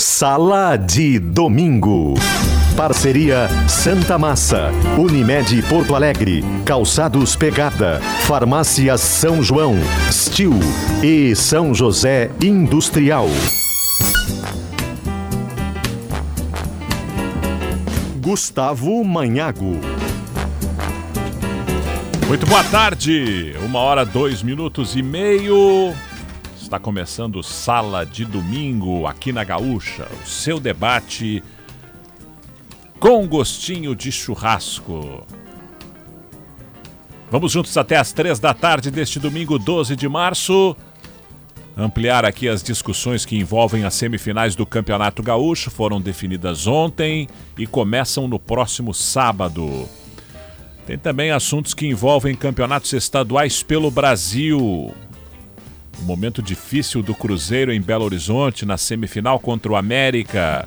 Sala de Domingo. Parceria Santa Massa, Unimed Porto Alegre, Calçados Pegada, Farmácia São João, Stil e São José Industrial. Gustavo Manhago. Muito boa tarde, uma hora dois minutos e meio. Está começando Sala de Domingo aqui na Gaúcha, o seu debate com gostinho de churrasco. Vamos juntos até as três da tarde deste domingo 12 de março. Ampliar aqui as discussões que envolvem as semifinais do Campeonato Gaúcho foram definidas ontem e começam no próximo sábado. Tem também assuntos que envolvem campeonatos estaduais pelo Brasil. O momento difícil do Cruzeiro em Belo Horizonte na semifinal contra o América.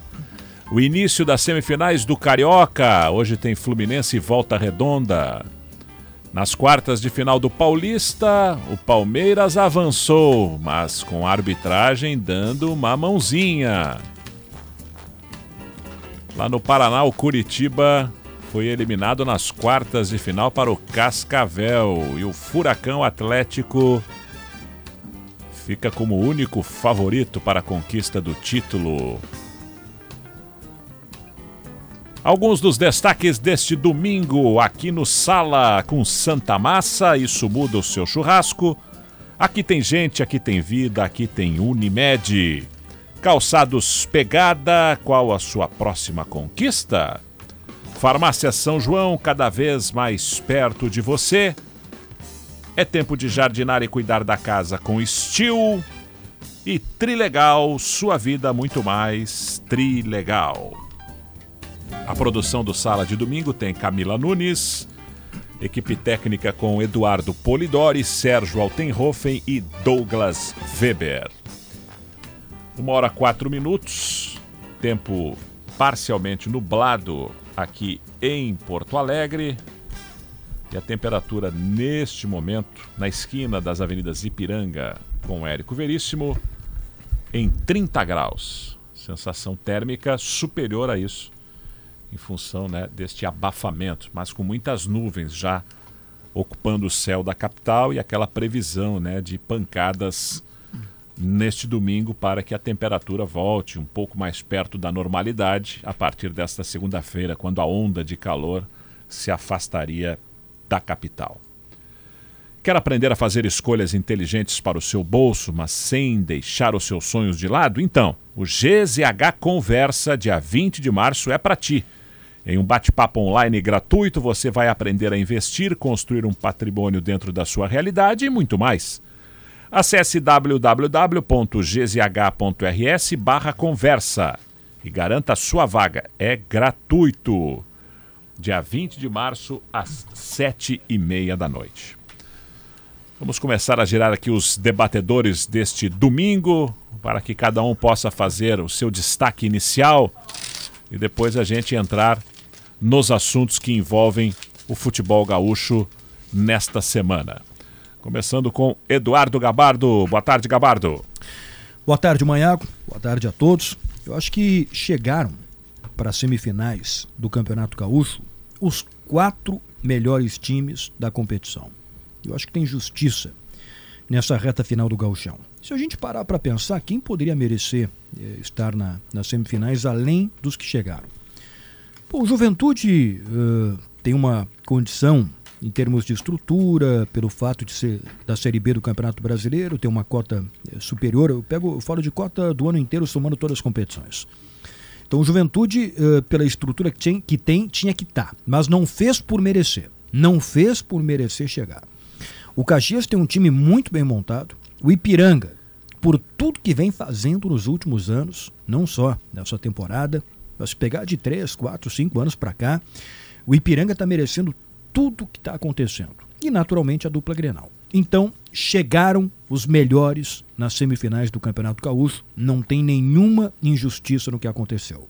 O início das semifinais do Carioca. Hoje tem Fluminense e Volta Redonda. Nas quartas de final do Paulista, o Palmeiras avançou, mas com a arbitragem dando uma mãozinha. Lá no Paraná, o Curitiba foi eliminado nas quartas de final para o Cascavel e o Furacão Atlético fica como único favorito para a conquista do título. Alguns dos destaques deste domingo aqui no Sala com Santa Massa, isso muda o seu churrasco. Aqui tem gente, aqui tem vida, aqui tem Unimed. Calçados Pegada, qual a sua próxima conquista? Farmácia São João, cada vez mais perto de você. É tempo de jardinar e cuidar da casa com estilo. E Trilegal, sua vida muito mais Trilegal. A produção do Sala de Domingo tem Camila Nunes, equipe técnica com Eduardo Polidori, Sérgio Altenhofen e Douglas Weber. Uma hora quatro minutos, tempo parcialmente nublado aqui em Porto Alegre. E a temperatura neste momento, na esquina das avenidas Ipiranga com Érico Veríssimo, em 30 graus. Sensação térmica superior a isso, em função né, deste abafamento, mas com muitas nuvens já ocupando o céu da capital e aquela previsão né, de pancadas neste domingo para que a temperatura volte um pouco mais perto da normalidade a partir desta segunda-feira, quando a onda de calor se afastaria da capital. Quer aprender a fazer escolhas inteligentes para o seu bolso, mas sem deixar os seus sonhos de lado? Então, o GZH Conversa, dia 20 de março, é para ti. Em um bate-papo online gratuito, você vai aprender a investir, construir um patrimônio dentro da sua realidade e muito mais. Acesse www.gzh.rs barra conversa e garanta a sua vaga. É gratuito. Dia 20 de março, às sete e meia da noite. Vamos começar a girar aqui os debatedores deste domingo, para que cada um possa fazer o seu destaque inicial e depois a gente entrar nos assuntos que envolvem o futebol gaúcho nesta semana. Começando com Eduardo Gabardo. Boa tarde, Gabardo. Boa tarde, Manhago. Boa tarde a todos. Eu acho que chegaram para as semifinais do Campeonato Gaúcho os quatro melhores times da competição. Eu acho que tem justiça nessa reta final do Gauchão. Se a gente parar para pensar, quem poderia merecer eh, estar na, nas semifinais além dos que chegaram? Pô, o Juventude uh, tem uma condição em termos de estrutura, pelo fato de ser da Série B do Campeonato Brasileiro, ter uma cota eh, superior. Eu pego, eu falo de cota do ano inteiro, somando todas as competições. Então, o Juventude, uh, pela estrutura que tem, que tem tinha que estar, tá, mas não fez por merecer. Não fez por merecer chegar. O Caxias tem um time muito bem montado. O Ipiranga, por tudo que vem fazendo nos últimos anos, não só nessa temporada, mas pegar de 3, 4, 5 anos para cá, o Ipiranga está merecendo tudo que está acontecendo. E, naturalmente, a dupla Grenal. Então, chegaram os melhores nas semifinais do Campeonato Gaúcho. Não tem nenhuma injustiça no que aconteceu.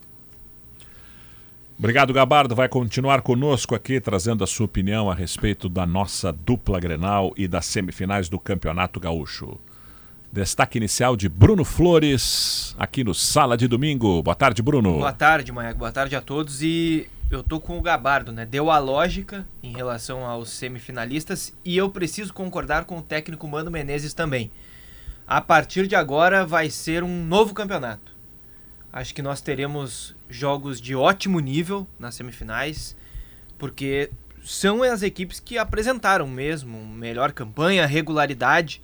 Obrigado, Gabardo. Vai continuar conosco aqui, trazendo a sua opinião a respeito da nossa dupla Grenal e das semifinais do Campeonato Gaúcho. Destaque inicial de Bruno Flores, aqui no Sala de Domingo. Boa tarde, Bruno. Boa tarde, Maiago. Boa tarde a todos. E eu tô com o Gabardo, né? Deu a lógica em relação aos semifinalistas e eu preciso concordar com o técnico Mano Menezes também. A partir de agora vai ser um novo campeonato. Acho que nós teremos jogos de ótimo nível nas semifinais, porque são as equipes que apresentaram mesmo melhor campanha, regularidade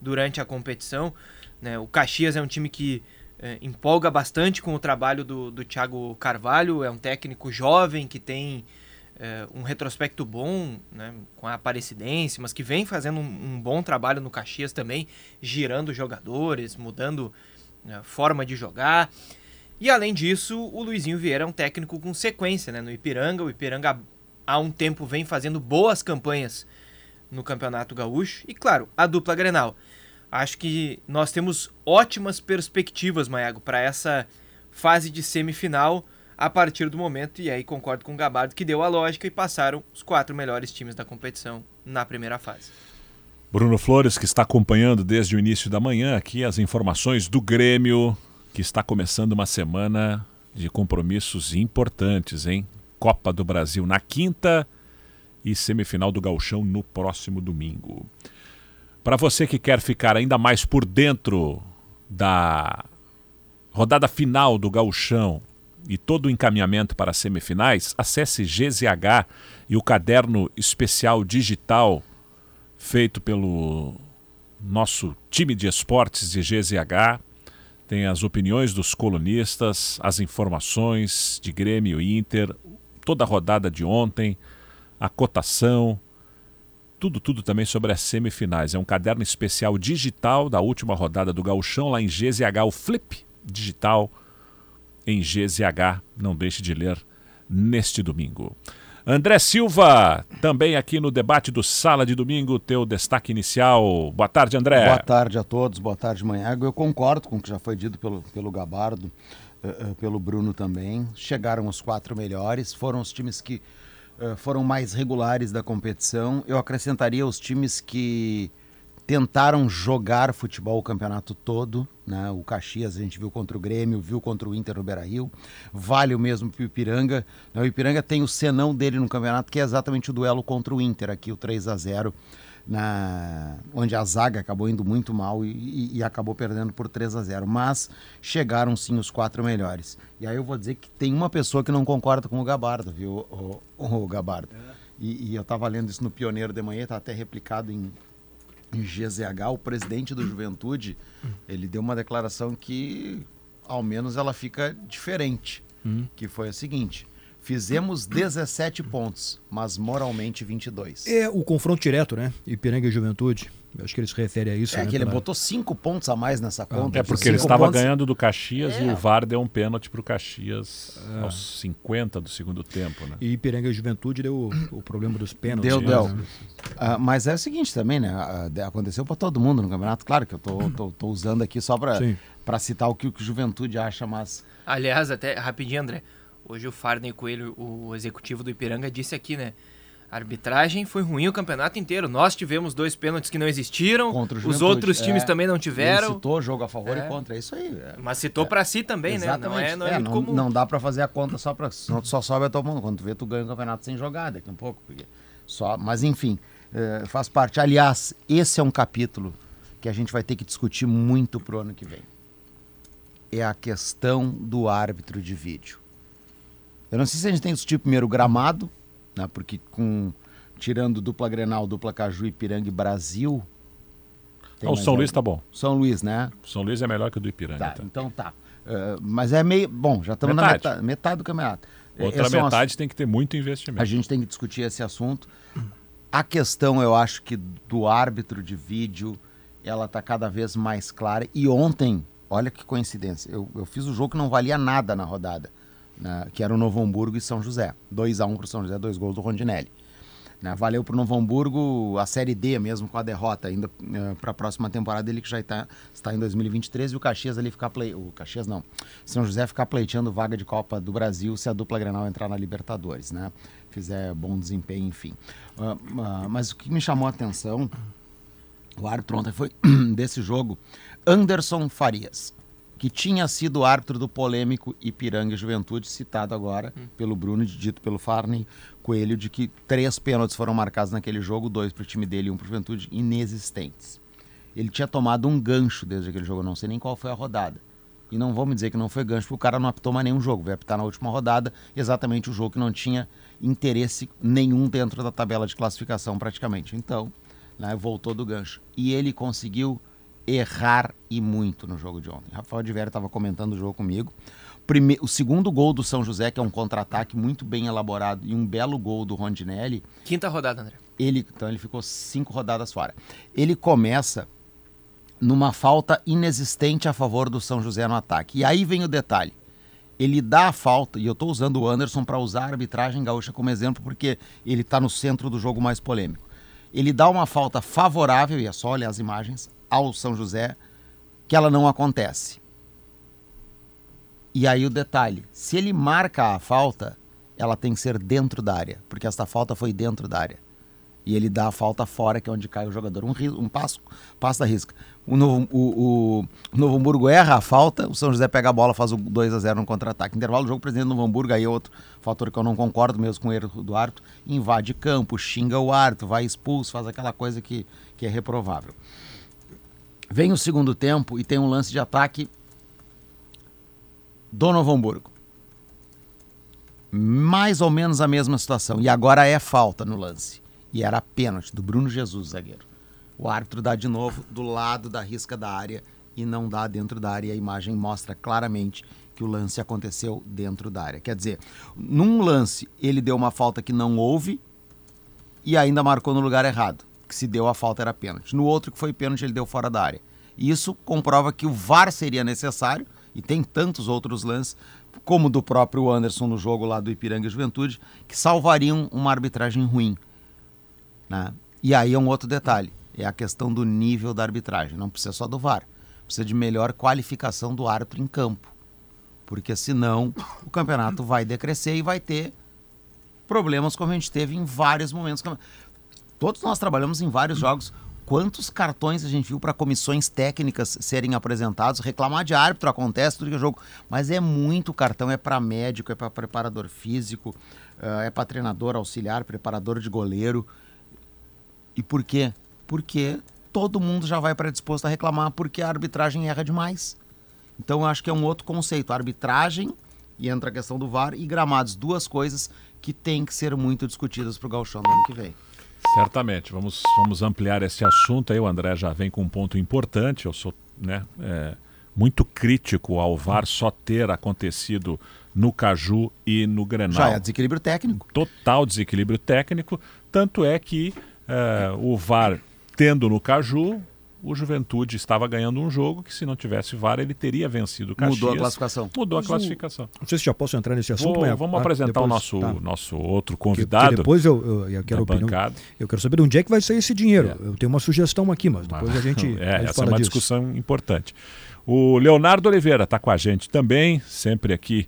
durante a competição. Né? O Caxias é um time que é, empolga bastante com o trabalho do, do Thiago Carvalho, é um técnico jovem que tem é, um retrospecto bom né, com a Aparecidense, mas que vem fazendo um, um, bom trabalho no Caxias também, girando jogadores, mudando a forma de jogar. E além disso, o Luizinho Vieira é um técnico com sequência né, no Ipiranga. O Ipiranga há um tempo vem fazendo boas campanhas no Campeonato Gaúcho. E claro, a dupla Grenal. Acho que nós temos ótimas perspectivas, Maiago, para essa fase de semifinal a partir do momento, e aí concordo com o Gabardo, que deu a lógica e passaram os quatro melhores times da competição na primeira fase. Bruno Flores, que está acompanhando desde o início da manhã aqui as informações do Grêmio, que está começando uma semana de compromissos importantes, hein? Copa do Brasil na quinta e semifinal do Gauchão no próximo domingo. Para você que quer ficar ainda mais por dentro da rodada final do Gauchão e todo o encaminhamento para as semifinais, acesse GZH e o caderno especial digital feito pelo nosso time de esportes de GZH. Tem as opiniões dos colunistas, as informações de Grêmio e Inter, toda a rodada de ontem, a cotação, tudo, tudo também sobre as semifinais. É um caderno especial digital da última rodada do Gauchão lá em GZH, o Flip digital em GZH. Não deixe de ler neste domingo. André Silva, também aqui no debate do Sala de Domingo, teu destaque inicial. Boa tarde, André. Boa tarde a todos, boa tarde, Manhago. Eu concordo com o que já foi dito pelo, pelo Gabardo, uh, uh, pelo Bruno também. Chegaram os quatro melhores, foram os times que foram mais regulares da competição. Eu acrescentaria os times que tentaram jogar futebol o campeonato todo. Né? O Caxias a gente viu contra o Grêmio, viu contra o Inter no Beira-Rio. Vale o mesmo para o Ipiranga. O Ipiranga tem o senão dele no campeonato, que é exatamente o duelo contra o Inter, aqui o 3 a 0 na, onde a zaga acabou indo muito mal e, e, e, acabou perdendo por 3 a 0 Mas chegaram sim os quatro melhores. E aí eu vou dizer que tem uma pessoa que não concorda com o Gabardo, viu, o, o, o Gabardo? É. E, e, eu estava lendo isso no Pioneiro de Manhã, está até replicado em, em GZH. O presidente do Juventude, ele deu uma declaração que, ao menos, ela fica diferente. Hum. Que foi a seguinte: Fizemos 17 pontos, mas moralmente 22. É o confronto direto, né? Ipiranga e Juventude. Eu acho que ele se refere a isso. É né, que ele botou 5 pontos a mais nessa conta. É porque ele estava pontos... ganhando do Caxias é. e o VAR deu um pênalti para o Caxias é. aos 50 do segundo tempo, né? E Ipiranga e Juventude deu o, o problema dos pênaltis. Deu, deu. Né? Uh, mas é o seguinte também, né? Uh, aconteceu para todo mundo no campeonato. Claro que eu tô, tô, tô usando aqui só para citar o que o Juventude acha, mas... Aliás, até rapidinho, André. Hoje o Farney Coelho, o executivo do Ipiranga, disse aqui, né? A arbitragem foi ruim o campeonato inteiro. Nós tivemos dois pênaltis que não existiram. Os outros times é, também não tiveram. Ele citou jogo a favor é. e contra, é isso aí. É. Mas citou é. para si também, Exatamente. né? Não é, não é, é não. Não dá para fazer a conta só para só sobe a todo mundo. Quando tu vê, tu ganha o campeonato sem jogar daqui um pouco. Porque só, mas enfim, é, faz parte. Aliás, esse é um capítulo que a gente vai ter que discutir muito pro ano que vem. É a questão do árbitro de vídeo. Eu não sei se a gente tem que discutir primeiro o gramado, né? Porque com tirando dupla Grenal, dupla Caju, Ipiranga e Brasil. o São Luís tá bom. São Luís, né? São Luís é melhor que o do Ipiranga. Tá, tá. Então tá. Uh, mas é meio. Bom, já estamos na metade, metade do campeonato. Outra Esse metade é um tem que ter muito investimento. A gente tem que discutir esse assunto. A questão, eu acho que do árbitro de vídeo, ela está cada vez mais clara. E ontem, olha que coincidência, eu, eu fiz o jogo que não valia nada na rodada né, que era o Novo Hamburgo e São José. 2 a 1 um para o São José, dois gols do Rondinelli. Né, valeu para o Novo Hamburgo a Série D mesmo com a derrota ainda uh, eh, para a próxima temporada ele que já está, está em 2023 e o Caxias ali ficar play, o Caxias não, São José ficar pleiteando vaga de Copa do Brasil se a dupla Grenal entrar na Libertadores, né? Fizer bom desempenho, enfim. Uh, uh, mas o que me chamou a atenção, o árbitro ontem foi desse jogo Anderson Farias, que tinha sido árbitro do polêmico Ipiranga Juventude, citado agora hum. pelo Bruno e dito pelo Farney Coelho, de que três pênaltis foram marcados naquele jogo, dois para o time dele e um para o Juventude, inexistentes. Ele tinha tomado um gancho desde aquele jogo, não sei nem qual foi a rodada. E não vamos dizer que não foi gancho, porque o cara não apitou mais nenhum jogo. Vai apitar na última rodada exatamente o jogo que não tinha interesse nenhum dentro da tabela de classificação, praticamente. Então, né, voltou do gancho. E ele conseguiu errar e muito no jogo de ontem. Rafael de Vera estava comentando o jogo comigo. Prime... O segundo gol do São José, que é um contra-ataque muito bem elaborado, e um belo gol do Rondinelli. Quinta rodada, André. Ele, então ele ficou cinco rodadas fora. Ele começa numa falta inexistente a favor do São José no ataque. E aí vem o detalhe. Ele dá a falta, e eu estou usando o Anderson para usar a arbitragem gaúcha como exemplo, porque ele está no centro do jogo mais polêmico. Ele dá uma falta favorável, e é só olhar as imagens, ao São José, que ela não acontece. E aí o detalhe: se ele marca a falta, ela tem que ser dentro da área, porque esta falta foi dentro da área e ele dá a falta fora, que é onde cai o jogador. Um, um passo, passo da risca. O Novo, o, o Novo Hamburgo erra a falta, o São José pega a bola, faz o 2 a 0 no contra-ataque. Intervalo do jogo, presidente do Novo Hamburgo, aí é outro fator que eu não concordo mesmo com o erro do árbitro, invade campo, xinga o árbitro, vai expulso, faz aquela coisa que, que é reprovável. Vem o segundo tempo e tem um lance de ataque do Novo Hamburgo. Mais ou menos a mesma situação. E agora é falta no lance. E era pênalti do Bruno Jesus, zagueiro. O árbitro dá de novo do lado da risca da área e não dá dentro da área. E a imagem mostra claramente que o lance aconteceu dentro da área. Quer dizer, num lance ele deu uma falta que não houve e ainda marcou no lugar errado, que se deu a falta era pênalti. No outro que foi pênalti ele deu fora da área. Isso comprova que o VAR seria necessário e tem tantos outros lances como do próprio Anderson no jogo lá do Ipiranga Juventude que salvariam uma arbitragem ruim. Né? E aí é um outro detalhe, é a questão do nível da arbitragem. Não precisa só do VAR, precisa de melhor qualificação do árbitro em campo. Porque senão o campeonato vai decrescer e vai ter problemas como a gente teve em vários momentos. Todos nós trabalhamos em vários jogos. Quantos cartões a gente viu para comissões técnicas serem apresentados? Reclamar de árbitro acontece tudo que é jogo, mas é muito cartão, é para médico, é para preparador físico, eh, é para treinador auxiliar, preparador de goleiro. E por quê? Porque todo mundo já vai predisposto a reclamar porque a arbitragem erra demais. Então eu acho que é um outro conceito. arbitragem, e entra a questão do VAR, e gramados, duas coisas que têm que ser muito discutidas para o Galchão do ano que vem. Certamente. Vamos, vamos ampliar esse assunto aí. O André já vem com um ponto importante. Eu sou né, é, muito crítico ao VAR só ter acontecido no Caju e no Grenal. Já é desequilíbrio técnico. Total desequilíbrio técnico. Tanto é que é, o VAR tendo no Caju, o Juventude estava ganhando um jogo que se não tivesse VAR ele teria vencido o Caxias. Mudou a classificação. Mudou Mas a classificação. Não sei se já posso entrar nesse assunto. Vou, vamos ah, apresentar depois, o nosso, tá. nosso outro convidado. depois eu, eu, eu quero opinião, Eu quero saber de onde é que vai sair esse dinheiro. É. Eu tenho uma sugestão aqui, mas depois a gente. É, a gente essa é uma disso. discussão importante. O Leonardo Oliveira está com a gente também, sempre aqui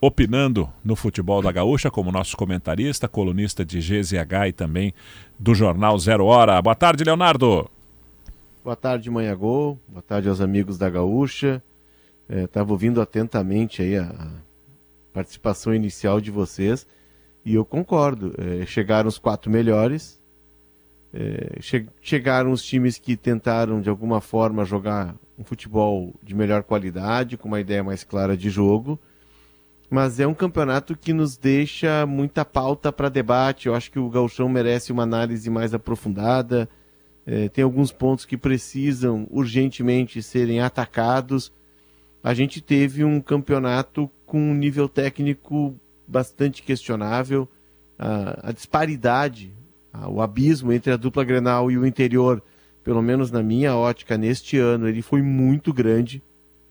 opinando no futebol da Gaúcha, como nosso comentarista, colunista de GZH e também do jornal Zero Hora. Boa tarde, Leonardo. Boa tarde, Manhã Gol. Boa tarde aos amigos da Gaúcha. Estava é, ouvindo atentamente aí a, a, participação inicial de vocês e eu concordo. É, chegaram os quatro melhores, é, che chegaram os times que tentaram de alguma forma jogar um futebol de melhor qualidade, com uma ideia mais clara de jogo mas é um campeonato que nos deixa muita pauta para debate. Eu acho que o Gauchão merece uma análise mais aprofundada. É, tem alguns pontos que precisam urgentemente serem atacados. A gente teve um campeonato com um nível técnico bastante questionável. A, a disparidade, a, o abismo entre a dupla Grenal e o interior, pelo menos na minha ótica neste ano, ele foi muito grande.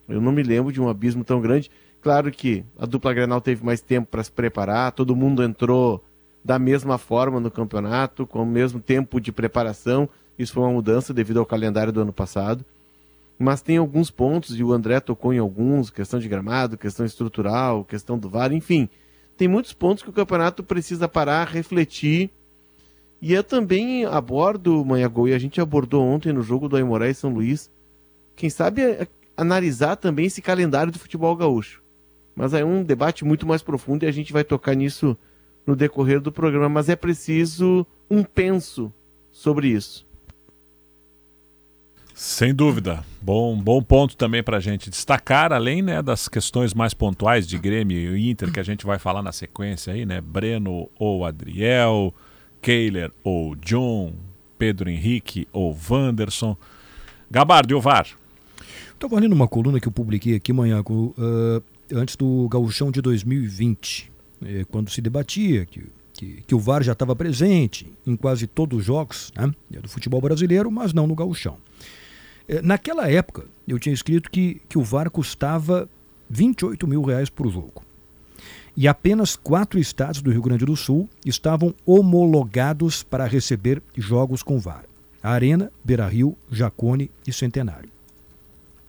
Eu não me lembro de um abismo tão grande Claro que a dupla Grenal teve mais tempo para se preparar, todo mundo entrou da mesma forma no campeonato, com o mesmo tempo de preparação. Isso foi uma mudança devido ao calendário do ano passado. Mas tem alguns pontos, e o André tocou em alguns, questão de gramado, questão estrutural, questão do VAR, enfim. Tem muitos pontos que o campeonato precisa parar, refletir. E eu também abordo, Manhagol, e a gente abordou ontem no jogo do Aimoré e São Luís, quem sabe, analisar também esse calendário do futebol gaúcho. Mas é um debate muito mais profundo e a gente vai tocar nisso no decorrer do programa. Mas é preciso um penso sobre isso. Sem dúvida. Bom, bom ponto também para a gente destacar, além né, das questões mais pontuais de Grêmio e Inter, que a gente vai falar na sequência aí, né? Breno ou Adriel, Keiler ou John, Pedro Henrique ou Wanderson. Gabardo e o VAR. Estava lendo uma coluna que eu publiquei aqui amanhã, uh, antes do gauchão de 2020, eh, quando se debatia que, que, que o VAR já estava presente em quase todos os jogos né, do futebol brasileiro, mas não no gauchão. Eh, naquela época, eu tinha escrito que, que o VAR custava 28 mil reais por jogo. E apenas quatro estados do Rio Grande do Sul estavam homologados para receber jogos com VAR. Arena, Beira Rio, Jacone e Centenário.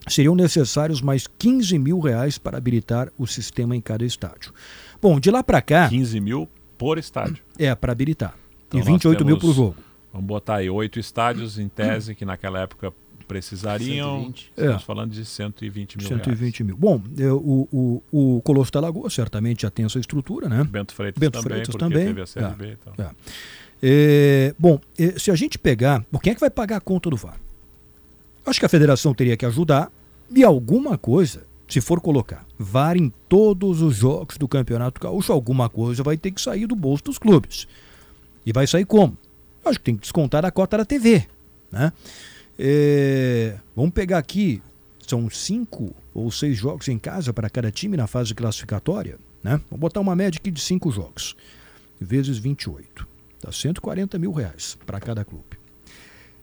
Seriam necessários mais 15 mil reais para habilitar o sistema em cada estádio. Bom, de lá para cá. 15 mil por estádio. É, para habilitar. Então e 28 temos, mil por jogo. Vamos botar aí oito estádios em tese que naquela época precisariam. 120. Estamos é. falando de 120 mil 120 reais. mil. Bom, eu, o, o, o Colosso da Lagoa certamente já tem essa estrutura, né? Bento Freitas Bento também, Freitas também. teve a Série é. Então. É. É, bom, é, se a gente pegar. Quem é que vai pagar a conta do VAR? Acho que a federação teria que ajudar e alguma coisa, se for colocar VAR em todos os jogos do Campeonato Gaúcho, alguma coisa vai ter que sair do bolso dos clubes. E vai sair como? Acho que tem que descontar a cota da TV. Né? É, vamos pegar aqui, são cinco ou seis jogos em casa para cada time na fase classificatória. Né? Vamos botar uma média aqui de cinco jogos, vezes 28. Dá 140 mil reais para cada clube.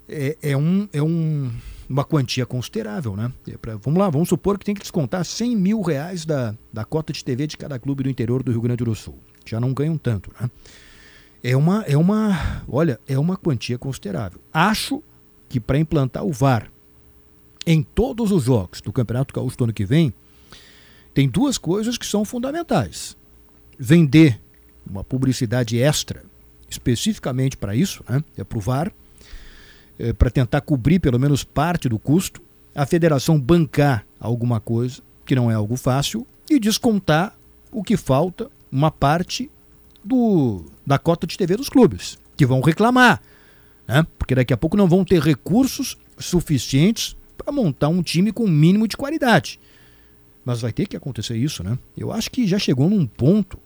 É, é, um, é um, uma quantia considerável, né? É pra, vamos lá, vamos supor que tem que descontar 100 mil reais da, da cota de TV de cada clube do interior do Rio Grande do Sul. Já não ganham tanto, né? É uma, é uma, olha, é uma quantia considerável. Acho que para implantar o VAR em todos os jogos do Campeonato Gaúcho do ano que vem, tem duas coisas que são fundamentais. Vender uma publicidade extra, especificamente para isso, né? é para o VAR, é, para tentar cobrir pelo menos parte do custo, a federação bancar alguma coisa, que não é algo fácil, e descontar o que falta, uma parte do, da cota de TV dos clubes, que vão reclamar né? porque daqui a pouco não vão ter recursos suficientes para montar um time com um mínimo de qualidade. Mas vai ter que acontecer isso, né? Eu acho que já chegou num ponto,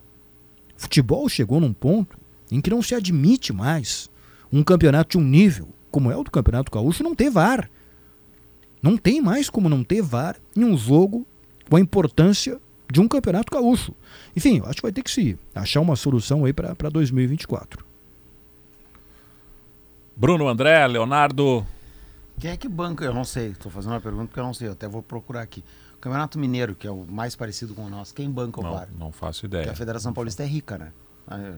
futebol chegou num ponto em que não se admite mais um campeonato de um nível, como é o do Campeonato Gaúcho, não ter VAR. Não tem mais como não ter VAR em um jogo com a importância de um Campeonato Gaúcho. Enfim, acho que vai ter que se achar uma solução aí para 2024. Bruno André, Leonardo. Quem é que banca? Eu não sei. Estou fazendo uma pergunta porque eu não sei. Eu até vou procurar aqui. O Campeonato Mineiro, que é o mais parecido com o nosso, quem banca o não, VAR? Não faço ideia. Porque a Federação Paulista é rica, né? É,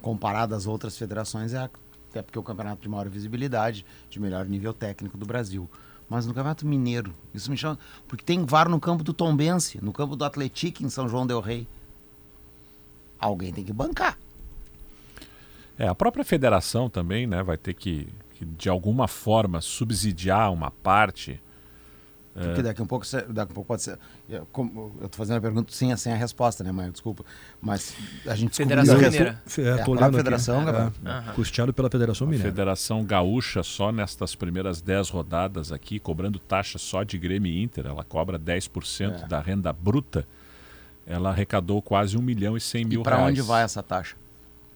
comparado às outras federações, é até porque é o campeonato de maior visibilidade, de melhor nível técnico do Brasil. Mas no Campeonato Mineiro, isso me chama. Porque tem VAR no campo do Tombense, no campo do Atlético em São João Del Rei. Alguém tem que bancar. É, a própria federação também né, vai ter que, que de alguma forma, subsidiar uma parte. Porque é... daqui a um pouco, daqui a pouco pode ser. Eu estou fazendo a pergunta sem, sem a resposta, né, Maio? Desculpa. Mas a gente Federação Mineira. É, é, a federação, aqui, é, é, custeado pela Federação Mineira. A Federação Gaúcha, só nestas primeiras 10 rodadas aqui, cobrando taxa só de Grêmio e Inter, ela cobra 10% é. da renda bruta. Ela arrecadou quase 1 milhão e 100 mil e reais. Para onde vai essa taxa?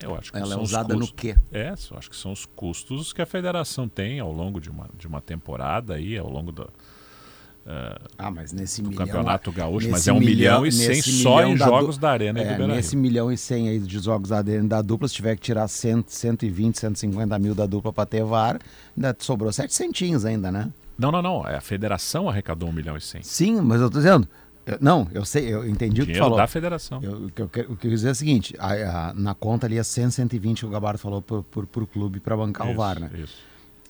Eu acho que Ela é usada custos, no quê? É, eu acho que são os custos que a federação tem ao longo de uma, de uma temporada aí, ao longo do, uh, ah, mas nesse do milhão, Campeonato Gaúcho, mas é um milhão, milhão e cem só em jogos da Arena é, Nesse milhão e cem aí de jogos da Arena da dupla, se tiver que tirar 100, 120, 150 mil da dupla para ter VAR, ainda sobrou sete centinhos ainda, né? Não, não, não. É a federação arrecadou um milhão e cem. Sim, mas eu tô dizendo, não, eu sei, eu entendi o, o que falou. da federação. Eu, o, que eu, o que eu quis dizer é o seguinte: a, a, na conta ali é 100, 120 que o Gabardo falou por, por, por clube para bancar isso, o VAR, né? Isso.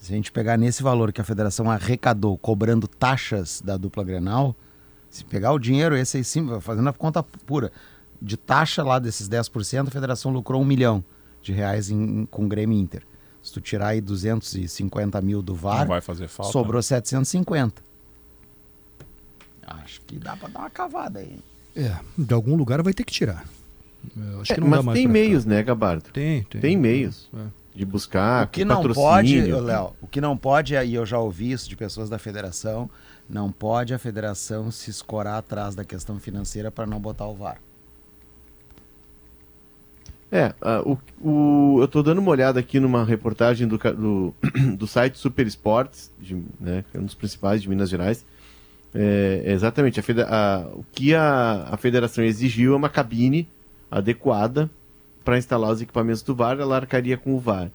Se a gente pegar nesse valor que a federação arrecadou cobrando taxas da dupla Grenal, se pegar o dinheiro, esse aí sim, fazendo a conta pura, de taxa lá desses 10%, a federação lucrou um milhão de reais em, com Grêmio Inter. Se tu tirar aí 250 mil do VAR, sobrou 750. Acho que dá pra dar uma cavada aí. É, de algum lugar vai ter que tirar. Eu acho É, que não dá mas mais tem meios, ficar. né, Gabardo? Tem, tem. Tem meios É. de buscar, O que não pode. Léo, o que não pode, e eu já ouvi isso de pessoas da federação, não pode a federação se escorar atrás da questão financeira para não botar o VAR. É, ah, o, o- eu tô dando uma olhada aqui numa reportagem do, do, do site Super Esportes, de, né, que é um dos principais de Minas Gerais. É, exatamente, a a- o que a, a federação exigiu é uma cabine adequada para instalar os equipamentos do VAR, ela arcaria com o VAR.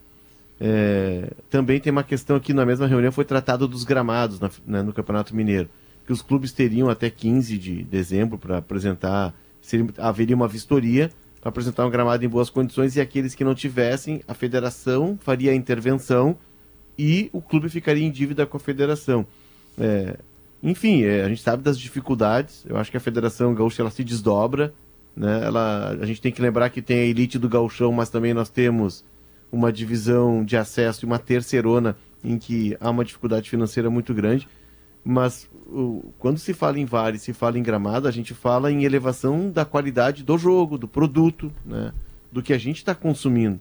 É, também tem uma questão aqui na mesma reunião, foi tratado dos gramados na- né, no Campeonato Mineiro, que os clubes teriam até 15 de dezembro para apresentar, seria, haveria uma vistoria para apresentar um gramado em boas condições e aqueles que não tivessem, a federação faria a intervenção e o clube ficaria em dívida com a federação. É, enfim, é, a gente sabe das dificuldades, eu acho que a Federação Gaúcha ela se desdobra, né? ela, a gente tem que lembrar que tem a elite do gauchão, mas também nós temos uma divisão de acesso e uma terceirona em que há uma dificuldade financeira muito grande. Mas o- quando se fala em VAR e se fala em gramado, a gente fala em elevação da qualidade do jogo, do produto, né? do que a gente está consumindo.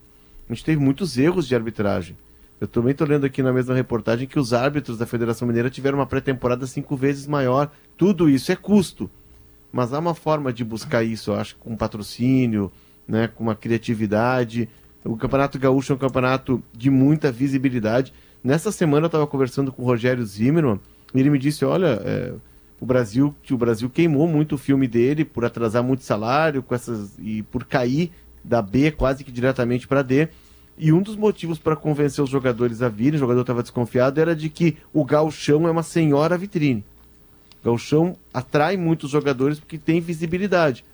A gente teve muitos erros de arbitragem. Eu também estou lendo aqui na mesma reportagem que os árbitros da Federação Mineira tiveram uma pré-temporada cinco vezes maior. Tudo isso é custo. Mas há uma forma de buscar isso, eu acho, com patrocínio, né, com uma criatividade. O Campeonato Gaúcho é um campeonato de muita visibilidade. Nessa semana eu estava conversando com o Rogério Zimmermann e ele me disse, olha, é, o Brasil, que o Brasil queimou muito o filme dele por atrasar muito salário, com essas e por cair da B quase que diretamente para D. E um dos motivos para convencer os jogadores a virem, o jogador estava desconfiado, era de que o gauchão é uma senhora vitrine. O gauchão atrai muitos jogadores porque tem visibilidade.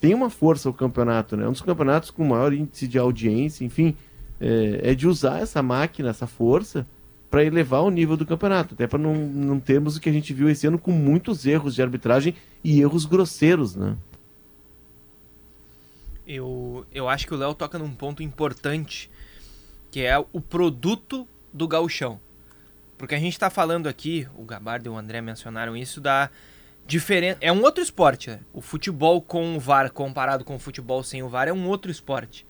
Tem uma força o campeonato, né? É um dos campeonatos com maior índice de audiência, enfim, é, é de usar essa máquina, essa força, para elevar o nível do campeonato. Até para não, não termos o que a gente viu esse ano com muitos erros de arbitragem e erros grosseiros, né? Eu, eu acho que o Léo toca num ponto importante, que é o produto do gauchão. Porque a gente tá falando aqui, o Gabardo e o André mencionaram isso, da diferença... É um outro esporte, né? O futebol com o VAR comparado com o futebol sem o VAR é um outro esporte.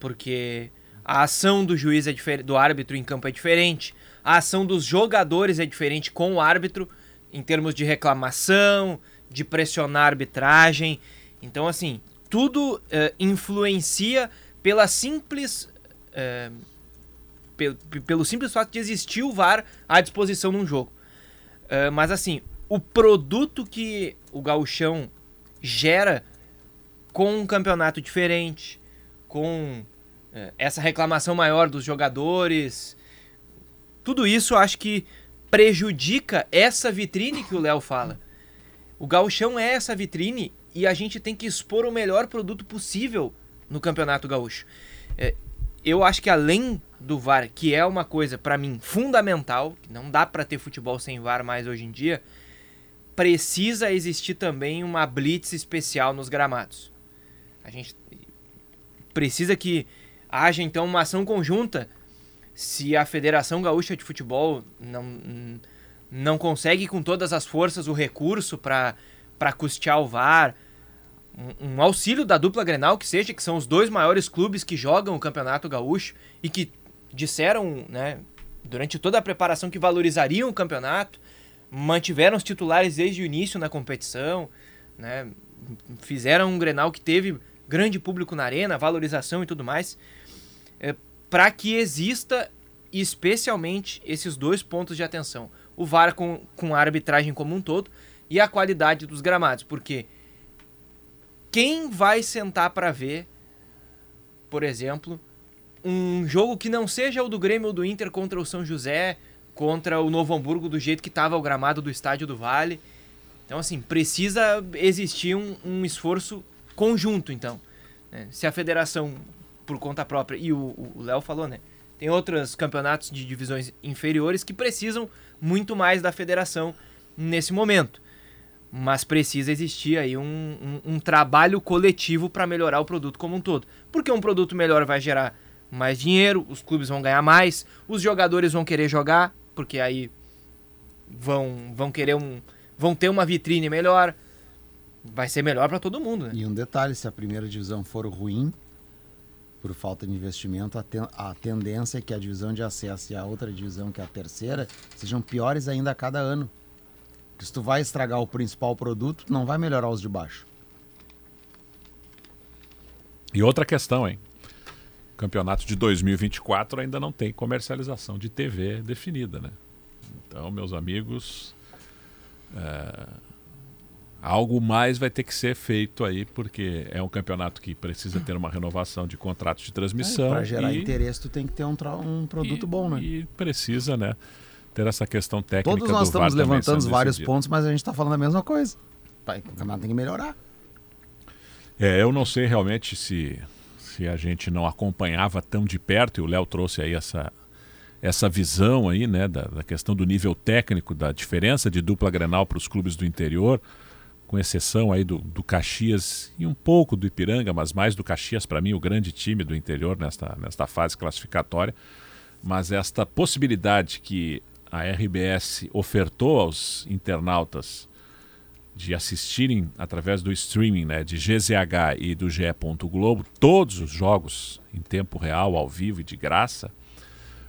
Porque a ação do juiz é diferente, do árbitro em campo é diferente, a ação dos jogadores é diferente com o árbitro em termos de reclamação, de pressionar a arbitragem. Então, assim, tudo eh, influencia pela simples. pe- pelo simples fato de existir o VAR à disposição num jogo. Eh, mas assim, o produto que o gauchão gera com um campeonato diferente, com eh, essa reclamação maior dos jogadores, tudo isso acho que prejudica essa vitrine que o Léo fala. O gauchão é essa vitrine e a gente tem que expor o melhor produto possível no Campeonato Gaúcho. É, eu acho que além do VAR, que é uma coisa para mim fundamental, não dá para ter futebol sem VAR mais hoje em dia, precisa existir também uma blitz especial nos gramados. A gente precisa que haja então uma ação conjunta. Se a Federação Gaúcha de Futebol não, não consegue com todas as forças o recurso para custear o VAR, um, um auxílio da dupla Grenal que seja, que são os dois maiores clubes que jogam o Campeonato Gaúcho e que disseram, né, durante toda a preparação que valorizariam o campeonato, mantiveram os titulares desde o início na competição, né, fizeram um Grenal que teve grande público na arena, valorização e tudo mais, é, para que exista especialmente esses dois pontos de atenção. O VAR com, com a arbitragem como um todo e a qualidade dos gramados, porque quem vai sentar para ver, por exemplo, um jogo que não seja o do Grêmio ou do Inter contra o São José, contra o Novo Hamburgo, do jeito que estava o gramado do Estádio do Vale. Então, assim, precisa existir um, um esforço conjunto, então. né? Se a federação, por conta própria, e o Léo falou, né? Tem outros campeonatos de divisões inferiores que precisam muito mais da federação nesse momento. Mas precisa existir aí um, um, um trabalho coletivo para melhorar o produto como um todo. Porque um produto melhor vai gerar mais dinheiro, os clubes vão ganhar mais, os jogadores vão querer jogar, porque aí vão, vão querer um. vão ter uma vitrine melhor. Vai ser melhor para todo mundo, né? E um detalhe, se a primeira divisão for ruim, por falta de investimento, a, ten a tendência é que a divisão de acesso e a outra divisão, que é a terceira, sejam piores ainda a cada ano. Porque se tu vai estragar o principal produto, não vai melhorar os de baixo. E outra questão, hein? Campeonato de 2024 ainda não tem comercialização de TV definida, né? Então, meus amigos, é, algo mais vai ter que ser feito aí, porque é um campeonato que precisa ter uma renovação de contratos de transmissão. É, Para gerar e, interesse, tu tem que ter um, um produto e, bom, né? E precisa, né? Ter essa questão técnica. Todos nós estamos levantando vários pontos, mas a gente está falando a mesma coisa. O campeonato tem que melhorar. É, eu não sei realmente se, se a gente não acompanhava tão de perto, e o Léo trouxe aí essa, essa visão aí, né, da, da questão do nível técnico, da diferença de dupla Grenal para os clubes do interior com exceção aí do, do Caxias e um pouco do Ipiranga, mas mais do Caxias, para mim, o grande time do interior nesta, nesta fase classificatória. Mas esta possibilidade que a RBS ofertou aos internautas de assistirem através do streaming né, de GZH e do GE. Globo todos os jogos em tempo real, ao vivo e de graça,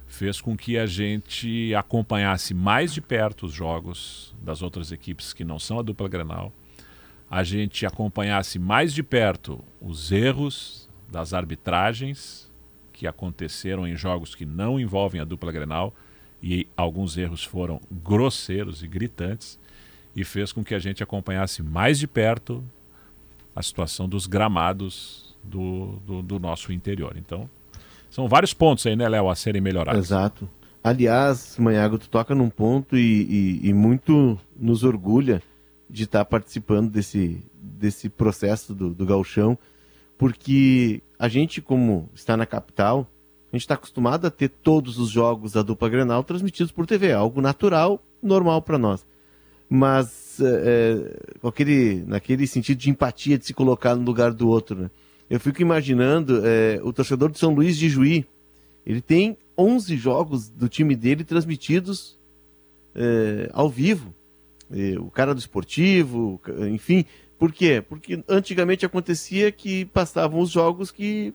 fez com que a gente acompanhasse mais de perto os jogos das outras equipes que não são a dupla Grenal a gente acompanhasse mais de perto os erros das arbitragens que aconteceram em jogos que não envolvem a dupla Grenal e alguns erros foram grosseiros e gritantes e fez com que a gente acompanhasse mais de perto a situação dos gramados do, do, do nosso interior. Então, são vários pontos aí, né, Léo, a serem melhorados. Exato. Aliás, Manhago, tu toca num ponto e, e, e muito nos orgulha de estar participando desse, desse processo do, do gauchão, porque a gente, como está na capital, a gente está acostumado a ter todos os jogos da dupla Grenal transmitidos por TV, algo natural, normal para nós. Mas é, com aquele, naquele sentido de empatia de se colocar no lugar do outro, né? Eu fico imaginando é, o torcedor de São Luís de Juí, ele tem 11 jogos do time dele transmitidos é, ao vivo o cara do esportivo, enfim. Por quê? Porque antigamente acontecia que passavam os jogos que,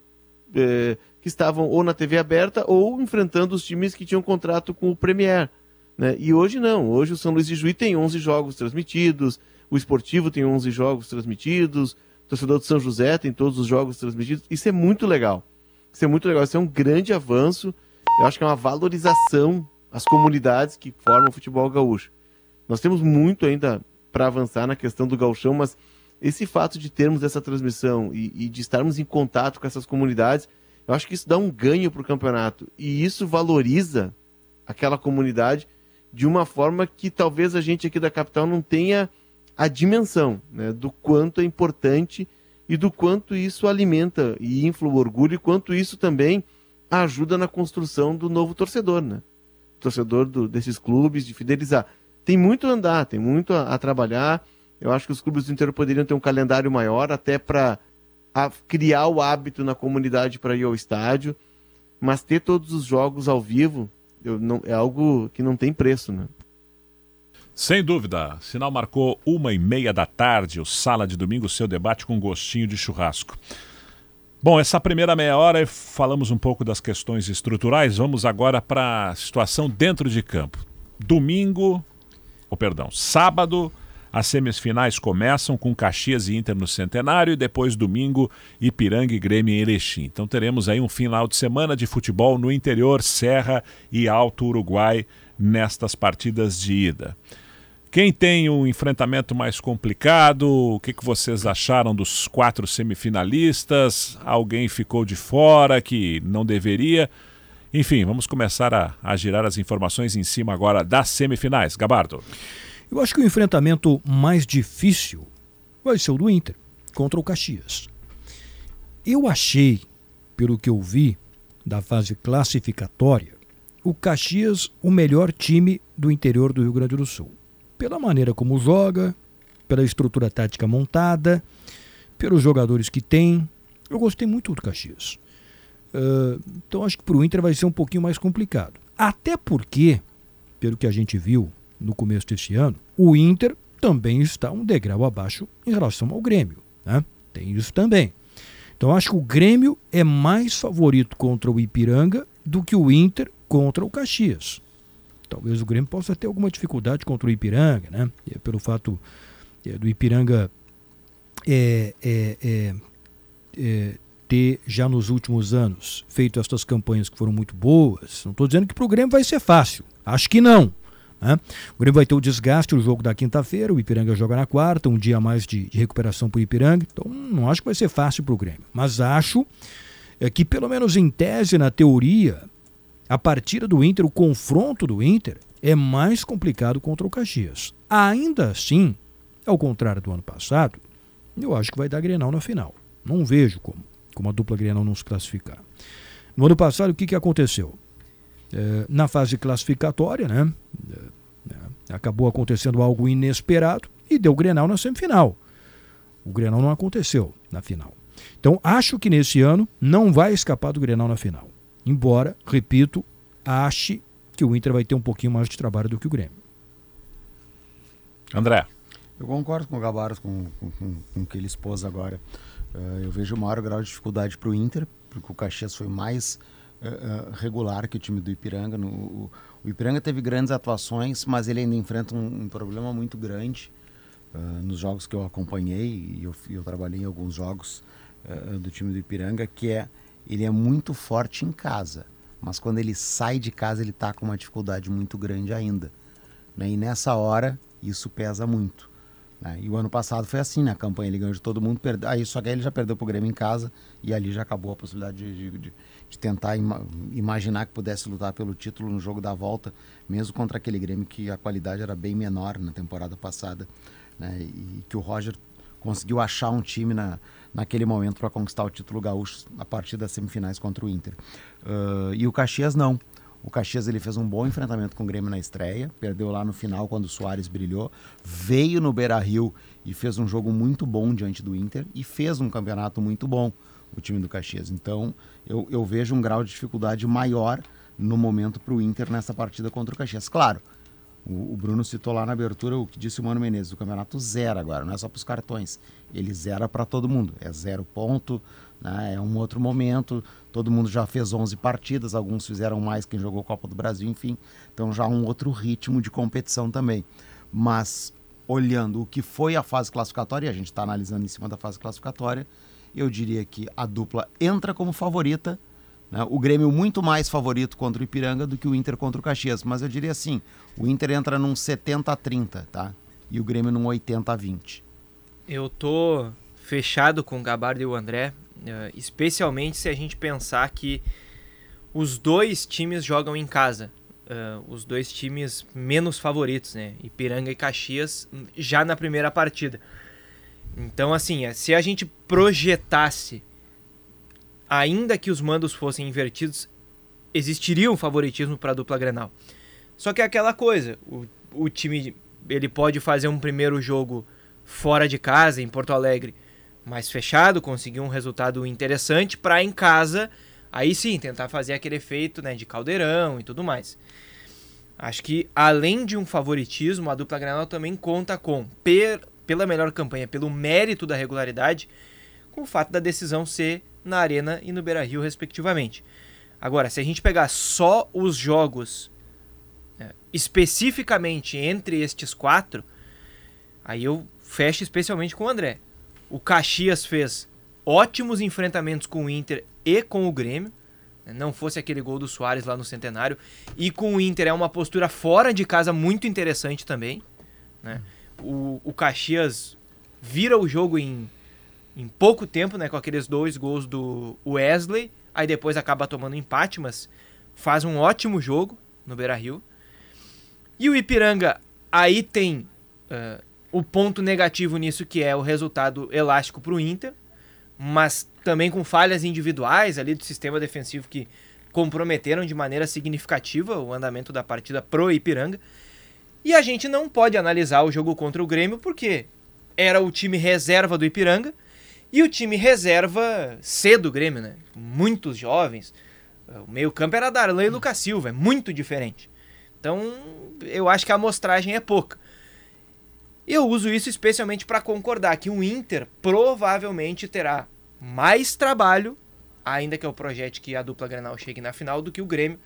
é, que estavam ou na TV aberta ou enfrentando os times que tinham contrato com o Premier. Né? E hoje não. Hoje o São Luís de Juí tem 11 jogos transmitidos, o esportivo tem 11 jogos transmitidos, o torcedor de São José tem todos os jogos transmitidos. Isso é muito legal. Isso é muito legal. Isso é um grande avanço. Eu acho que é uma valorização às comunidades que formam o futebol gaúcho. Nós temos muito ainda para avançar na questão do galchão, mas esse fato de termos essa transmissão e, e, de estarmos em contato com essas comunidades, eu acho que isso dá um ganho para o campeonato. E isso valoriza aquela comunidade de uma forma que talvez a gente aqui da capital não tenha a dimensão né, do quanto é importante e do quanto isso alimenta e infla o orgulho e quanto isso também ajuda na construção do novo torcedor, né? Torcedor do, desses clubes, de fidelizar tem muito a andar, tem muito a, a trabalhar. Eu acho que os clubes do interior poderiam ter um calendário maior, até para criar o hábito na comunidade para ir ao estádio. Mas ter todos os jogos ao vivo eu, não, é algo que não tem preço, né? Sem dúvida. Sinal marcou uma e meia da tarde, o Sala de Domingo, seu debate com gostinho de churrasco. Bom, essa primeira meia hora falamos um pouco das questões estruturais. Vamos agora para a situação dentro de campo. Domingo, oh, perdão, sábado, as semifinais começam com Caxias e Inter no Centenário e depois domingo Ipiranga e Grêmio em Erechim. Então teremos aí um final de semana de futebol no interior, Serra e Alto Uruguai nestas partidas de ida. Quem tem um enfrentamento mais complicado? O que, que vocês acharam dos quatro semifinalistas? Alguém ficou de fora que não deveria? Enfim, vamos começar a, a girar as informações em cima agora das semifinais. Gabardo. Eu acho que o enfrentamento mais difícil vai ser o do Inter contra o Caxias. Eu achei, pelo que eu vi da fase classificatória, o Caxias o melhor time do interior do Rio Grande do Sul. Pela maneira como joga, pela estrutura tática montada, pelos jogadores que tem. Eu gostei muito do Caxias. Uh, então acho que para o Inter vai ser um pouquinho mais complicado. Até porque, pelo que a gente viu no começo deste ano, o Inter também está um degrau abaixo em relação ao Grêmio. Né? Tem isso também. Então acho que o Grêmio é mais favorito contra o Ipiranga do que o Inter contra o Caxias. Talvez o Grêmio possa ter alguma dificuldade contra o Ipiranga, né? Pelo fato é, do Ipiranga é, é, é, é, ter já nos últimos anos feito essas campanhas que foram muito boas. Não estou dizendo que para o Grêmio vai ser fácil. Acho que não. Né? O Grêmio vai ter o desgaste, o jogo da quinta-feira, o Ipiranga joga na quarta, um dia mais de, de recuperação para o Ipiranga. Então não acho que vai ser fácil para o Grêmio. Mas acho é, que, pelo menos em tese, na teoria, a partida do Inter, o confronto do Inter, é mais complicado contra o Caxias. Ainda assim, ao contrário do ano passado, eu acho que vai dar Grenal na final. Não vejo como, como a dupla Grenal não se classificar. No ano passado, o que, que aconteceu? É, na fase classificatória, né? É, acabou acontecendo algo inesperado e deu Grenal na semifinal. O Grenal não aconteceu na final. Então, acho que nesse ano não vai escapar do Grenal na final. Embora, repito, ache que o Inter vai ter um pouquinho mais de trabalho do que o Grêmio. André. Eu concordo com o Gabaros, com, com, com, com o que ele expôs agora. Uh, eu vejo o maior grau de dificuldade para o Inter, porque o Caxias foi mais uh, uh, regular que o time do Ipiranga. No, o, o, Ipiranga teve grandes atuações, mas ele ainda enfrenta um, um problema muito grande nos jogos que eu acompanhei, e eu, eu trabalhei em alguns jogos do time do Ipiranga, que é ele é muito forte em casa, mas quando ele sai de casa ele está com uma dificuldade muito grande ainda. Né? E nessa hora isso pesa muito. Né? E o ano passado foi assim, na né? campanha ele ganhou de todo mundo, perde... aí só que aí ele já perdeu para o Grêmio em casa e ali já acabou a possibilidade de, de, de tentar ima... imaginar que pudesse lutar pelo título no jogo da volta, mesmo contra aquele Grêmio que a qualidade era bem menor na temporada passada, né? e que o Roger conseguiu achar um time na, naquele momento para conquistar o título gaúcho a partir das semifinais contra o Inter. Uh, e o Caxias não. O Caxias ele fez um bom enfrentamento com o Grêmio na estreia, perdeu lá no final quando o Soares brilhou, veio no Beira-Rio e fez um jogo muito bom diante do Inter e fez um campeonato muito bom o time do Caxias. Então eu, eu vejo um grau de dificuldade maior no momento para o Inter nessa partida contra o Caxias. Claro, o, o, Bruno citou lá na abertura o que disse o Mano Menezes, o campeonato zero agora, não é só para os cartões, ele zera para todo mundo, é zero ponto, né? É um outro momento, todo mundo já fez 11 partidas, alguns fizeram mais quem jogou Copa do Brasil, enfim. Então já um outro ritmo de competição também. Mas olhando o que foi a fase classificatória, e a gente está analisando em cima da fase classificatória, eu diria que a dupla entra como favorita, né? o Grêmio muito mais favorito contra o Ipiranga do que o Inter contra o Caxias. Mas eu diria assim, o Inter entra num 70 a 30, tá? E o Grêmio num 80 a 20. Eu tô fechado com o Gabardo e o André. Uh, especialmente se a gente pensar que os dois times jogam em casa. Uh, os dois times menos favoritos, né? Ipiranga e Caxias, já na primeira partida. Então, assim, é, se a gente projetasse, ainda que os mandos fossem invertidos, existiria um favoritismo para a dupla Grenal. Só que é aquela coisa, o, o time ele pode fazer um primeiro jogo fora de casa, em Porto Alegre, mais fechado, conseguir um resultado interessante para em casa, aí sim, tentar fazer aquele efeito né, de caldeirão e tudo mais. Acho que além de um favoritismo, a dupla Granal também conta com, per, pela melhor campanha, pelo mérito da regularidade, com o fato da decisão ser na Arena e no Beira-Rio, respectivamente. Agora, se a gente pegar só os jogos né, especificamente entre estes quatro, aí eu fecho especialmente com o André o Caxias fez ótimos enfrentamentos com o Inter e com o Grêmio. Né? Não fosse aquele gol do Soares lá no Centenário. E com o Inter é uma postura fora de casa muito interessante também. Né? O, o Caxias vira o jogo em, em pouco tempo, né? Com aqueles dois gols do Wesley. Aí depois acaba tomando empate, mas faz um ótimo jogo no Beira Rio. E o Ipiranga aí tem uh, o ponto negativo nisso que é o resultado elástico para o Inter, mas também com falhas individuais ali do sistema defensivo que comprometeram de maneira significativa o andamento da partida pro Ipiranga. E a gente não pode analisar o jogo contra o Grêmio porque era o time reserva do Ipiranga e o time reserva C do Grêmio, né? Muitos jovens. O meio-campo era Darlan e Lucas Silva, é muito diferente. Então, eu acho que a amostragem é pouca. Eu uso isso especialmente para concordar que o Inter provavelmente terá mais trabalho, ainda que eu projete que a dupla Grenal chegue na final, do que o Grêmio.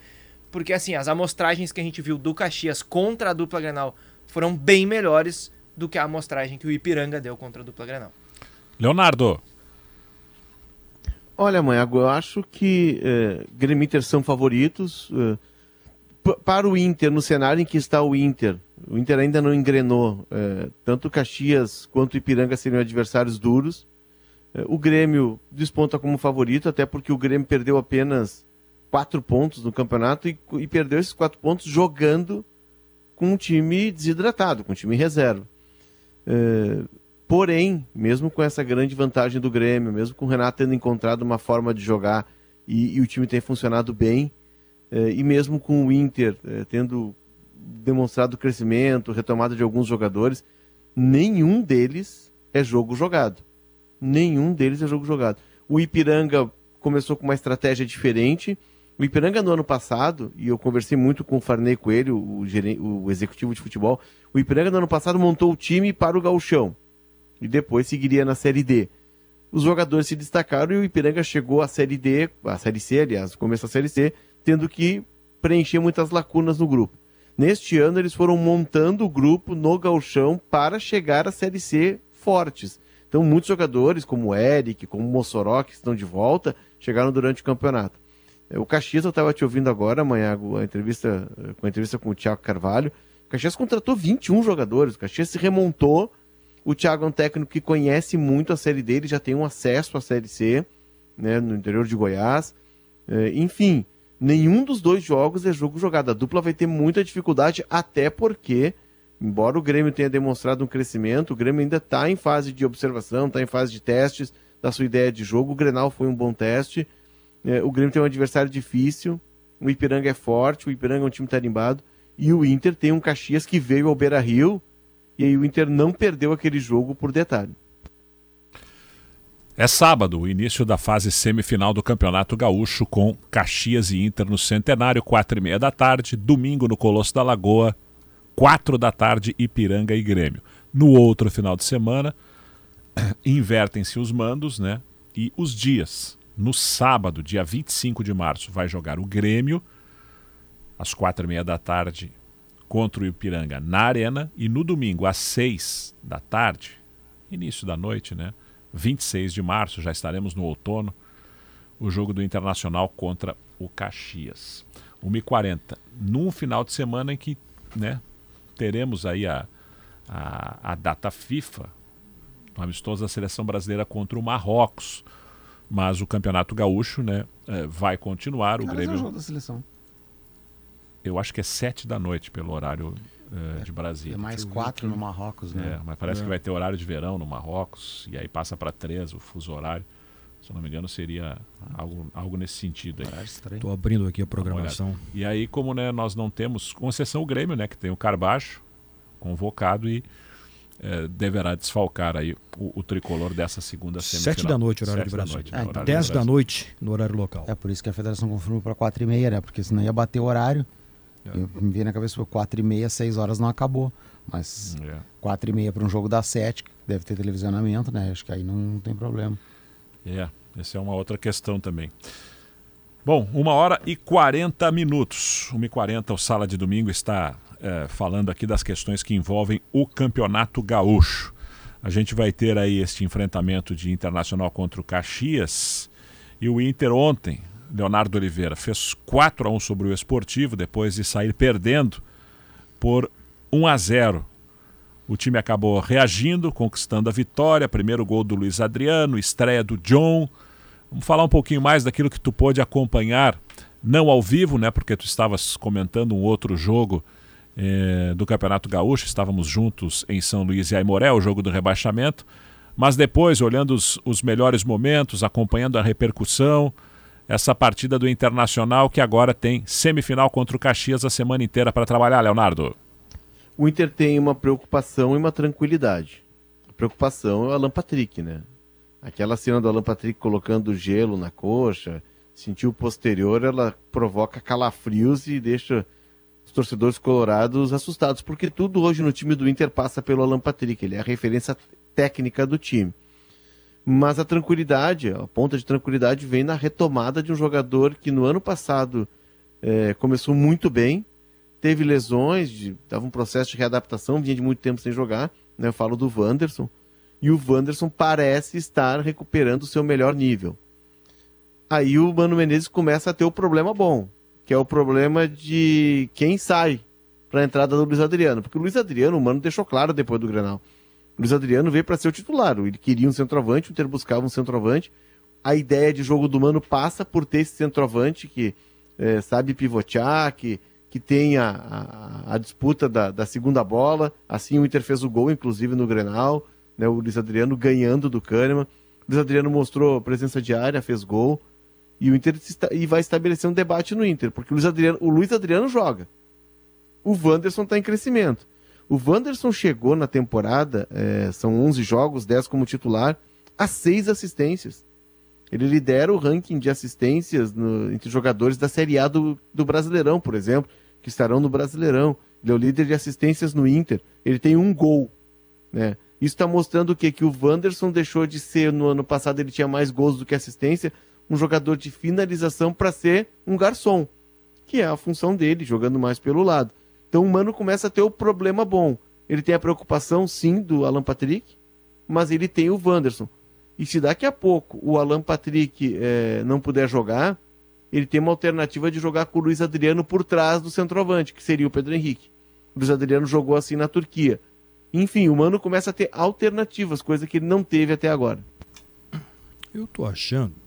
Porque assim, as amostragens que a gente viu do Caxias contra a dupla Grenal foram bem melhores do que a amostragem que o Ipiranga deu contra a dupla Grenal. Leonardo. Olha, mãe, eu acho que eh, Grêmio e Inter são favoritos. Eh, para o Inter, no cenário em que está o Inter, o Inter ainda não engrenou. Eh, tanto Caxias quanto o Ipiranga seriam adversários duros. Eh, o Grêmio desponta como favorito, até porque o Grêmio perdeu apenas quatro pontos no campeonato e, e perdeu esses quatro pontos jogando com um time desidratado, com um time reserva. Eh, Porém, mesmo com essa grande vantagem do Grêmio, mesmo com o Renato tendo encontrado uma forma de jogar e, e o time tem funcionado bem, eh, e mesmo com o Inter eh, tendo demonstrado crescimento, retomada de alguns jogadores, nenhum deles é jogo jogado. Nenhum deles é jogo jogado. O Ipiranga começou com uma estratégia diferente. O Ipiranga no ano passado, e eu conversei muito com o Farney Coelho, o, o executivo de futebol, o Ipiranga no ano passado montou o time para o gauchão e depois seguiria na Série D. Os jogadores se destacaram e o Ipiranga chegou à Série D, à Série C, aliás, começo da Série C, tendo que preencher muitas lacunas no grupo. Neste ano, eles foram montando o grupo no galchão para chegar à Série C fortes. Então, muitos jogadores, como o Eric, como o Mossoró, que estão de volta, chegaram durante o campeonato. O Caxias, eu estava te ouvindo agora, amanhã, a entrevista, com a entrevista com o Thiago Carvalho. O Caxias contratou 21 jogadores. O Caxias se remontou o Thiago é um técnico que conhece muito a Série D, ele já tem um acesso à Série C, né, no interior de Goiás. É, enfim, nenhum dos dois jogos é jogo jogado. A dupla vai ter muita dificuldade, até porque, embora o Grêmio tenha demonstrado um crescimento, o Grêmio ainda está em fase de observação, está em fase de testes da sua ideia de jogo. O Grenal foi um bom teste. É, o Grêmio tem um adversário difícil. O Ipiranga é forte, o Ipiranga é um time tarimbado. E o Inter tem um Caxias que veio ao Beira Rio e aí o Inter não perdeu aquele jogo por detalhe. É sábado, o início da fase semifinal do Campeonato Gaúcho com Caxias e Inter no Centenário, quatro e meia da tarde. Domingo no Colosso da Lagoa, quatro da tarde, Ipiranga e Grêmio. No outro final de semana, invertem-se os mandos, né? E os dias. No sábado, dia 25 de março, vai jogar o Grêmio, às quatro e meia da tarde, contra o Ipiranga na Arena e no domingo às 6 da tarde, início da noite, né? 26 de março, já estaremos no outono, o jogo do Internacional contra o Caxias. 1h40, num final de semana em que né, teremos aí a, a, a data FIFA, um amistoso da seleção brasileira contra o Marrocos. Mas o Campeonato Gaúcho né, eh, vai continuar. O Grêmio. É o jogo da seleção eu acho que é sete da noite pelo horário uh, de Brasília. É mais quatro no Marrocos, né? É, mas parece é. que vai ter horário de verão no Marrocos e aí passa para três o fuso horário. Se eu não me engano, seria algo, algo nesse sentido. Estou abrindo aqui a programação. E aí, como né, nós não temos, com exceção o Grêmio, né, que tem o Carbaixo convocado e é, deverá desfalcar aí o, o, tricolor dessa segunda semifinal. Sete da noite, horário Sete de Brasília. Noite, é, Dez da noite no horário local. É por isso que a federação confirmou para quatro e meia, né? Porque senão ia bater o horário. É. Eu, me veio na cabeça, foi 4 e meia, 6 horas não acabou. Mas é. 4 e meia para um jogo das 7, deve ter televisionamento, né? Acho que aí não, não tem problema. É, essa é uma outra questão também. Bom, uma hora e 40 minutos. 1 e 40 o Sala de Domingo está é, falando aqui das questões que envolvem o Campeonato Gaúcho. A gente vai ter aí este enfrentamento de Internacional contra o Caxias. E o Inter ontem, Leonardo Oliveira fez 4 a 1 sobre o Esportivo depois de sair perdendo por 1 a 0. O time acabou reagindo, conquistando a vitória. Primeiro gol do Luiz Adriano, estreia do John. Vamos falar um pouquinho mais daquilo que tu pôde acompanhar, não ao vivo, né? Porque tu estavas comentando um outro jogo eh, do Campeonato Gaúcho. Estávamos juntos em São Luís e Aimoré, o jogo do rebaixamento. Mas depois, olhando os, os melhores momentos, acompanhando a repercussão, essa partida do Internacional que agora tem semifinal contra o Caxias a semana inteira para trabalhar, Leonardo? O Inter tem uma preocupação e uma tranquilidade. A preocupação é o Alan Patrick, né? Aquela cena do Alan Patrick colocando gelo na coxa, sentiu o posterior, ela provoca calafrios e deixa torcedores colorados assustados, porque tudo hoje no time do Inter passa pelo Alan Patrick, ele é a referência técnica do time. Mas a tranquilidade, a ponta de tranquilidade vem na retomada de um jogador que no ano passado é, começou muito bem, teve lesões, estava um processo de readaptação, vinha de muito tempo sem jogar, né, eu falo do Wanderson, e o Wanderson parece estar recuperando o seu melhor nível. Aí o Mano Menezes começa a ter o problema bom, que é o problema de quem sai para a entrada do Luiz Adriano. Porque o Luiz Adriano, o Mano deixou claro depois do Grenal. O Luiz Adriano veio para ser o titular. Ele queria um centroavante, o Inter buscava um centroavante. A ideia de jogo do Mano passa por ter esse centroavante que é, sabe pivotear, que, que tem a, a, a disputa da, da, segunda bola. Assim o Inter fez o gol, inclusive, no Grenal. Né, o Luiz Adriano ganhando do Kahneman. O Luiz Adriano mostrou presença diária, fez gol. E o Inter e vai estabelecer um debate no Inter, porque o Luiz Adriano, o Luiz Adriano joga. O Wanderson está em crescimento. O Wanderson chegou na temporada, é, são 11 jogos, 10 como titular, a 6 assistências. Ele lidera o ranking de assistências no, entre jogadores da Série A do, do Brasileirão, por exemplo, que estarão no Brasileirão. Ele é o líder de assistências no Inter. Ele tem um gol. Né? Isso está mostrando o quê? Que o Wanderson deixou de ser, no ano passado ele tinha mais gols do que assistência, um jogador de finalização para ser um garçom, que é a função dele, jogando mais pelo lado. Então o Mano começa a ter o problema bom. Ele tem a preocupação, sim, do Alan Patrick, mas ele tem o Wanderson. E se daqui a pouco o Alan Patrick é, não puder jogar, ele tem uma alternativa de jogar com o Luiz Adriano por trás do centroavante, que seria o Pedro Henrique. O Luiz Adriano jogou assim na Turquia. Enfim, o Mano começa a ter alternativas, coisa que ele não teve até agora. Eu tô achando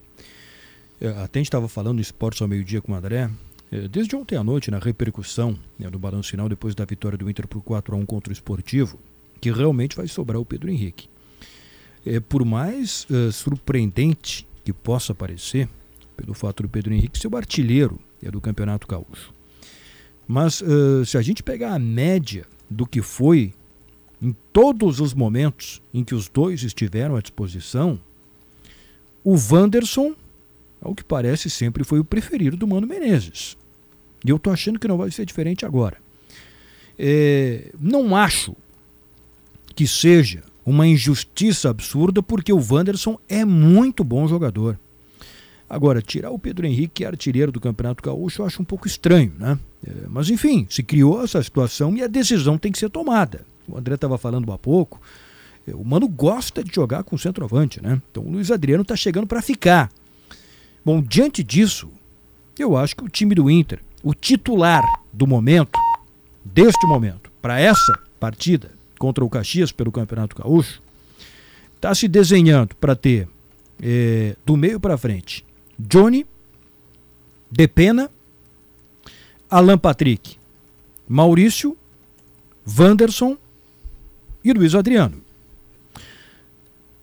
até a gente estava falando do esportes ao meio-dia com o André. É, desde ontem à noite, na repercussão né, do balanço final, depois da vitória do Inter por 4 a 1 contra o Esportivo, que realmente vai sobrar o Pedro Henrique. É, por mais uh, surpreendente que possa parecer, pelo fato do Pedro Henrique ser o artilheiro é, do Campeonato Gaúcho. Mas uh, se a gente pegar a média do que foi em todos os momentos em que os dois estiveram à disposição, o Wanderson ao que parece sempre foi o preferido do Mano Menezes. E eu estou achando que não vai ser diferente agora. É, não acho que seja uma injustiça absurda, porque o Wanderson é muito bom jogador. Agora, tirar o Pedro Henrique, que é artilheiro do Campeonato Gaúcho, eu acho um pouco estranho, né? É, mas enfim, se criou essa situação e a decisão tem que ser tomada. O André estava falando há pouco. É, o Mano gosta de jogar com centroavante, né? Então o Luiz Adriano está chegando para ficar. Bom, diante disso, eu acho que o time do Inter, o titular do momento, deste momento, para essa partida contra o Caxias pelo Campeonato Gaúcho, está se desenhando para ter é, do meio para frente Johnny, Depena, Alan Patrick, Maurício, Wanderson e Luiz Adriano.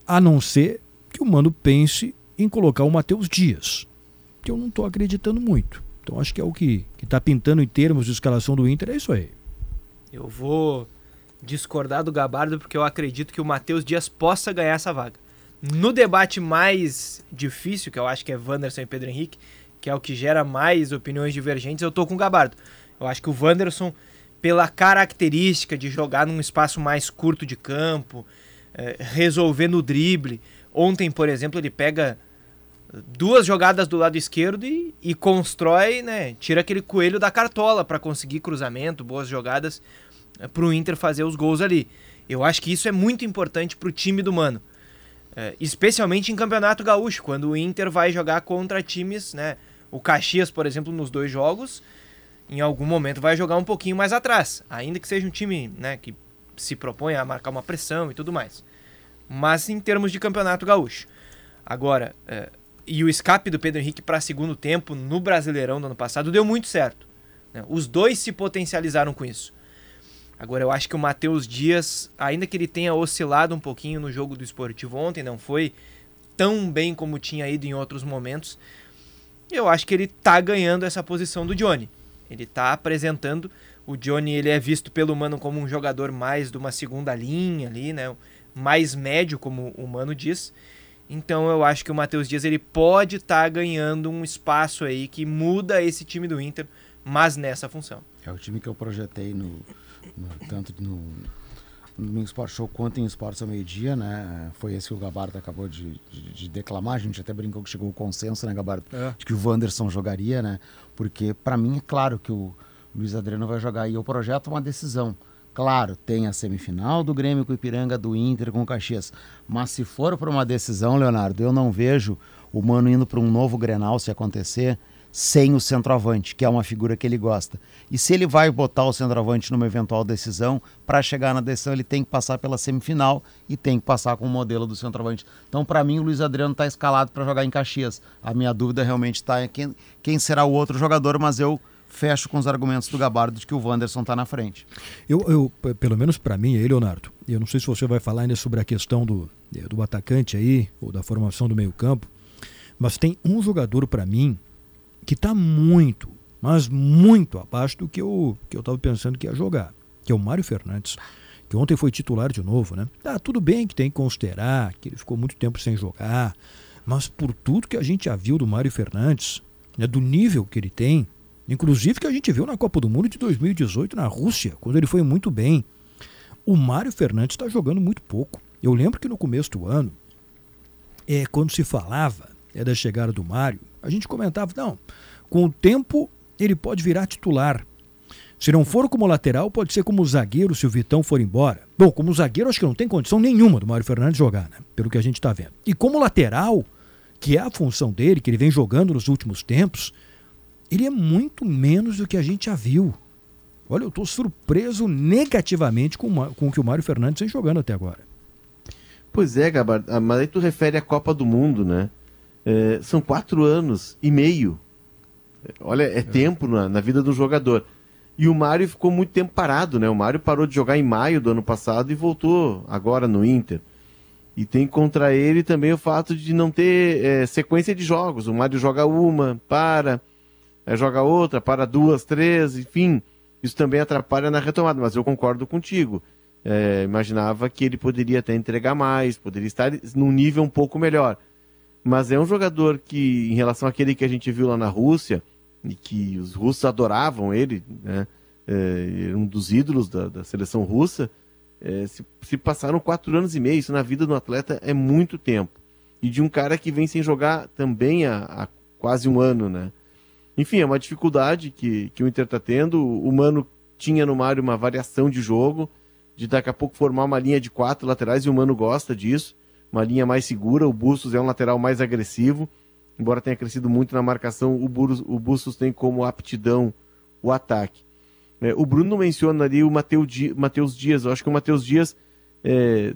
A não ser que o Mano pense em colocar o Matheus Dias, que eu não estou acreditando muito. Então acho que é o que está pintando em termos de escalação do Inter, é isso aí. Eu vou discordar do Gabardo porque eu acredito que o Matheus Dias possa ganhar essa vaga. No debate mais difícil, que eu acho que é Wanderson e Pedro Henrique, que é o que gera mais opiniões divergentes, eu tô com o Gabardo. Eu acho que o Wanderson, pela característica de jogar num espaço mais curto de campo, é, resolver no drible, Ontem, por exemplo, ele pega duas jogadas do lado esquerdo e, e constrói, né? Tira aquele coelho da cartola para conseguir cruzamento, boas jogadas é, para o Inter fazer os gols ali. Eu acho que isso é muito importante para o time do Mano. É, especialmente em campeonato gaúcho, quando o Inter vai jogar contra times, né? O Caxias, por exemplo, nos dois jogos, em algum momento vai jogar um pouquinho mais atrás, ainda que seja um time né, que se propõe a marcar uma pressão e tudo mais mas em termos de campeonato gaúcho. Agora, é, e o escape do Pedro Henrique para segundo tempo no Brasileirão do ano passado deu muito certo. Né? Os dois se potencializaram com isso. Agora, eu acho que o Matheus Dias, ainda que ele tenha oscilado um pouquinho no jogo do esportivo ontem, não foi tão bem como tinha ido em outros momentos, eu acho que ele tá ganhando essa posição do Johnny. Ele tá apresentando. O Johnny ele é visto pelo Mano como um jogador mais de uma segunda linha ali, né? Mais médio, como o Mano diz. Então eu acho que o Matheus Dias ele pode estar tá ganhando um espaço aí que muda esse time do Inter, mas nessa função. É o time que eu projetei no, no tanto no, no Domingo Sport Show quanto em Esportes ao meio-dia, né? Foi esse que o Gabardo acabou de, de, de, declamar. A gente até brincou que chegou o consenso, né, Gabardo? É. De que o Wanderson jogaria, né? Porque, para mim, é claro que o Luiz Adriano vai jogar. E eu projeto uma decisão. Claro, tem a semifinal do Grêmio com o Ipiranga, do Inter com o Caxias. Mas se for para uma decisão, Leonardo, eu não vejo o Mano indo para um novo Grenal se acontecer sem o centroavante, que é uma figura que ele gosta. E se ele vai botar o centroavante numa eventual decisão, para chegar na decisão ele tem que passar pela semifinal e tem que passar com o modelo do centroavante. Então, para mim, o Luiz Adriano está escalado para jogar em Caxias. A minha dúvida realmente está em quem, quem será o outro jogador, mas eu fecho com os argumentos do Gabardo de que o Wanderson está na frente. Eu, eu pelo menos para mim, aí, Leonardo, eu não sei se você vai falar ainda sobre a questão do, do atacante aí, ou da formação do meio campo, mas tem um jogador para mim que está muito, mas muito abaixo do que eu que eu estava pensando que ia jogar, que é o Mário Fernandes, que ontem foi titular de novo, né? Tá tudo bem que tem que considerar que ele ficou muito tempo sem jogar, mas por tudo que a gente já viu do Mário Fernandes, né, do nível que ele tem, inclusive que a gente viu na Copa do Mundo de 2018 na Rússia, quando ele foi muito bem, o Mário Fernandes está jogando muito pouco. Eu lembro que no começo do ano, é quando se falava é da chegada do Mário, a gente comentava, não, com o tempo ele pode virar titular. Se não for como lateral, pode ser como zagueiro se o Vitão for embora. Bom, como zagueiro, acho que não tem condição nenhuma do Mário Fernandes jogar, né? Pelo que a gente está vendo. E como lateral, que é a função dele, que ele vem jogando nos últimos tempos, ele é muito menos do que a gente já viu. Olha, eu estou surpreso negativamente com, com o que o Mário Fernandes vem jogando até agora. Pois é, Gabar, ah, mas aí tu refere à Copa do Mundo, né? É, são quatro anos e meio. Olha, é, é. tempo na, na, vida do jogador. E o Mário ficou muito tempo parado, né? O Mário parou de jogar em maio do ano passado e voltou agora no Inter. E tem contra ele também o fato de não ter é, sequência de jogos. O Mário joga uma, para, joga outra, para duas, três, enfim. Isso também atrapalha na retomada, mas eu concordo contigo. É, imaginava que ele poderia até entregar mais, poderia estar num nível um pouco melhor mas é um jogador que, em relação àquele que a gente viu lá na Rússia, e que os russos adoravam ele, né? É, um dos ídolos da, da seleção russa, é, se, se, passaram quatro anos e meio, isso na vida do atleta é muito tempo. E de um cara que vem sem jogar também há, há quase um ano, né? Enfim, é uma dificuldade que, que o Inter está tendo. O Mano tinha no Mário uma variação de jogo, de daqui a pouco formar uma linha de quatro laterais, e o Mano gosta disso uma linha mais segura. O Bustos é um lateral mais agressivo, embora tenha crescido muito na marcação. O, Bustos, o Bustos tem como aptidão o ataque. É, o Bruno menciona ali o Matheus Dias. Eu acho que o Matheus Dias é,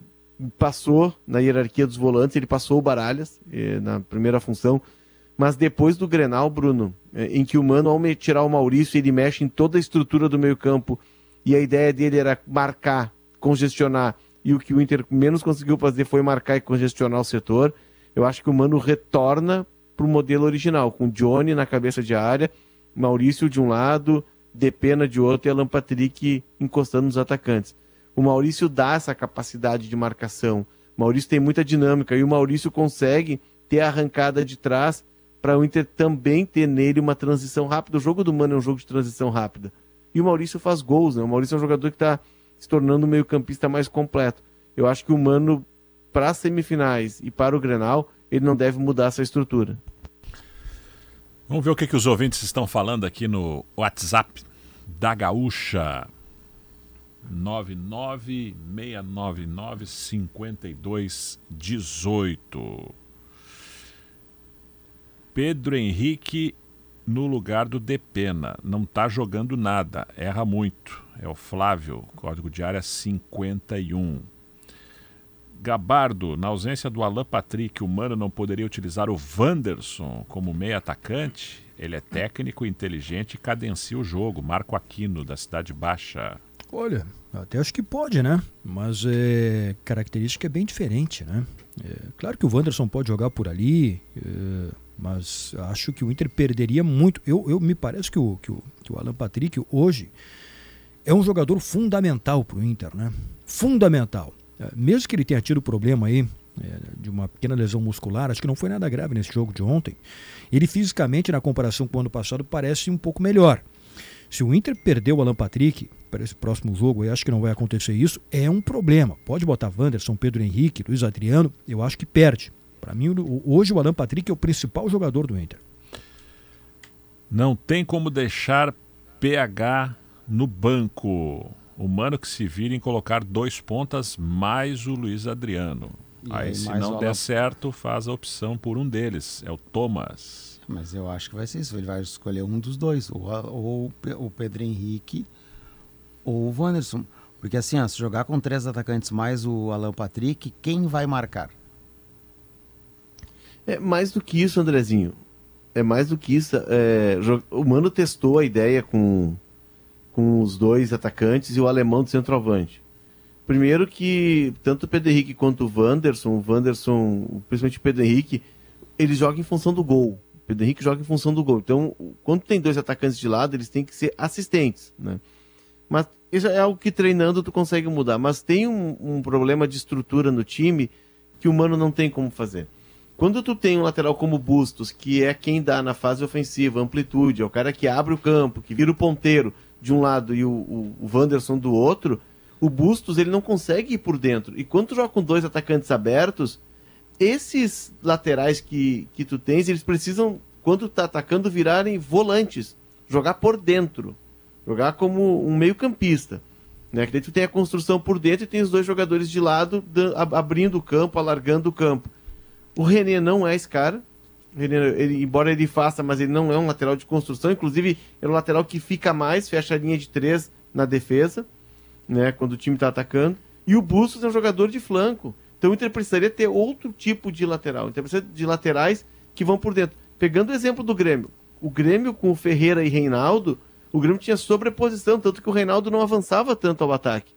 passou na hierarquia dos volantes, ele passou o Baralhas é, na primeira função. Mas depois do Grenal, Bruno, é, em que o Mano, ao tirar o Maurício, ele mexe em toda a estrutura do meio-campo e a ideia dele era marcar, congestionar e o que o Inter menos conseguiu fazer foi marcar e congestionar o setor. Eu acho que o Mano retorna para o modelo original, com Johnny na cabeça de área, Maurício de um lado, Depena de outro e Alan Patrick encostando nos atacantes. O Maurício dá essa capacidade de marcação. O Maurício tem muita dinâmica e o Maurício consegue ter a arrancada de trás para o Inter também ter nele uma transição rápida. O jogo do Mano é um jogo de transição rápida. E o Maurício faz gols, né? O Maurício é um jogador que está se tornando um meio-campista mais completo. Eu acho que o Mano, para as semifinais e para o Grenal, ele não deve mudar essa estrutura. Vamos ver o que, que os ouvintes estão falando aqui no WhatsApp da Gaúcha. 996995218. Pedro Henrique no lugar do Depena. Não está jogando nada, erra muito. É o Flávio, código de área 51. Gabardo, na ausência do Alan Patrick, o Mano não poderia utilizar o Wanderson como meio atacante? Ele é técnico, inteligente e cadencia o jogo. Marco Aquino, da Cidade Baixa. Olha, até acho que pode, né? Mas é, característica é bem diferente, né? É, claro que o Wanderson pode jogar por ali, é, mas acho que o Inter perderia muito. Eu, eu me parece que o, que o, que o Alan Patrick hoje é um jogador fundamental para o Inter, né? Fundamental. É, mesmo que ele tenha tido problema aí é, de uma pequena lesão muscular, acho que não foi nada grave nesse jogo de ontem. Ele fisicamente, na comparação com o ano passado, parece um pouco melhor. Se o Inter perder o Alan Patrick para esse próximo jogo, eu acho que não vai acontecer isso, é um problema. Pode botar Wanderson, Pedro Henrique, Luiz Adriano, eu acho que perde. Para mim, hoje o Alan Patrick é o principal jogador do Inter. Não tem como deixar PH no banco. O mano que se vira em colocar dois pontas mais o Luiz Adriano. E aí, se não der certo, faz a opção por um deles. É o Thomas. Mas eu acho que vai ser isso. Ele vai escolher um dos dois. Ou, ou o Pedro Henrique ou o Wanderson. Porque assim, ó, se jogar com três atacantes mais o Alan Patrick, quem vai marcar? É mais do que isso, Andrezinho. É mais do que isso. É, o Mano testou a ideia com, com os dois atacantes e o alemão do centroavante. Primeiro que tanto o Pedro Henrique quanto o Wanderson, o Wanderson, principalmente o Pedro Henrique, eles jogam em função do gol. O Pedro Henrique joga em função do gol. Então, quando tem dois atacantes de lado, eles têm que ser assistentes, né? Mas isso é algo que treinando tu consegue mudar. Mas tem um, um problema de estrutura no time que o Mano não tem como fazer. Quando tu tem um lateral como Bustos, que é quem dá na fase ofensiva amplitude, é o cara que abre o campo, que vira o ponteiro de um lado e o, o, o Wanderson do outro, o Bustos ele não consegue ir por dentro. E quando tu joga com dois atacantes abertos, esses laterais que, que tu tens, eles precisam, quando tá atacando, virarem volantes, jogar por dentro, jogar como um meio campista. Né? Que daí tu tem a construção por dentro e tem os dois jogadores de lado abrindo o campo, alargando o campo. O René não é esse cara. Ele, embora ele faça, mas ele não é um lateral de construção. Inclusive, é um lateral que fica mais, fecha a linha de três na defesa, né? Quando o time está atacando. E o Bustos é um jogador de flanco. Então o Inter precisaria ter outro tipo de lateral. Então precisa de laterais que vão por dentro. Pegando o exemplo do Grêmio. O Grêmio com o Ferreira e Reinaldo, o Grêmio tinha sobreposição, tanto que o Reinaldo não avançava tanto ao ataque.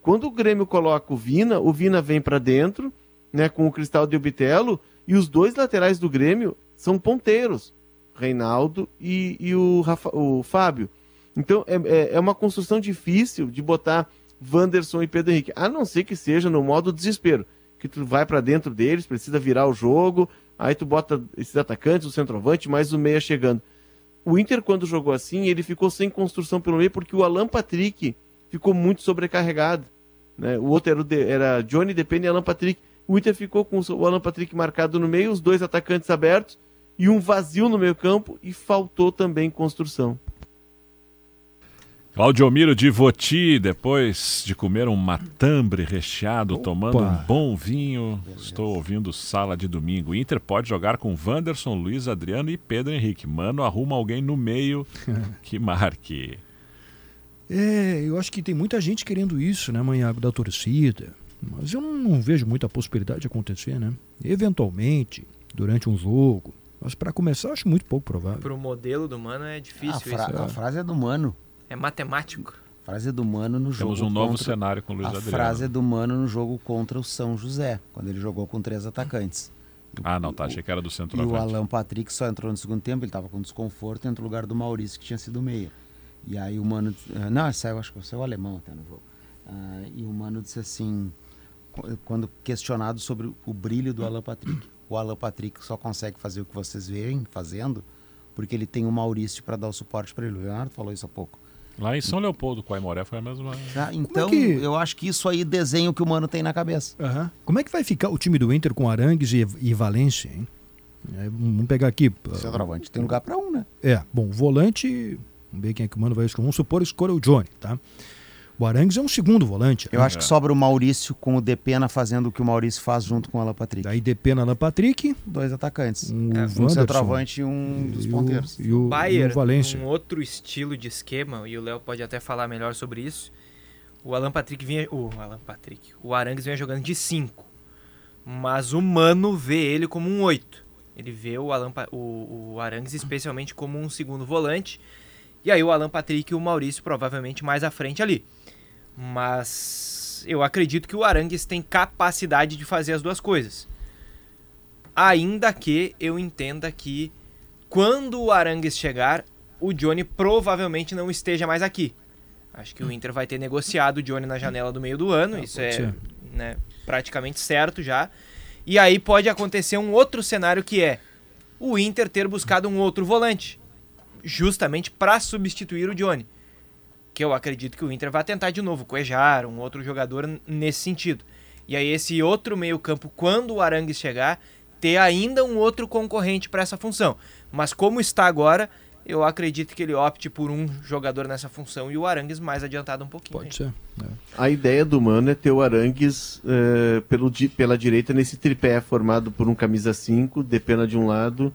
Quando o Grêmio coloca o Vina, o Vina vem para dentro, né, com o Cristal de Obitelo, e os dois laterais do Grêmio são ponteiros, Reinaldo e, e o, Rafa, o Fábio. Então é, é, é, uma construção difícil de botar Wanderson e Pedro Henrique, a não ser que seja no modo desespero, que tu vai para dentro deles, precisa virar o jogo, aí tu bota esses atacantes, o centroavante, mais o meia chegando. O Inter, quando jogou assim, ele ficou sem construção pelo meio porque o Alan Patrick ficou muito sobrecarregado. Né? O outro era, o de, era Johnny Depende e Alan Patrick. O Inter ficou com o Alan Patrick marcado no meio, os dois atacantes abertos e um vazio no meio campo e faltou também construção. Claudio Miro de Voti, depois de comer um matambre recheado, Opa. tomando um bom vinho, Beleza. estou ouvindo Sala de Domingo. Inter pode jogar com Wanderson, Luiz Adriano e Pedro Henrique. Mano, arruma alguém no meio que marque. É, eu acho que tem muita gente querendo isso, né, Manhago, da torcida. Mas eu não, não vejo muita possibilidade de acontecer, né? Eventualmente, durante um jogo. Mas para começar, acho muito pouco provável. Para o modelo do Mano é difícil a fra isso. A frase é do Mano. É matemático. A frase é do Mano no jogo. Temos um novo cenário com o Luiz a Adriano. A frase é do Mano no jogo contra o São José, quando ele jogou com três atacantes. Ah, não, tá. Achei que era do centro E o Alan Patrick só entrou no segundo tempo, ele estava com desconforto, entrou no lugar do Maurício, que tinha sido meia. E aí o Mano. Eh, não, saiu, acho que saiu o alemão até no jogo. Uh, e o Mano disse assim: quando questionado sobre o brilho do Alan Patrick. O Alan Patrick só consegue fazer o que vocês veem fazendo porque ele tem o Maurício para dar o suporte para ele. O Leonardo falou isso há pouco. Lá em São Leopoldo, com a Aimoré, foi a mesma. Ah, então, é que... eu acho que isso aí desenha o que o Mano tem na cabeça. Uhum. Como é que vai ficar o time do Inter com Arangues e, e Valência, hein? É, vamos pegar aqui. Centroavante tem lugar para um, né? É, bom, volante. Vamos ver quem é que o Mano vai escolher. Vamos supor escolha o Johnny, tá? O Arangues é um segundo volante. Eu né? acho que sobra o Maurício com o Depena fazendo o que o Maurício faz junto com o Alan Patrick. Daí Depena, Alan Patrick. Dois atacantes. Um, é, um centroavante e um dos ponteiros. E o, Bayer, e o Valência. um outro estilo de esquema, e o Léo pode até falar melhor sobre isso. O Alan Patrick vinha... O Alan Patrick. O Arangues vinha jogando de 5. Mas o Mano vê ele como um 8. Ele vê o, Alan, o, o Arangues especialmente como um segundo volante. E aí o Alan Patrick e o Maurício provavelmente mais à frente ali. Mas eu acredito que o Arangues tem capacidade de fazer as duas coisas. Ainda que eu entenda que quando o Arangues chegar, o Johnny provavelmente não esteja mais aqui. Acho que o Inter vai ter negociado o Johnny na janela do meio do ano, ah, isso é né, praticamente certo já. E aí pode acontecer um outro cenário que é o Inter ter buscado um outro volante. justamente para substituir o Johnny. Que eu acredito que o Inter vai tentar de novo, Cuejar, um outro jogador nesse sentido. E aí esse outro meio-campo, quando o Arangues chegar, ter ainda um outro concorrente para essa função. Mas como está agora, eu acredito que ele opte por um jogador nessa função e o Arangues mais adiantado um pouquinho. Pode ser. É. A ideia do Mano é ter o Arangues é, pelo, pela direita nesse tripé formado por um camisa 5, Depena de um lado,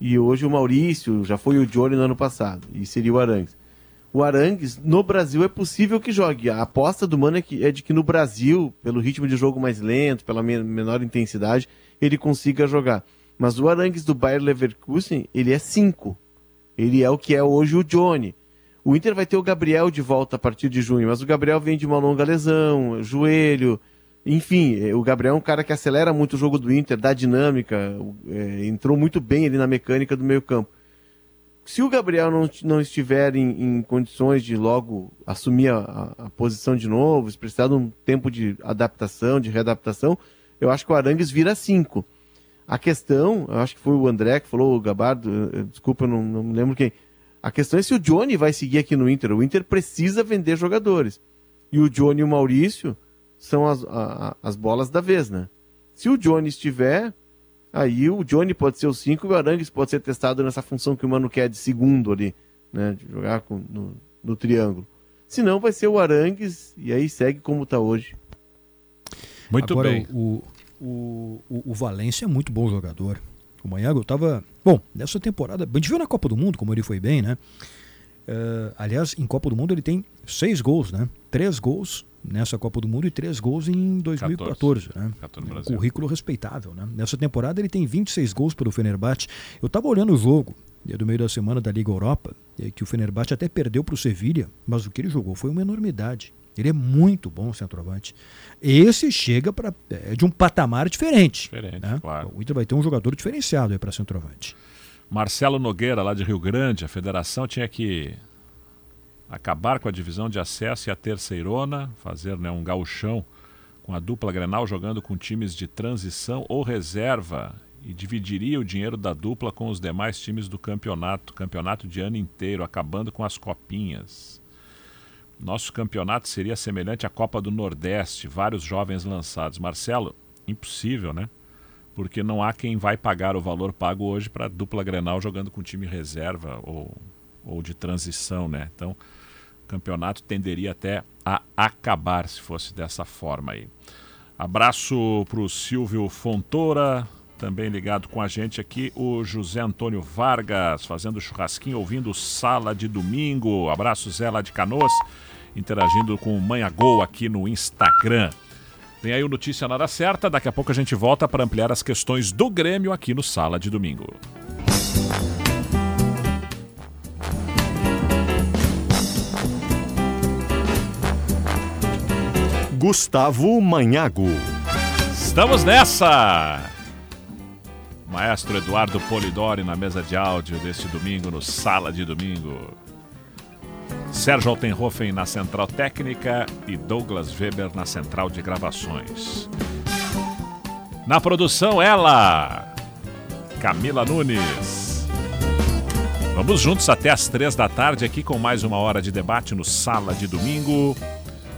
e hoje o Maurício, já foi o Johnny no ano passado, e seria o Arangues. O Arangues, no Brasil, é possível que jogue. A aposta do Mano é, que, é de que no Brasil, pelo ritmo de jogo mais lento, pela menor intensidade, ele consiga jogar. Mas o Arangues do Bayer Leverkusen, ele é 5. Ele é o que é hoje o Johnny. O Inter vai ter o Gabriel de volta a partir de junho, mas o Gabriel vem de uma longa lesão, joelho. Enfim, é, o Gabriel é um cara que acelera muito o jogo do Inter, dá dinâmica, é, entrou muito bem ali na mecânica do meio-campo. Se o Gabriel não, não estiver em, em condições de logo assumir a, a, posição de novo, se precisar de um tempo de adaptação, de readaptação, eu acho que o Arangues vira 5. A questão, eu acho que foi o André que falou, o Gabardo, eh, desculpa, eu não, não me lembro quem. A questão é se o Johnny vai seguir aqui no Inter. O Inter precisa vender jogadores. E o Johnny e o Maurício são as, a, as bolas da vez, né? Se o Johnny estiver, aí o Johnny pode ser o 5 e o Arangues pode ser testado nessa função que o Mano quer de segundo ali, né? De jogar com, no, no triângulo. Se não, vai ser o Arangues e aí segue como está hoje. Muito Agora, bem. O, o, o, o Valência é muito bom jogador. O Manhago estava. Bom, nessa temporada. A gente viu na Copa do Mundo como ele foi bem, né? Uh, aliás, em Copa do Mundo ele tem seis gols, né? Três gols nessa Copa do Mundo e três gols em 2014, 14, né? 14 um currículo respeitável, né? Nessa temporada ele tem 26 gols pelo Fenerbahçe. Eu estava olhando o jogo é do meio da semana da Liga Europa, é que o Fenerbahçe até perdeu para o Sevilha, mas o que ele jogou foi uma enormidade. Ele é muito bom centroavante. Esse chega para é de um patamar diferente. Diferente, né? claro. O Inter vai ter um jogador diferenciado para centroavante. Marcelo Nogueira, lá de Rio Grande, a federação tinha que acabar com a divisão de acesso e a terceirona, fazer né, um gauchão com a dupla Grenal jogando com times de transição ou reserva e dividiria o dinheiro da dupla com os demais times do campeonato, campeonato de ano inteiro, acabando com as copinhas. Nosso campeonato seria semelhante à Copa do Nordeste, vários jovens lançados. Marcelo, impossível, né? Porque não há quem vai pagar o valor pago hoje para dupla Grenal jogando com time reserva ou, ou de transição, né? Então, campeonato tenderia até a acabar se fosse dessa forma aí. Abraço para o Silvio Fontoura, também ligado com a gente aqui, o José Antônio Vargas, fazendo churrasquinho, ouvindo Sala de Domingo. Abraço, Zé, lá de Canoas interagindo com o Manha Gol aqui no Instagram. Tem aí o Notícia Nada Certa, daqui a pouco a gente volta para ampliar as questões do Grêmio aqui no Sala de Domingo. Gustavo Manhago. Estamos nessa! Maestro Eduardo Polidori na mesa de áudio deste domingo no Sala de Domingo. Sérgio Altenhofen na central técnica e Douglas Weber na central de gravações. Na produção, ela, Camila Nunes. Vamos juntos até as três da tarde aqui com mais uma hora de debate no Sala de Domingo.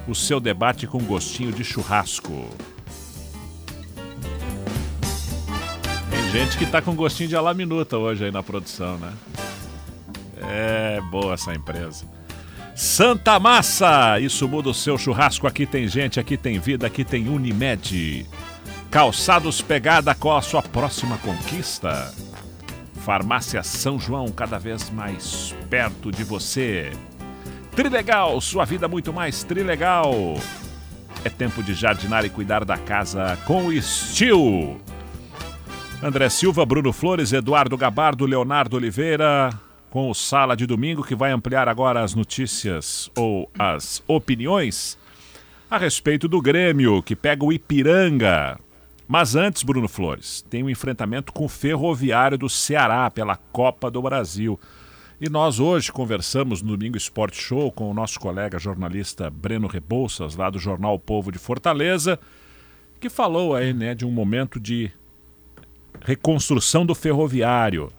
O seu debate com gostinho de churrasco. Tem gente que tá com gostinho de alaminuta hoje aí na produção, né? É boa essa empresa. Santa Massa, isso muda o seu churrasco. Aqui tem gente, aqui tem vida, aqui tem Unimed. Calçados Pegada, qual a sua próxima conquista? Farmácia São João, cada vez mais perto de você. Trilegal, sua vida muito mais trilegal. É tempo de jardinar e cuidar da casa com estilo. André Silva, Bruno Flores, Eduardo Gabardo, Leonardo Oliveira, com o Sala de Domingo, que vai ampliar agora as notícias ou as opiniões a respeito do Grêmio, que pega o Ipiranga. Mas antes, Bruno Flores, tem um enfrentamento com o Ferroviário do Ceará pela Copa do Brasil. E nós hoje conversamos no Domingo Esporte Show com o nosso colega jornalista Breno Rebouças, lá do jornal Povo de Fortaleza, que falou aí, né, de um momento de reconstrução do ferroviário.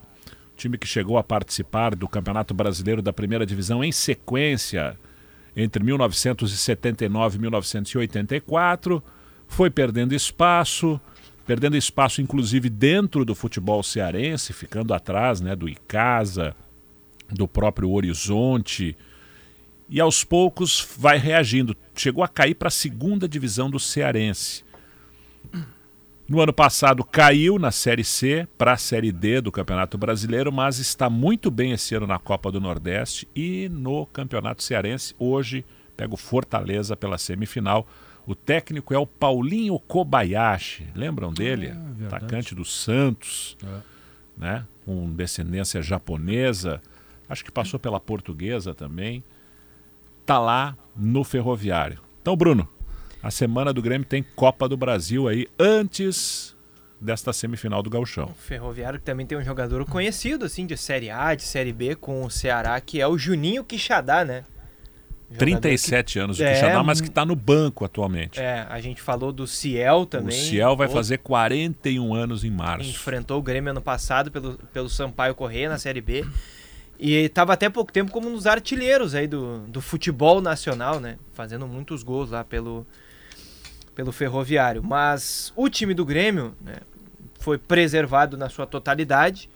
Time que chegou a participar do Campeonato Brasileiro da Primeira Divisão em sequência entre 1979 e 1984, foi perdendo espaço, perdendo espaço inclusive dentro do futebol cearense, ficando atrás né, do Icasa, do próprio Horizonte, e aos poucos vai reagindo. Chegou a cair para a segunda divisão do Cearense. No ano passado caiu na Série C para a Série D do Campeonato Brasileiro, mas está muito bem esse ano na Copa do Nordeste e no Campeonato Cearense. Hoje pega o Fortaleza pela semifinal. O técnico é o Paulinho Kobayashi. Lembram dele? Ah, Atacante do Santos, É. né? com descendência japonesa. Acho que passou pela portuguesa também. Tá lá no Ferroviário. Então, Bruno, a semana do Grêmio tem Copa do Brasil aí antes desta semifinal do Gauchão. O Ferroviário que também tem um jogador conhecido, assim, de Série A, de Série B com o Ceará, que é o Juninho Quixadá, né? Jogador 37 anos o É, Quixadá, mas que está no banco atualmente. que- é, a gente falou do Ciel também. o Ciel vai outro- fazer 41 anos em março. Enfrentou o Grêmio ano passado pelo, pelo Sampaio Corrêa na Série B. E estava até pouco tempo como um dos artilheiros aí do, do futebol nacional, né? Fazendo muitos gols lá pelo, pelo Ferroviário. Mas o time do Grêmio né, foi preservado na sua totalidade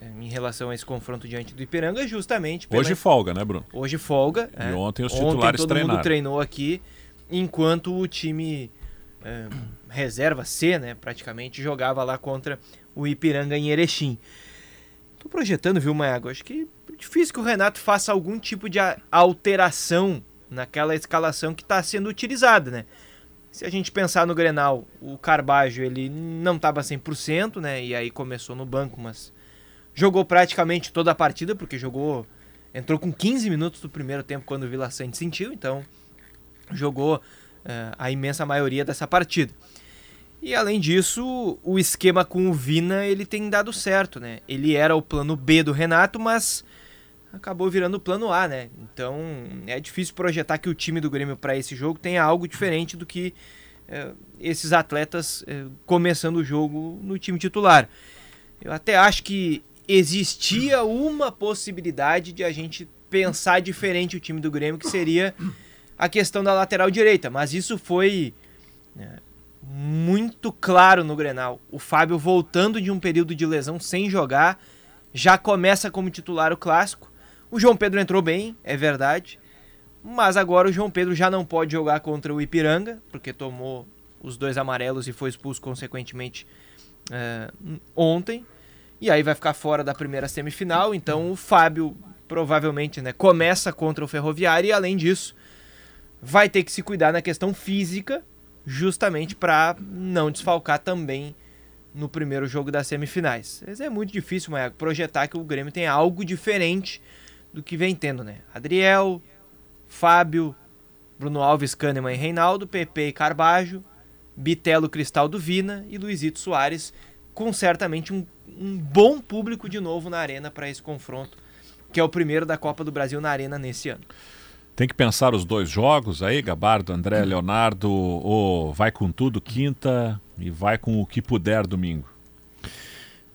eh, em relação a esse confronto diante do Ipiranga, justamente pela Hoje folga, né, Bruno? Hoje folga. E é. ontem os Ontem titulares todo treinaram. mundo treinou aqui, enquanto o time é, reserva C, né, praticamente, jogava lá contra o Ipiranga em Erechim. Tô projetando, viu, Maiago? Acho que é difícil que o Renato faça algum tipo de alteração naquela escalação que está sendo utilizada, né? Se a gente pensar no Grenal, o Carbajo ele não estava 100%, né? E aí começou no banco, mas jogou praticamente toda a partida, porque jogou entrou com 15 minutos do primeiro tempo quando o Vila Sante sentiu, então jogou eh, a imensa maioria dessa partida. E além disso, o esquema com o Vina ele tem dado certo, né? Ele era o plano B do Renato, mas acabou virando o plano A, né? Então é difícil projetar que o time do Grêmio para esse jogo tenha algo diferente do que eh, esses atletas eh, começando o jogo no time titular. Eu até acho que existia uma possibilidade de a gente pensar diferente o time do Grêmio, que seria a questão da lateral direita, mas isso foi né, muito claro no Grenal. O Fábio voltando de um período de lesão sem jogar, já começa como titular o clássico. O João Pedro entrou bem, é verdade, mas agora o João Pedro já não pode jogar contra o Ipiranga, porque tomou os dois amarelos e foi expulso consequentemente é, ontem. E aí vai ficar fora da primeira semifinal. Então o Fábio provavelmente né, começa contra o Ferroviário e além disso vai ter que se cuidar na questão física, justamente para não desfalcar também no primeiro jogo das semifinais. Mas é muito difícil, Maiago, projetar que o Grêmio tem algo diferente do que vem tendo, né? Adriel, Fábio, Bruno Alves, Kahneman e Reinaldo, PP e Carbajo, Bitelo, Cristaldo Vina e Luizito Soares, com certamente um, um bom público de novo na arena para esse confronto, que é o primeiro da Copa do Brasil na arena nesse ano. Tem que pensar os dois jogos aí, Gabardo, André, Leonardo, ou vai com tudo quinta e vai com o que puder domingo.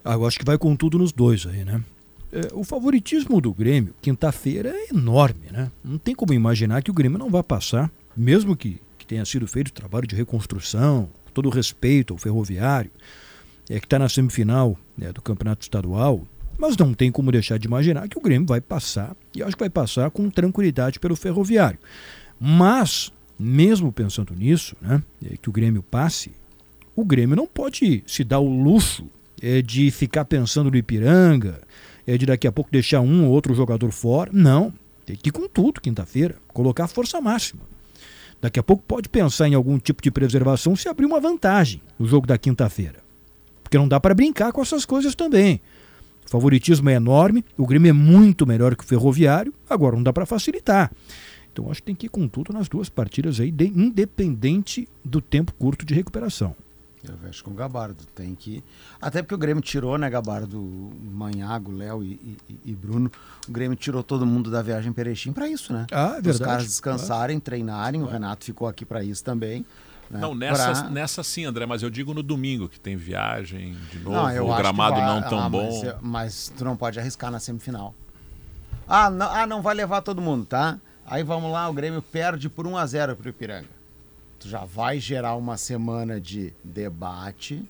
Ah, eu acho que vai com tudo nos dois aí, né? É, o favoritismo do Grêmio, quinta-feira, é enorme, né? Não tem como imaginar que o Grêmio não vai passar, mesmo que, que tenha sido feito trabalho de reconstrução, com todo o respeito ao ferroviário, é, que está na semifinal né, do Campeonato Estadual, mas não tem como deixar de imaginar que o Grêmio vai passar, e acho que vai passar com tranquilidade pelo ferroviário. Mas, mesmo pensando nisso, né, que o Grêmio passe, o Grêmio não pode se dar o luxo é, de ficar pensando no Ipiranga, é, de daqui a pouco deixar um ou outro jogador fora. Não, tem que ir com tudo quinta-feira, colocar força máxima. Daqui a pouco pode pensar em algum tipo de preservação se abrir uma vantagem no jogo da quinta-feira. Porque não dá para brincar com essas coisas também. O favoritismo é enorme, o Grêmio é muito melhor que o Ferroviário, agora não dá para facilitar. Então acho que tem que ir com tudo nas duas partidas aí, de- independente do tempo curto de recuperação. Eu vejo com o Gabardo. Tem que. Até porque o Grêmio tirou, né, Gabardo, Manhago, Léo e, e- e Bruno. O Grêmio tirou todo mundo da viagem Perechim para isso, né? Ah, é Os verdade. caras descansarem, treinarem. O Renato ficou aqui para isso também. Né? Não, nessa, Pra- nessa sim, André, mas eu digo no domingo, que tem viagem de novo, Não, o gramado vai- não tão ah, bom. Mas, mas tu não pode arriscar na semifinal. Ah não, ah, não vai levar todo mundo, tá? Aí vamos lá, o Grêmio perde por 1 a 0 pro Ipiranga. Tu já vai gerar uma semana de debate.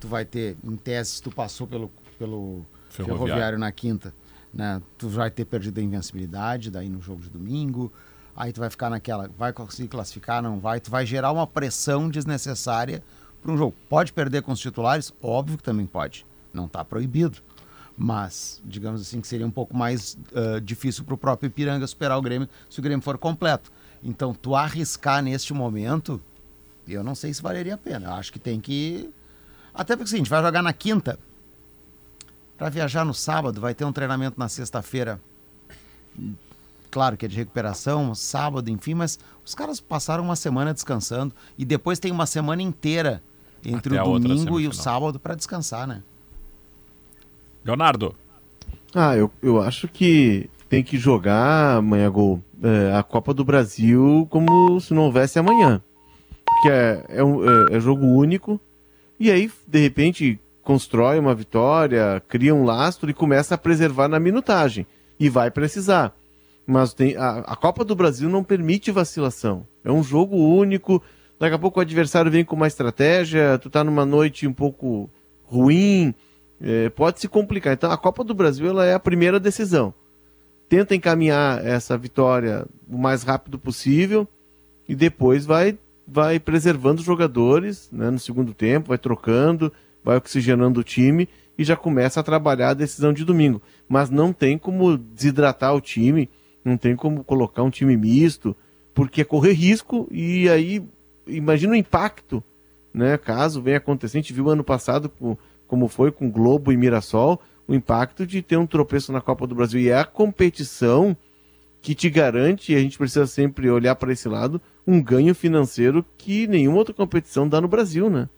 Tu vai ter, em tese, se tu passou pelo, pelo Ferroviário. ferroviário. na quinta, né? Tu vai ter perdido a invencibilidade, daí no jogo de domingo. Aí tu vai ficar naquela, vai conseguir classificar, não vai. Tu vai gerar uma pressão desnecessária para um jogo. Pode perder com os titulares? Óbvio que também pode. Não está proibido. Mas, digamos assim, que seria um pouco mais ah, difícil para o próprio Ipiranga superar o Grêmio se o Grêmio for completo. Então, tu arriscar neste momento, eu não sei se valeria a pena. Eu acho que tem que. Até porque, assim, a gente vai jogar na quinta. Para viajar no sábado, vai ter um treinamento na sexta-feira. Claro que é de recuperação, sábado, enfim, mas os caras passaram uma semana descansando e depois tem uma semana inteira entre Até o domingo e o sábado para descansar, né? Leonardo, Ah, eu, eu acho que tem que jogar amanhã gol é, a Copa do Brasil como se não houvesse amanhã. Porque é, é, um, é, é jogo único. E aí, de repente, constrói uma vitória, cria um lastro e começa a preservar na minutagem. E vai precisar. Mas tem, a, a Copa do Brasil não permite vacilação. É um jogo único. Daqui a pouco o adversário vem com uma estratégia, tu tá numa noite um pouco ruim, é, pode se complicar. Então a Copa do Brasil ela é a primeira decisão. Tenta encaminhar essa vitória o mais rápido possível e depois vai, vai preservando os jogadores né, no segundo tempo, vai trocando, vai oxigenando o time e já começa a trabalhar a decisão de domingo. Mas não tem como desidratar o time, não tem como colocar um time misto, porque é correr risco e aí imagina o impacto, né? Caso venha acontecer, a gente viu ano passado com, como foi com Globo e Mirassol, o impacto de ter um tropeço na Copa do Brasil. E é a competição que te garante, e a gente precisa sempre olhar para esse lado, um ganho financeiro que nenhuma outra competição dá no Brasil, né?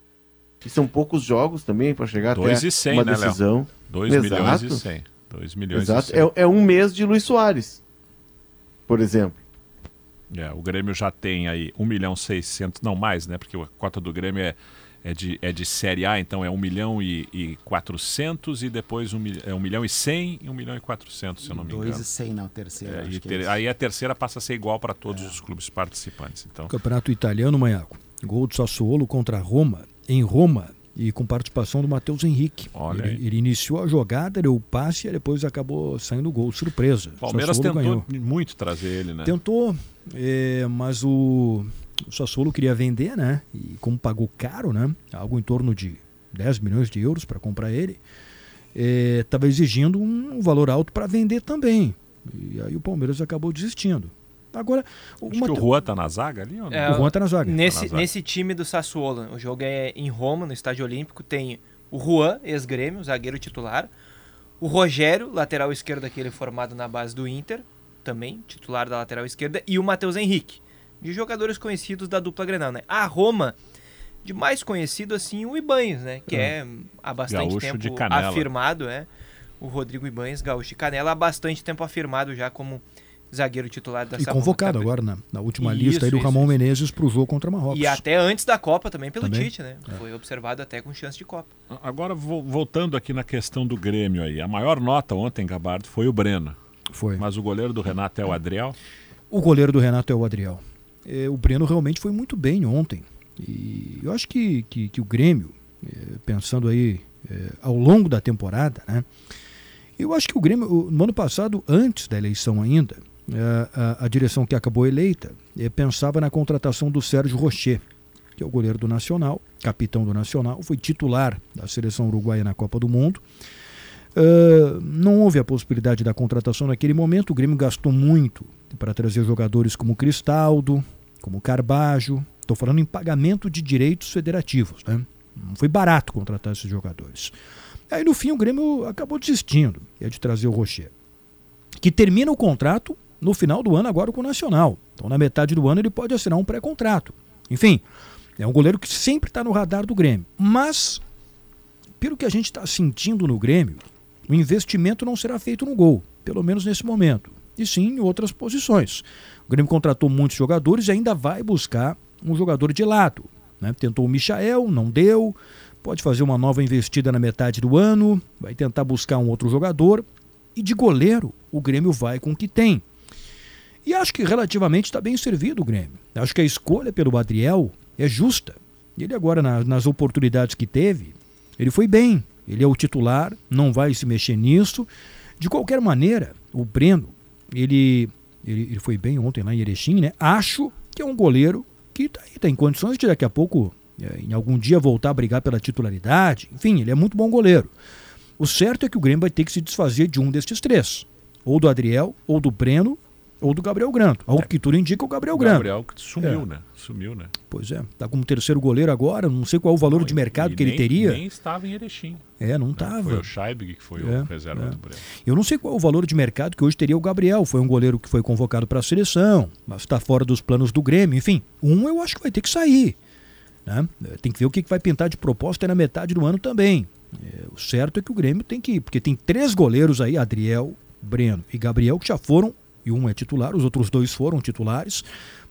E são poucos jogos também para chegar Dois até e cem, uma né, decisão. 2 Exato. milhões e 100. 2 milhões Exato. 100. É, é um mês de Luiz Soares, por exemplo. É, o Grêmio já tem aí 1 milhão 600, não mais, né? Porque a cota do Grêmio é, é, de, é de Série A, então é 1 milhão e, e 400 e depois 1, mil- é 1 milhão e 100 e 1 milhão e 400, se eu não me 2 engano. e 100 na terceira. É, é ter- isso. aí a terceira passa a ser igual para todos os clubes participantes. Então, Campeonato Italiano, Manhaco. Gol do Sassuolo contra Roma, em Roma, e com participação do Matheus Henrique. Olha ele, ele iniciou a jogada, deu o passe e depois acabou saindo o gol. Surpresa. o Palmeiras tentou ganhou. muito trazer ele, né? Tentou, é, mas o, o Sassuolo queria vender, né? E como pagou caro, né? Algo em torno de 10 milhões de euros para comprar ele, estava exigindo um valor alto para vender também. E aí o Palmeiras acabou desistindo. Agora, o, Acho que o Juan tá na zaga ali ou não? É, o Juan tá na zaga. Nesse, Tá na zaga. nesse time do Sassuolo, o jogo é em Roma, no Estádio Olímpico, tem o Juan, ex-grêmio, zagueiro titular. O Rogério, lateral esquerdo, aquele formado na base do Inter, também titular da lateral esquerda. E o Matheus Henrique, de jogadores conhecidos da dupla Grenal, né? A Roma, de mais conhecido assim, o Ibanez, né? Que é, há bastante Gaúcho tempo afirmado, é. O Rodrigo Ibanez, gaúcho de Canela, há bastante tempo afirmado já como zagueiro titular da E convocado agora na, na última Isso, lista aí do isso, Ramon isso. Menezes para o jogo contra Marrocos. E até antes da Copa também pelo Também? Tite, né? Foi observado até com chance de Copa. Agora, vo- voltando aqui na questão do Grêmio aí. A maior nota ontem, Gabardo, foi o Breno. Foi. Mas o goleiro do Renato é o Adriel. O goleiro do Renato é o Adriel. É, o Breno realmente foi muito bem ontem. E eu acho que, que, que o Grêmio, é, pensando aí é, ao longo da temporada, né? Eu acho que o Grêmio, no ano passado, antes da eleição ainda, é, a, a direção que acabou eleita é, pensava na contratação do Sérgio Rocher, que é o goleiro do Nacional, capitão do Nacional, foi titular da seleção uruguaia na Copa do Mundo. Ah, não houve a possibilidade da contratação naquele momento. O Grêmio gastou muito para trazer jogadores como Cristaldo, como Carbajo. Estou falando em pagamento de direitos federativos. Né? Não foi barato contratar esses jogadores. Aí no fim o Grêmio acabou desistindo é de trazer o Rocher, que termina o contrato no final do ano agora com o Nacional. Então na metade do ano ele pode assinar um pré-contrato. Enfim, é um goleiro que sempre está no radar do Grêmio. Mas, pelo que a gente está sentindo no Grêmio, o investimento não será feito no gol, pelo menos nesse momento, e sim em outras posições. O Grêmio contratou muitos jogadores e ainda vai buscar um jogador de lado. Né? Tentou o Michael, não deu. Pode fazer uma nova investida na metade do ano, vai tentar buscar um outro jogador. E de goleiro, o Grêmio vai com o que tem. E acho que relativamente está bem servido o Grêmio. Acho que a escolha pelo Adriel é justa. Ele agora, na, nas oportunidades que teve, ele foi bem. Ele é o titular, não vai se mexer nisso. De qualquer maneira, o Breno, ele, ele, ele foi bem ontem lá em Erechim, né? Acho que é um goleiro que está tá em condições de daqui a pouco, é, em algum dia, voltar a brigar pela titularidade. Enfim, ele é muito bom goleiro. O certo é que o Grêmio vai ter que se desfazer de um destes três. Ou do Adriel, ou do Breno, ou do Gabriel Granto. Ao que tudo indica o Gabriel Granto. Gabriel que sumiu, É. né? Sumiu, né? Pois é, tá como terceiro goleiro agora, não sei qual o valor de mercado que ele nem- teria. Nem estava em Erechim. É, não né? tava. Foi o Scheibig que foi É, o reserva é. do Breno. Eu não sei qual o valor de mercado que hoje teria o Gabriel. Foi um goleiro que foi convocado para a seleção, mas está fora dos planos do Grêmio. Enfim, um eu acho que vai ter que sair. né? Tem que ver o que que vai pintar de proposta na metade do ano também. É, o certo é que o Grêmio tem que ir, porque tem três goleiros aí, Adriel, Breno e Gabriel, que já foram, e um é titular, os outros dois foram titulares.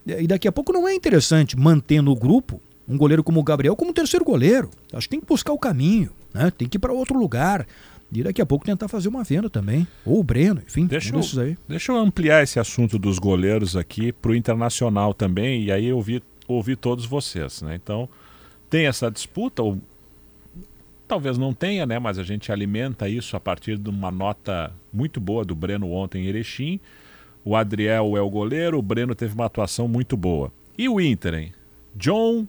E daqui a pouco não é interessante manter no grupo um goleiro como o Gabriel como terceiro goleiro. Acho que tem que buscar o caminho, né? tem que ir para outro lugar. E daqui a pouco tentar fazer uma venda também. Ou o Breno, enfim, Deixa um eu, aí. deixa eu ampliar esse assunto dos goleiros aqui para o internacional também, e aí eu ouvi, ouvi todos vocês. Né? Então, tem essa disputa, ou talvez não tenha, né? mas a gente alimenta isso a partir de uma nota muito boa do Breno ontem em Erechim. O Adriel é o goleiro, o Breno teve uma atuação muito boa. E o Inter, hein? John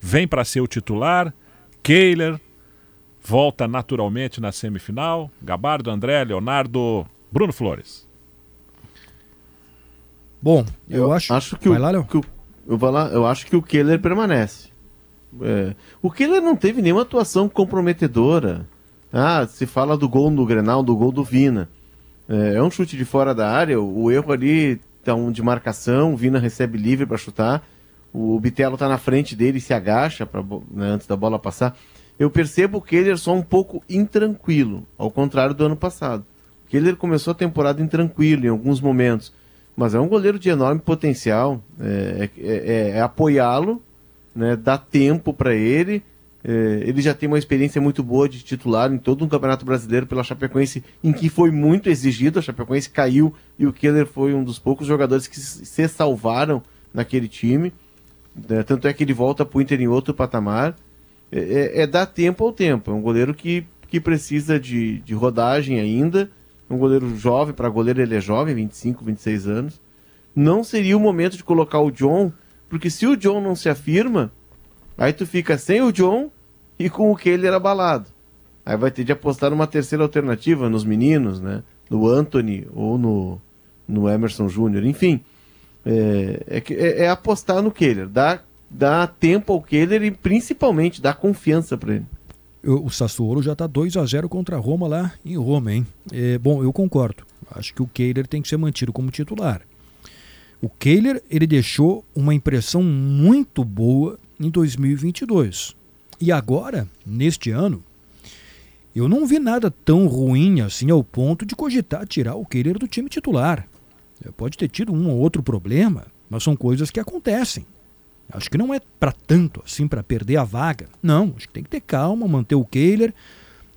vem para ser o titular, Kehler volta naturalmente na semifinal, Gabardo, André, Leonardo, Bruno Flores. Bom, eu, acho. que Vai o, lá, que o- eu, vou lá, eu acho que o Keller permanece. É, o Keller não teve nenhuma atuação comprometedora. Ah, se fala do gol do Grenal, do gol do Vina. É, é um chute de fora da área, o, o erro ali tá um de marcação, o Vina recebe livre para chutar. O Bitelo tá na frente dele e se agacha pra, né, antes da bola passar. Eu percebo o Keller só um pouco intranquilo, ao contrário do ano passado. O Keller começou a temporada intranquilo em alguns momentos, mas é um goleiro de enorme potencial. É, é- é- é apoiá-lo, né, dar tempo para ele. É, ele já tem uma experiência muito boa de titular em todo um campeonato brasileiro pela Chapecoense, em que foi muito exigido. A Chapecoense caiu e o Keller foi um dos poucos jogadores que se salvaram naquele time. né, tanto é que ele volta para o Inter em outro patamar. É, é- é dar tempo ao tempo. É um goleiro que, que precisa de, de rodagem ainda. É um goleiro jovem, para goleiro ele é jovem, 25, 26 anos. Não seria o momento de colocar o John, porque se o John não se afirma, aí tu fica sem o John e com o era abalado. Aí vai ter de apostar numa terceira alternativa, nos meninos, né? No Anthony ou no, no Emerson Júnior, enfim. É, é, é- é apostar no Keller, dar, dar tempo ao Keller e principalmente dar confiança para ele. O Sassuolo já está 2 a 0 contra a Roma lá em Roma, hein? É, bom, eu concordo. Acho que o Kehler tem que ser mantido como titular. O Kehler, ele deixou uma impressão muito boa em 2022. E agora, neste ano, eu não vi nada tão ruim assim ao ponto de cogitar tirar o Kehler do time titular. É, Pode ter tido um ou outro problema, mas são coisas que acontecem. Acho que não é para tanto assim para perder a vaga. Não, acho que tem que ter calma, manter o Kehler,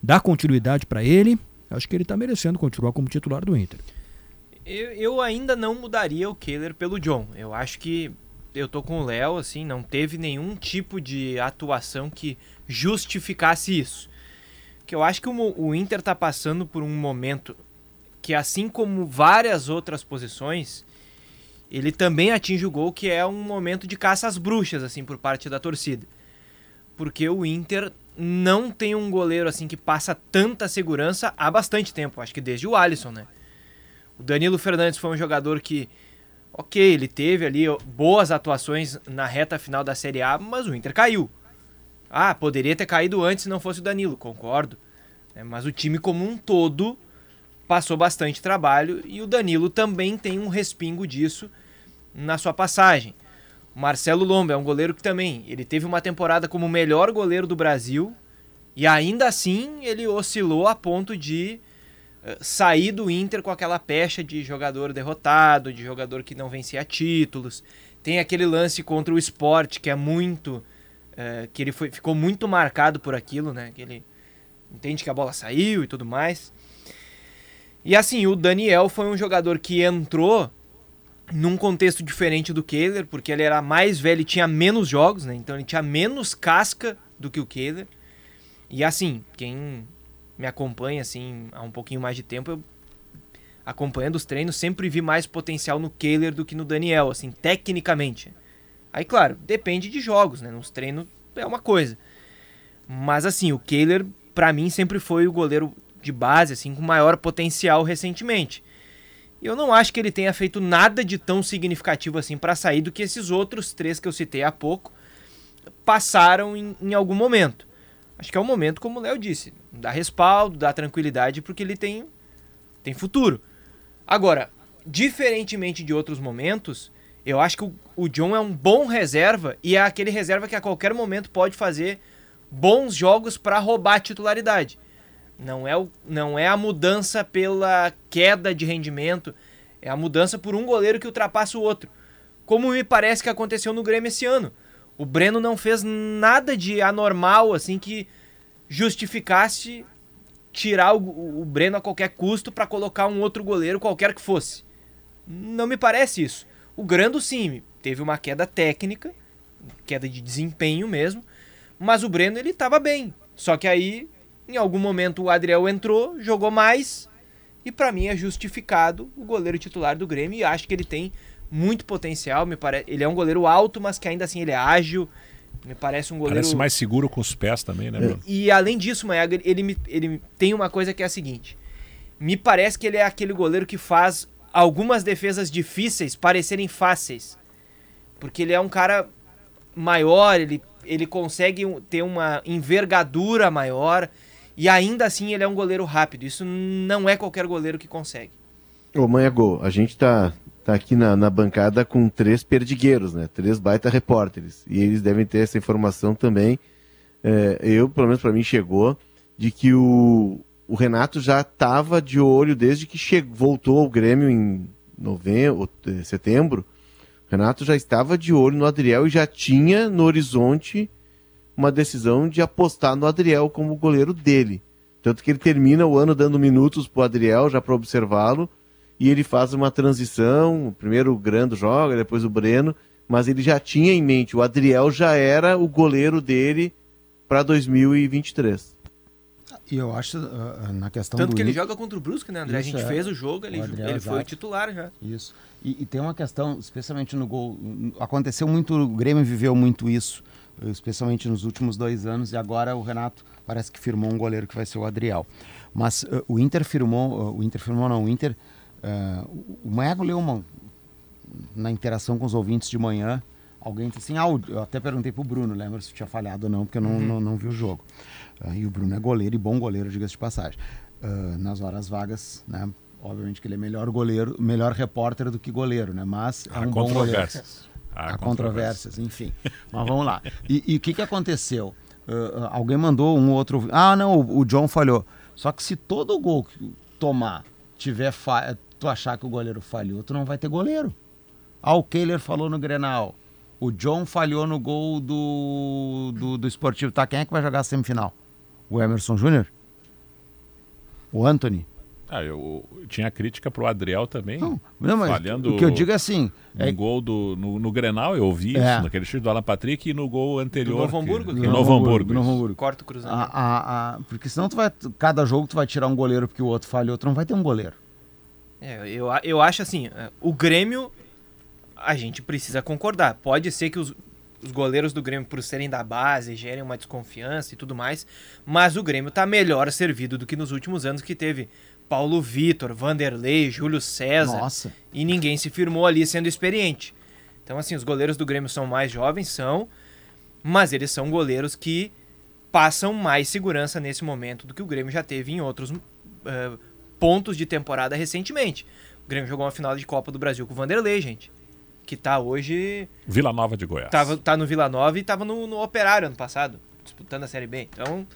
dar continuidade para ele. Acho que ele está merecendo continuar como titular do Inter. Eu, eu ainda não mudaria o Kehler pelo John. Eu acho que eu tô com o Léo, assim, não teve nenhum tipo de atuação que justificasse isso. Que eu acho que o, o Inter tá passando por um momento que, assim como várias outras posições, ele também atinge o gol, que é um momento de caça às bruxas, assim, por parte da torcida. Porque o Inter não tem um goleiro, assim, que passa tanta segurança há bastante tempo. Acho que desde o Alisson, né? O Danilo Fernandes foi um jogador que, ok, ele teve ali boas atuações na reta final da Série A, mas o Inter caiu. Ah, poderia ter caído antes se não fosse o Danilo, concordo. É, mas o time como um todo passou bastante trabalho e o Danilo também tem um respingo disso na sua passagem. O Marcelo Lomba é um goleiro que também, ele teve uma temporada como o melhor goleiro do Brasil e ainda assim ele oscilou a ponto de sair do Inter com aquela pecha de jogador derrotado, de jogador que não vencia títulos. Tem aquele lance contra o Sport que é muito é, que ele foi, ficou muito marcado por aquilo, né? Que ele entende que a bola saiu e tudo mais. E assim, o Daniel foi um jogador que entrou num contexto diferente do Kehler, porque ele era mais velho e tinha menos jogos, né? Então ele tinha menos casca do que o Kehler. E assim, quem me acompanha assim há um pouquinho mais de tempo, eu acompanhando os treinos, sempre vi mais potencial no Kehler do que no Daniel, assim, tecnicamente. Aí, claro, depende de jogos, né? Nos treinos é uma coisa. Mas assim, o Kehler, para mim, sempre foi o goleiro de base, assim, com maior potencial recentemente. E eu não acho que ele tenha feito nada de tão significativo assim para sair do que esses outros três que eu citei há pouco passaram em, em algum momento. Acho que é o momento, como o Léo disse, dá respaldo, dá tranquilidade, porque ele tem, tem futuro. Agora, diferentemente de outros momentos, eu acho que o, o John é um bom reserva e é aquele reserva que a qualquer momento pode fazer bons jogos para roubar a titularidade. Não é, o, não é a mudança pela queda de rendimento, é a mudança por um goleiro que ultrapassa o outro. Como me parece que aconteceu no Grêmio esse ano. O Breno não fez nada de anormal, assim, que justificasse tirar o, o Breno a qualquer custo para colocar um outro goleiro, qualquer que fosse. Não me parece isso. O Grando, sim, teve uma queda técnica, queda de desempenho mesmo, mas o Breno ele estava bem. Só que aí, em algum momento, o Adriel entrou, jogou mais, e para mim é justificado o goleiro titular do Grêmio, e acho que ele tem muito potencial, me parece. Ele é um goleiro alto, mas que ainda assim ele é ágil. Me parece um goleiro. Parece mais seguro com os pés também, né, Bruno? E além disso, Maiaga, ele, me, ele tem uma coisa que é a seguinte. Me parece que ele é aquele goleiro que faz algumas defesas difíceis parecerem fáceis. Porque ele é um cara maior, ele, ele consegue ter uma envergadura maior e ainda assim ele é um goleiro rápido. Isso não é qualquer goleiro que consegue. Ô, Manhagô, a gente tá tá aqui na, na bancada com três perdigueiros, né? Três baita repórteres. E eles devem ter essa informação também. É, eu, pelo menos para mim, chegou de que o, o Renato já estava de olho desde que chegou, voltou ao Grêmio em novembro, eh, setembro. O Renato já estava de olho no Adriel e já tinha no horizonte uma decisão de apostar no Adriel como goleiro dele. Tanto que ele termina o ano dando minutos para o Adriel já para observá-lo e ele faz uma transição, primeiro o Grando joga, depois o Breno, mas ele já tinha em mente, o Adriel já era o goleiro dele para 2023. E eu acho, uh, na questão Tanto do que ele Inter- joga contra o Brusque, né, André? Isso, a gente é. fez o jogo, ele, O Adriel, ele foi o titular já. Isso. E, e tem uma questão, especialmente no gol. Aconteceu muito, o Grêmio viveu muito isso, especialmente nos últimos dois anos, e agora o Renato parece que firmou um goleiro que vai ser o Adriel. Mas uh, o Inter firmou, uh, o Inter firmou não, o Inter. Uh, o Maego leu uma, na interação com os ouvintes de manhã. Alguém disse assim, ah, eu até perguntei pro Bruno, lembra se tinha falhado ou não, porque eu não, não, não vi o jogo. Ah, e o Bruno é goleiro e bom goleiro, diga-se de passagem. Ah, nas horas vagas, né? Obviamente que ele é melhor goleiro, melhor repórter do que goleiro, né? Mas é Há um bom goleiro. controvérsias. Há controvérsias, enfim. Mas vamos lá. E o que, que aconteceu? Ah, alguém mandou um outro. Ah, não, o, o John falhou. Só que se todo gol que tomar tiver fa... tu achar que o goleiro falhou, tu não vai ter goleiro. Ah, o Kehler falou no Grenal. O John falhou no gol do, do, do Esportivo. Tá, quem é que vai jogar a semifinal? O Emerson Júnior? O Anthony? Ah, eu, eu tinha crítica pro Adriel também. Não, não, mas falhando o que eu digo é assim. No É, gol do. No, no Grenal, eu ouvi É. isso, naquele chute do Alan Patrick e no gol anterior. Do Novo que- Hamburgo, do que- Novo Hamburgo. Novo. Hamburgo. Corta o cruzamento. A- a- a- porque senão tu vai. Cada jogo tu vai tirar um goleiro porque o outro falhou, tu não vai ter um goleiro. É, eu, eu acho assim, é, o Grêmio, a gente precisa concordar. Pode ser que os, os goleiros do Grêmio, por serem da base, gerem uma desconfiança e tudo mais, mas o Grêmio tá melhor servido do que nos últimos anos que teve Paulo Vitor, Vanderlei, Júlio César. Nossa. E ninguém se firmou ali sendo experiente. Então, assim, os goleiros do Grêmio são mais jovens, são, mas eles são goleiros que passam mais segurança nesse momento do que o Grêmio já teve em outros eh, pontos de temporada recentemente. O Grêmio jogou uma final de Copa do Brasil com o Vanderlei, gente. Que tá hoje. Vila Nova de Goiás. Tava, tá no Vila Nova e tava no, no Operário ano passado, disputando a Série B. Então.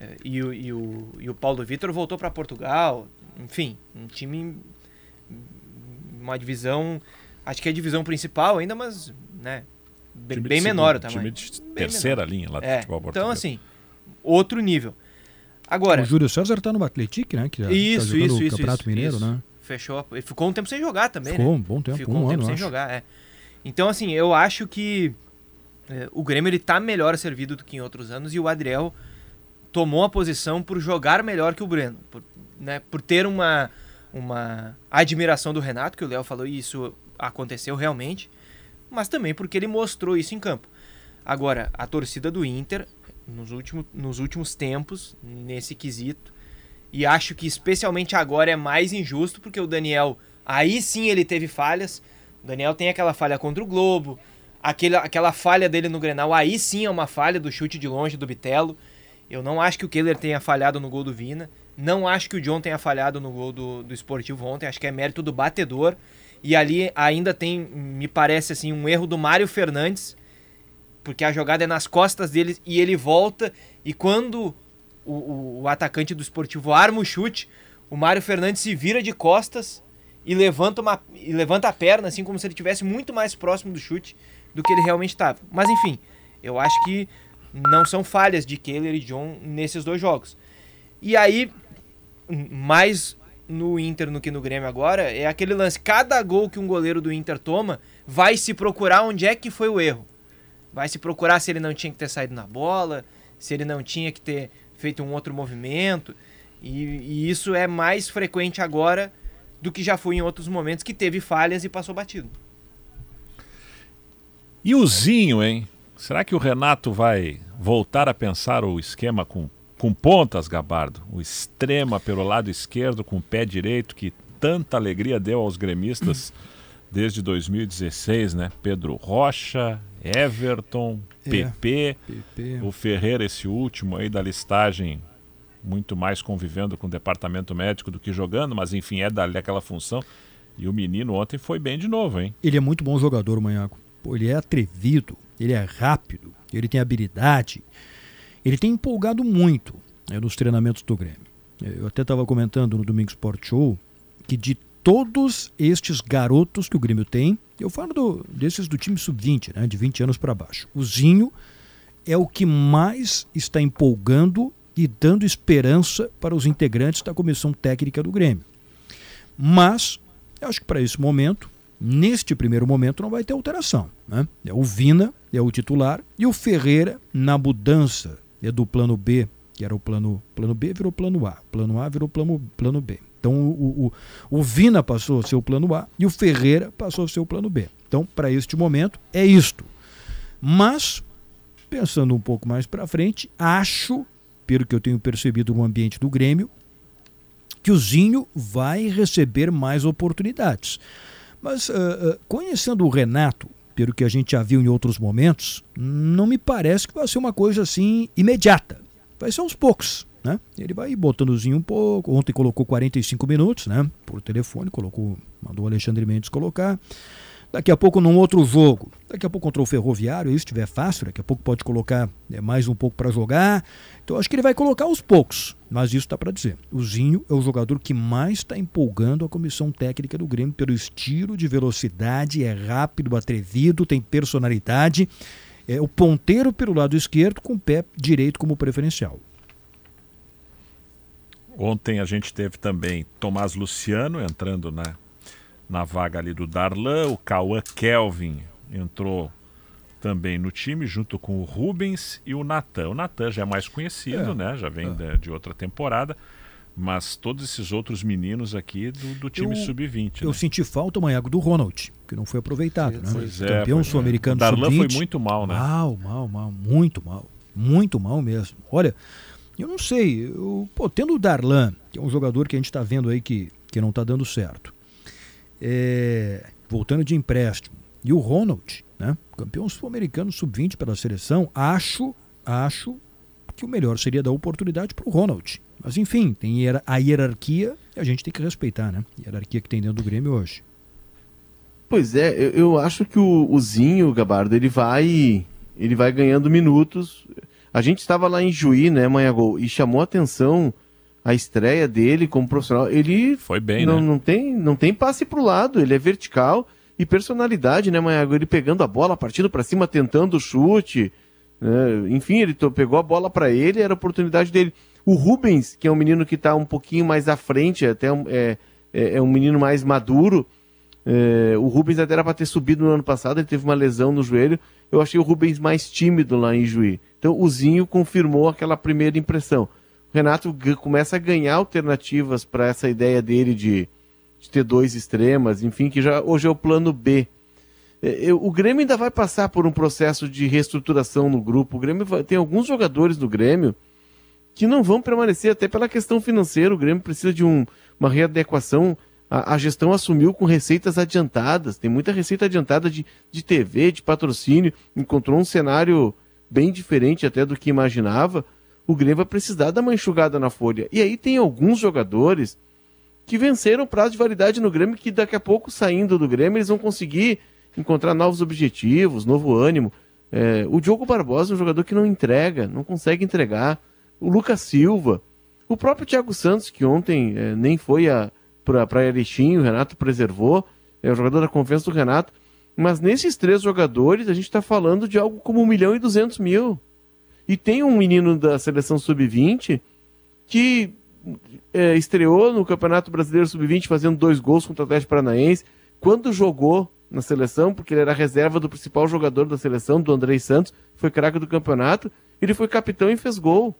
eh, E o, e o, e o Paulo Vitor voltou para Portugal. Enfim, um time. Uma divisão. Acho que é a divisão principal ainda, mas. né bem, bem menor o tamanho. Time de terceira linha lá do É, futebol português. então assim, outro nível. Agora, O Júlio César tá no Atlético, né? Que tá isso, jogando isso, o isso, Campeonato isso, Mineiro, isso. né? Fechou. Ele ficou um tempo sem jogar também, Ficou né? um bom tempo, Ficou um, um tempo ano, sem acho. jogar, é. Então, assim, eu acho que é, o Grêmio ele tá melhor servido do que em outros anos e o Adriel tomou a posição por jogar melhor que o Breno, por, né, por ter uma, uma admiração do Renato, que o Léo falou e isso aconteceu realmente, mas também porque ele mostrou isso em campo. Agora, a torcida do Inter, nos últimos, nos últimos tempos, nesse quesito, e acho que especialmente agora é mais injusto, porque o Daniel, aí sim ele teve falhas. O Daniel tem aquela falha contra o Globo, aquele, aquela falha dele no Grenal, aí sim é uma falha do chute de longe do Bitelo. Eu não acho que o Keller tenha falhado no gol do Vina. Não acho que o John tenha falhado no gol do, do Esportivo ontem. Acho que é mérito do batedor. E ali ainda tem, me parece assim, um erro do Mário Fernandes, porque a jogada é nas costas dele e ele volta. E quando o, o, o atacante do esportivo arma o chute, o Mário Fernandes se vira de costas e levanta, uma, e levanta a perna, assim como se ele estivesse muito mais próximo do chute do que ele realmente estava. Mas enfim, eu acho que não são falhas de Keller e John nesses dois jogos. E aí, mais no Inter do que no Grêmio agora, é aquele lance. Cada gol que um goleiro do Inter toma, vai se procurar onde é que foi o erro. Vai se procurar se ele não tinha que ter saído na bola, se ele não tinha que ter feito um outro movimento. E, e isso é mais frequente agora do que já foi em outros momentos que teve falhas e passou batido. E o Zinho, hein? Será que o Renato vai voltar a pensar o esquema com, com pontas, Gabardo? O extrema pelo lado esquerdo com o pé direito, que tanta alegria deu aos gremistas desde 2016, né? Pedro Rocha, Everton, É. PP, PP. o Ferreira, esse último aí da listagem, muito mais convivendo com o departamento médico do que jogando, mas enfim, é dali aquela função. E o menino ontem foi bem de novo, hein? Ele é muito bom jogador, o Manhaco. Pô, ele é atrevido, ele é rápido, ele tem habilidade. Ele tem empolgado muito né, nos treinamentos do Grêmio. Eu até estava comentando no Domingo Sport Show que de todos estes garotos que o Grêmio tem, eu falo do- desses do time sub-20, né, de 20 anos para baixo. O Zinho é o que mais está empolgando e dando esperança para os integrantes da comissão técnica do Grêmio. Mas, eu acho que para esse momento, neste primeiro momento, não vai ter alteração. Né? É o Vina, é o titular, e o Ferreira, na mudança é do plano B, que era o plano, plano B, virou plano A. Plano A virou plano, plano B. Então o, o, o Vina passou a ser o plano A e o Ferreira passou a ser o plano B. Então, para este momento, é isto. Mas, pensando um pouco mais para frente, acho, pelo que eu tenho percebido no ambiente do Grêmio, que o Zinho vai receber mais oportunidades. Mas, ah, ah, conhecendo o Renato, pelo que a gente já viu em outros momentos, não me parece que vai ser uma coisa assim imediata. Vai ser aos poucos. Né? Ele vai botando um pouco. Ontem colocou 45 minutos né? por telefone, colocou, mandou o Alexandre Mendes colocar. Daqui a pouco num outro jogo, daqui a pouco contra o Ferroviário, isso estiver fácil, daqui a pouco pode colocar é, mais um pouco para jogar. Então acho que ele vai colocar aos poucos, mas isso está para dizer. O Zinho é o jogador que mais está empolgando a comissão técnica do Grêmio pelo estilo de velocidade, é rápido, atrevido, tem personalidade. É o ponteiro pelo lado esquerdo com o pé direito como preferencial. Ontem a gente teve também Tomás Luciano entrando na, na vaga ali do Darlan, o Cauã Kelvin entrou também no time, junto com o Rubens e o Natan. O Natan já é mais conhecido, É, né? Já vem é. de, de outra temporada. Mas todos esses outros meninos aqui do, do time Eu- sub-20. Eu né? senti falta, Manhago, do Ronald, que não foi aproveitado. Né? Pois é, Campeão é. sul-americano O Darlan sub-20. foi muito mal, né? Mal, mal, mal. Muito mal. Muito mal mesmo. Olha, eu não sei. Eu, pô, tendo o Darlan, que é um jogador que a gente está vendo aí que, que não está dando certo, é, voltando de empréstimo, e o Ronald, né, campeão sul-americano sub-20 pela seleção, acho, acho que o melhor seria dar oportunidade para o Ronald. Mas enfim, tem a hierarquia e a gente tem que respeitar, né? A hierarquia que tem dentro do Grêmio hoje. Pois é, eu, eu acho que o, o Zinho, Gabardo, ele vai ele vai ganhando minutos. A gente estava lá em Juí, né, Manhagol, e chamou a atenção a estreia dele como profissional. Ele Foi bem, não, né? não tem não tem passe pro lado, ele é vertical e personalidade, né, Maiago? Ele pegando a bola, partindo para cima, tentando o chute. Né? Enfim, ele pegou a bola para ele, era a oportunidade dele. O Rubens, que é um menino que está um pouquinho mais à frente, até um, é, é, é, um menino mais maduro. É, o Rubens até era para ter subido no ano passado, ele teve uma lesão no joelho. Eu achei o Rubens mais tímido lá em Juí. Então o Zinho confirmou aquela primeira impressão. O Renato começa a ganhar alternativas para essa ideia dele de, de, ter dois extremas, enfim, que já hoje é o plano B. É, o Grêmio ainda vai passar por um processo de reestruturação no grupo. O Grêmio vai, tem alguns jogadores do Grêmio que não vão permanecer até pela questão financeira. O Grêmio precisa de um, uma readequação. A, a, gestão assumiu com receitas adiantadas, tem muita receita adiantada de, de TV, de patrocínio, encontrou um cenário bem diferente até do que imaginava. O Grêmio vai precisar dar uma enxugada na folha. E aí tem alguns jogadores que venceram o prazo de validade no Grêmio, que daqui a pouco, saindo do Grêmio, eles vão conseguir encontrar novos objetivos, novo ânimo. É, o Diogo Barbosa é um jogador que não entrega, não consegue entregar o Lucas Silva, o próprio Thiago Santos, que ontem é, nem foi para Erechim, o Renato preservou, é o jogador da confiança do Renato. Mas nesses três jogadores, a gente está falando de algo como 1 milhão e 200 mil. E tem um menino da seleção sub-20 que é, estreou no Campeonato Brasileiro Sub-20 fazendo dois gols contra o Atlético Paranaense. Quando jogou na seleção, porque ele era reserva do principal jogador da seleção, do Andrei Santos, foi craque do campeonato, ele foi capitão e fez gol.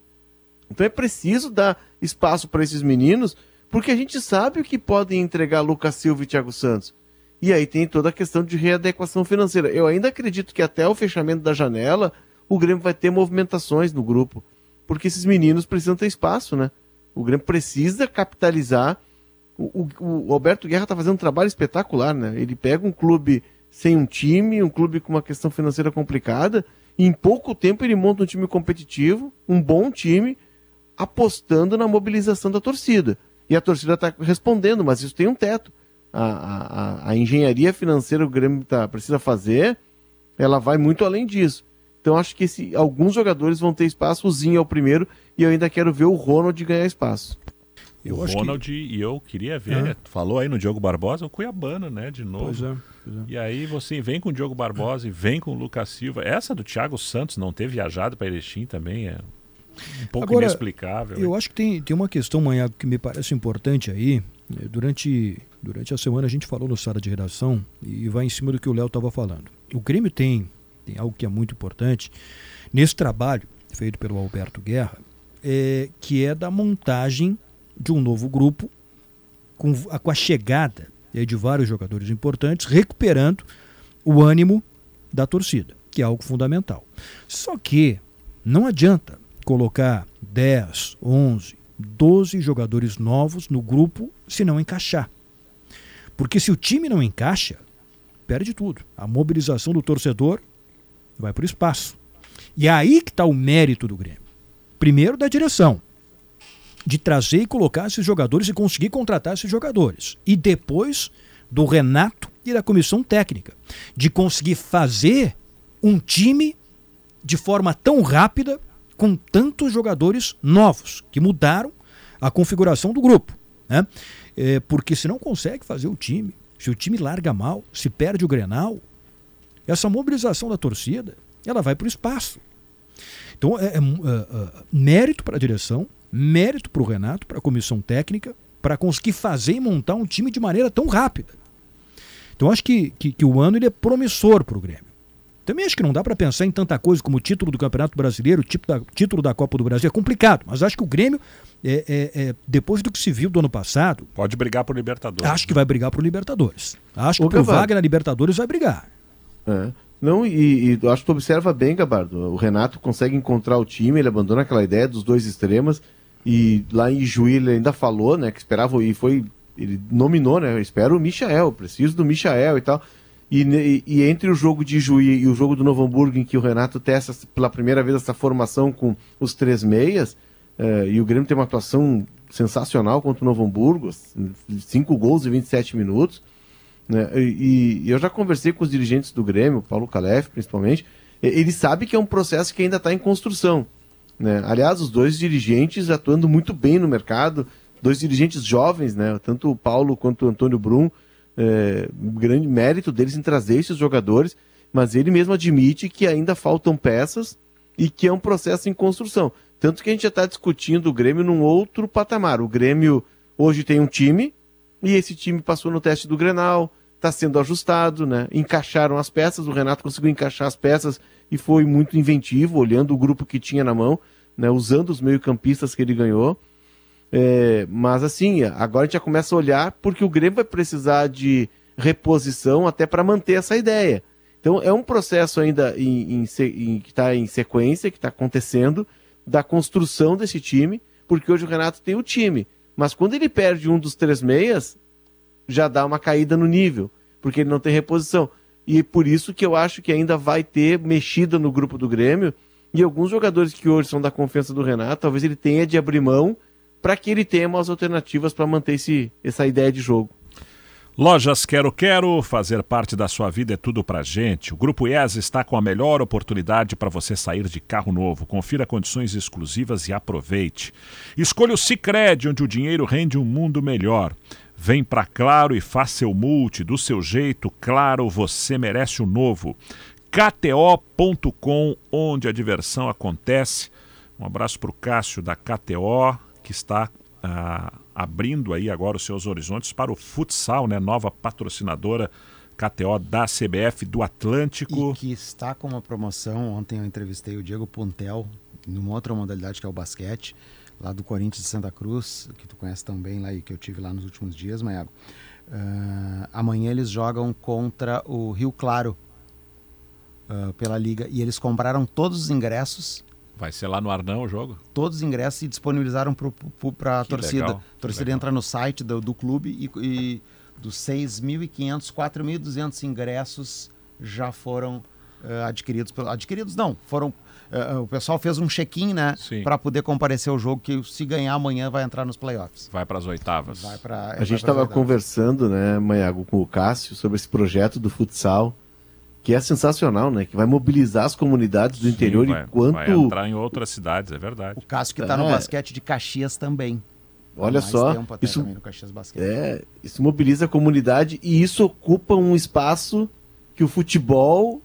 Então é preciso dar espaço para esses meninos, porque a gente sabe o que podem entregar Lucas Silva e Thiago Santos. E aí tem toda a questão de readequação financeira. Eu ainda acredito que até o fechamento da janela, o Grêmio vai ter movimentações no grupo. Porque esses meninos precisam ter espaço, né? O Grêmio precisa capitalizar. O, o, o Alberto Guerra está fazendo um trabalho espetacular, né? Ele pega um clube sem um time, um clube com uma questão financeira complicada, e em pouco tempo ele monta um time competitivo, um bom time, apostando na mobilização da torcida. E a torcida está respondendo, mas isso tem um teto. A, a, a engenharia financeira que o Grêmio tá, precisa fazer, ela vai muito além disso. Então acho que esse, alguns jogadores vão ter espaço, o Zinho é o primeiro, e eu ainda quero ver o Ronald ganhar espaço. Eu o Ronald, que... e eu queria ver, é. falou aí no Diogo Barbosa, o Cuiabano, né, de novo. Pois é, pois é. E aí você vem com o Diogo Barbosa e vem com o Lucas Silva. Essa do Thiago Santos não ter viajado para Erechim também é um pouco Agora, inexplicável. Eu acho que tem, tem uma questão, Manhã, que me parece importante aí. É, durante, durante a semana a gente falou no sala de redação e vai em cima do que o Léo estava falando. O Grêmio tem, tem algo que é muito importante nesse trabalho feito pelo Alberto Guerra, é, que é da montagem de um novo grupo com a, com a chegada é, de vários jogadores importantes, recuperando o ânimo da torcida, que é algo fundamental. Só que não adianta colocar 10, 11, 12 jogadores novos no grupo se não encaixar. Porque se o time não encaixa, perde tudo. A mobilização do torcedor vai para o espaço. E é aí que está o mérito do Grêmio. Primeiro da direção, de trazer e colocar esses jogadores e conseguir contratar esses jogadores. E depois do Renato e da comissão técnica, de conseguir fazer um time de forma tão rápida com tantos jogadores novos que mudaram a configuração do grupo. Né? É, porque se não consegue fazer o time, se o time larga mal, se perde o Grenal, essa mobilização da torcida ela vai para o espaço. Então é, é, é, é mérito para a direção, mérito para o Renato, para a comissão técnica, para conseguir fazer e montar um time de maneira tão rápida. Então acho que, que, que o ano ele é promissor para o Grêmio. Também acho que não dá para pensar em tanta coisa como o título do Campeonato Brasileiro, o tipo da, título da Copa do Brasil. É complicado, mas acho que o Grêmio, é, é, é, depois do que se viu do ano passado. Pode brigar por Libertadores. Acho que vai brigar por Libertadores. Acho que o vaga na Libertadores vai brigar. É. Não, e, e acho que tu observa bem, Gabardo. O Renato consegue encontrar o time, ele abandona aquela ideia dos dois extremos. E lá em Juí ele ainda falou, né, que esperava e foi. Ele nominou, né? Eu espero o Michael, preciso do Michael e tal. E, e, entre o jogo de Juí e o jogo do Novo Hamburgo, em que o Renato testa pela primeira vez essa formação com os três meias, eh, e o Grêmio tem uma atuação sensacional contra o Novo Hamburgo, cinco gols em 27 minutos. Né? E, e, eu já conversei com os dirigentes do Grêmio, Paulo Calef principalmente, ele sabe que é um processo que ainda está em construção. Né? Aliás, os dois dirigentes atuando muito bem no mercado, dois dirigentes jovens, né? tanto o Paulo quanto o Antônio Brum, é, grande mérito deles em trazer esses jogadores, mas ele mesmo admite que ainda faltam peças e que é um processo em construção. Tanto que a gente já está discutindo o Grêmio num outro patamar. O Grêmio hoje tem um time e esse time passou no teste do Grenal, está sendo ajustado, né? Encaixaram as peças, o Renato conseguiu encaixar as peças e foi muito inventivo, olhando o grupo que tinha na mão, né? Usando os meio-campistas que ele ganhou. É, mas assim, agora a gente já começa a olhar porque o Grêmio vai precisar de reposição até para manter essa ideia. Então é um processo ainda em, em, em, que está em sequência, que está acontecendo, da construção desse time, porque hoje o Renato tem o time. Mas quando ele perde um dos três meias, já dá uma caída no nível, porque ele não tem reposição. E por isso que eu acho que ainda vai ter mexida no grupo do Grêmio. E alguns jogadores que hoje são da confiança do Renato, talvez ele tenha de abrir mão para que ele tenha umas alternativas para manter esse, essa ideia de jogo. Lojas Quero Quero, fazer parte da sua vida é tudo pra gente. O Grupo IES está com a melhor oportunidade para você sair de carro novo. Confira condições exclusivas e aproveite. Escolha o Cicred, onde o dinheiro rende um mundo melhor. Vem pra Claro e faça seu multi do seu jeito. Claro, você merece o novo. KTO.com, onde a diversão acontece. Um abraço para o Cássio da KTO, que está ah, abrindo aí agora os seus horizontes para o futsal, né? Nova patrocinadora KTO da CBF do Atlântico. E que está com uma promoção. Ontem eu entrevistei o Diego Pontel, numa outra modalidade que é o basquete, lá do Corinthians de Santa Cruz, que tu conhece tão bem lá e que eu tive lá nos últimos dias, Maiago. Uh, amanhã eles jogam contra o Rio Claro uh, pela liga e eles compraram todos os ingressos Vai ser lá no Arnão o jogo? Todos os ingressos se disponibilizaram para a torcida. Legal, a torcida entra no site do, do clube e, e dos 6.500, 4.200 ingressos já foram uh, adquiridos. Adquiridos não, foram. Uh, o pessoal fez um check-in, né? Para poder comparecer ao jogo, que se ganhar amanhã vai entrar nos playoffs. Vai para as oitavas. Vai pra, a gente estava conversando, né, Maiago, com o Cássio sobre esse projeto do futsal que é sensacional, né? Que vai mobilizar as comunidades do Sim, interior vai, enquanto. Vai entrar em outras cidades, é verdade. O Cássio que está é. no basquete de Caxias também. Olha só, isso, é, isso mobiliza a comunidade e isso ocupa um espaço que o futebol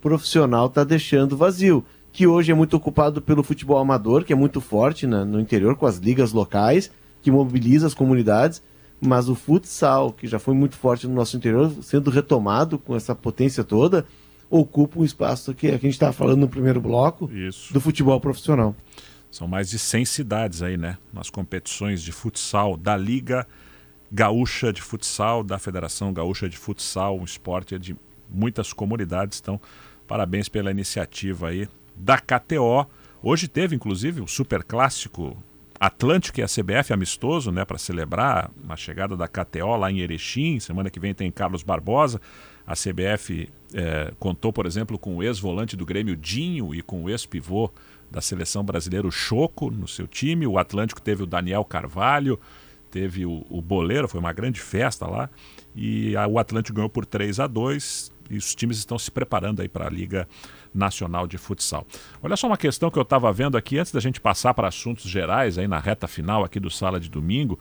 profissional está deixando vazio, que hoje é muito ocupado pelo futebol amador, que é muito forte né, no interior com as ligas locais, que mobiliza as comunidades, mas o futsal, que já foi muito forte no nosso interior, sendo retomado com essa potência toda, ocupa um espaço que a gente estava falando no primeiro bloco Isso. do futebol profissional. São mais de 100 cidades aí, né? Nas competições de futsal da Liga Gaúcha de Futsal, da Federação Gaúcha de Futsal, um esporte de muitas comunidades. Então, parabéns pela iniciativa aí da KTO. Hoje teve, inclusive, o Super Clássico Atlântico e a CBF amistoso, né, para celebrar a chegada da KTO lá em Erechim. Semana que vem tem Carlos Barbosa. A CBF é, contou, por exemplo, com o ex-volante do Grêmio Dinho e com o ex-pivô da seleção brasileira o Choco no seu time. O Atlântico teve o Daniel Carvalho, teve o, o Boleiro, foi uma grande festa lá. E a, o Atlântico ganhou por 3 a 2 e os times estão se preparando aí para a Liga Nacional de Futsal. Olha só uma questão que eu estava vendo aqui antes da gente passar para assuntos gerais aí na reta final aqui do Sala de Domingo,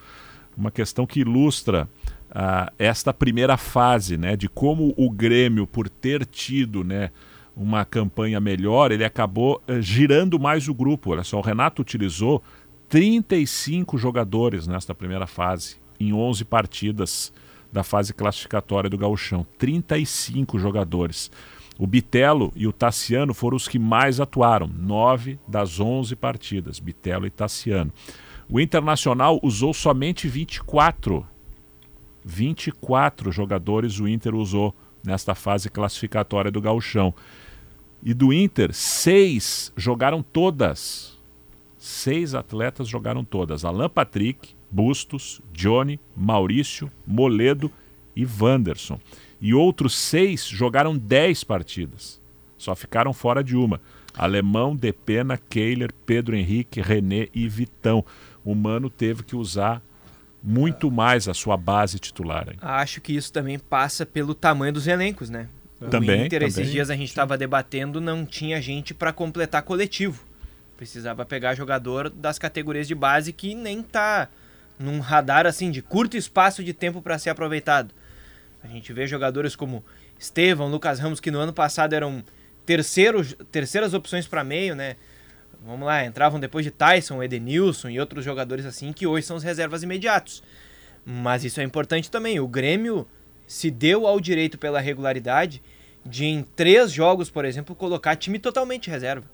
uma questão que ilustra uh, esta primeira fase, né, de como o Grêmio por ter tido, né, uma campanha melhor, ele acabou uh, girando mais o grupo. Olha só, o Renato utilizou 35 jogadores nesta primeira fase em 11 partidas da fase classificatória do Gauchão, 35 jogadores. O Bitelo e o Tassiano foram os que mais atuaram, nove das onze partidas, Bitelo e Tassiano. O Internacional usou somente 24. 24 jogadores o Inter usou nesta fase classificatória do Gauchão. E do Inter, seis jogaram todas. Seis atletas jogaram todas. Alan Patrick, Bustos, Johnny, Maurício, Moledo e Wanderson e outros seis jogaram dez partidas. Só ficaram fora de uma. Alemão, Depena, Keiler, Pedro Henrique, René e Vitão. O Mano teve que usar muito mais a sua base titular. Hein? Acho que isso também passa pelo tamanho dos elencos, né? O também, Inter, também. esses dias a gente estava debatendo, não tinha gente para completar coletivo. Precisava pegar jogador das categorias de base que nem tá num radar assim de curto espaço de tempo para ser aproveitado. A gente vê jogadores como Estevão, Lucas Ramos, que no ano passado eram terceiro, terceiras opções para meio, né? Vamos lá, entravam depois de Tyson, Edenilson e outros jogadores assim, que hoje são os reservas imediatos. Mas isso é importante também. O Grêmio se deu ao direito pela regularidade de, em três jogos, por exemplo, colocar time totalmente reserva.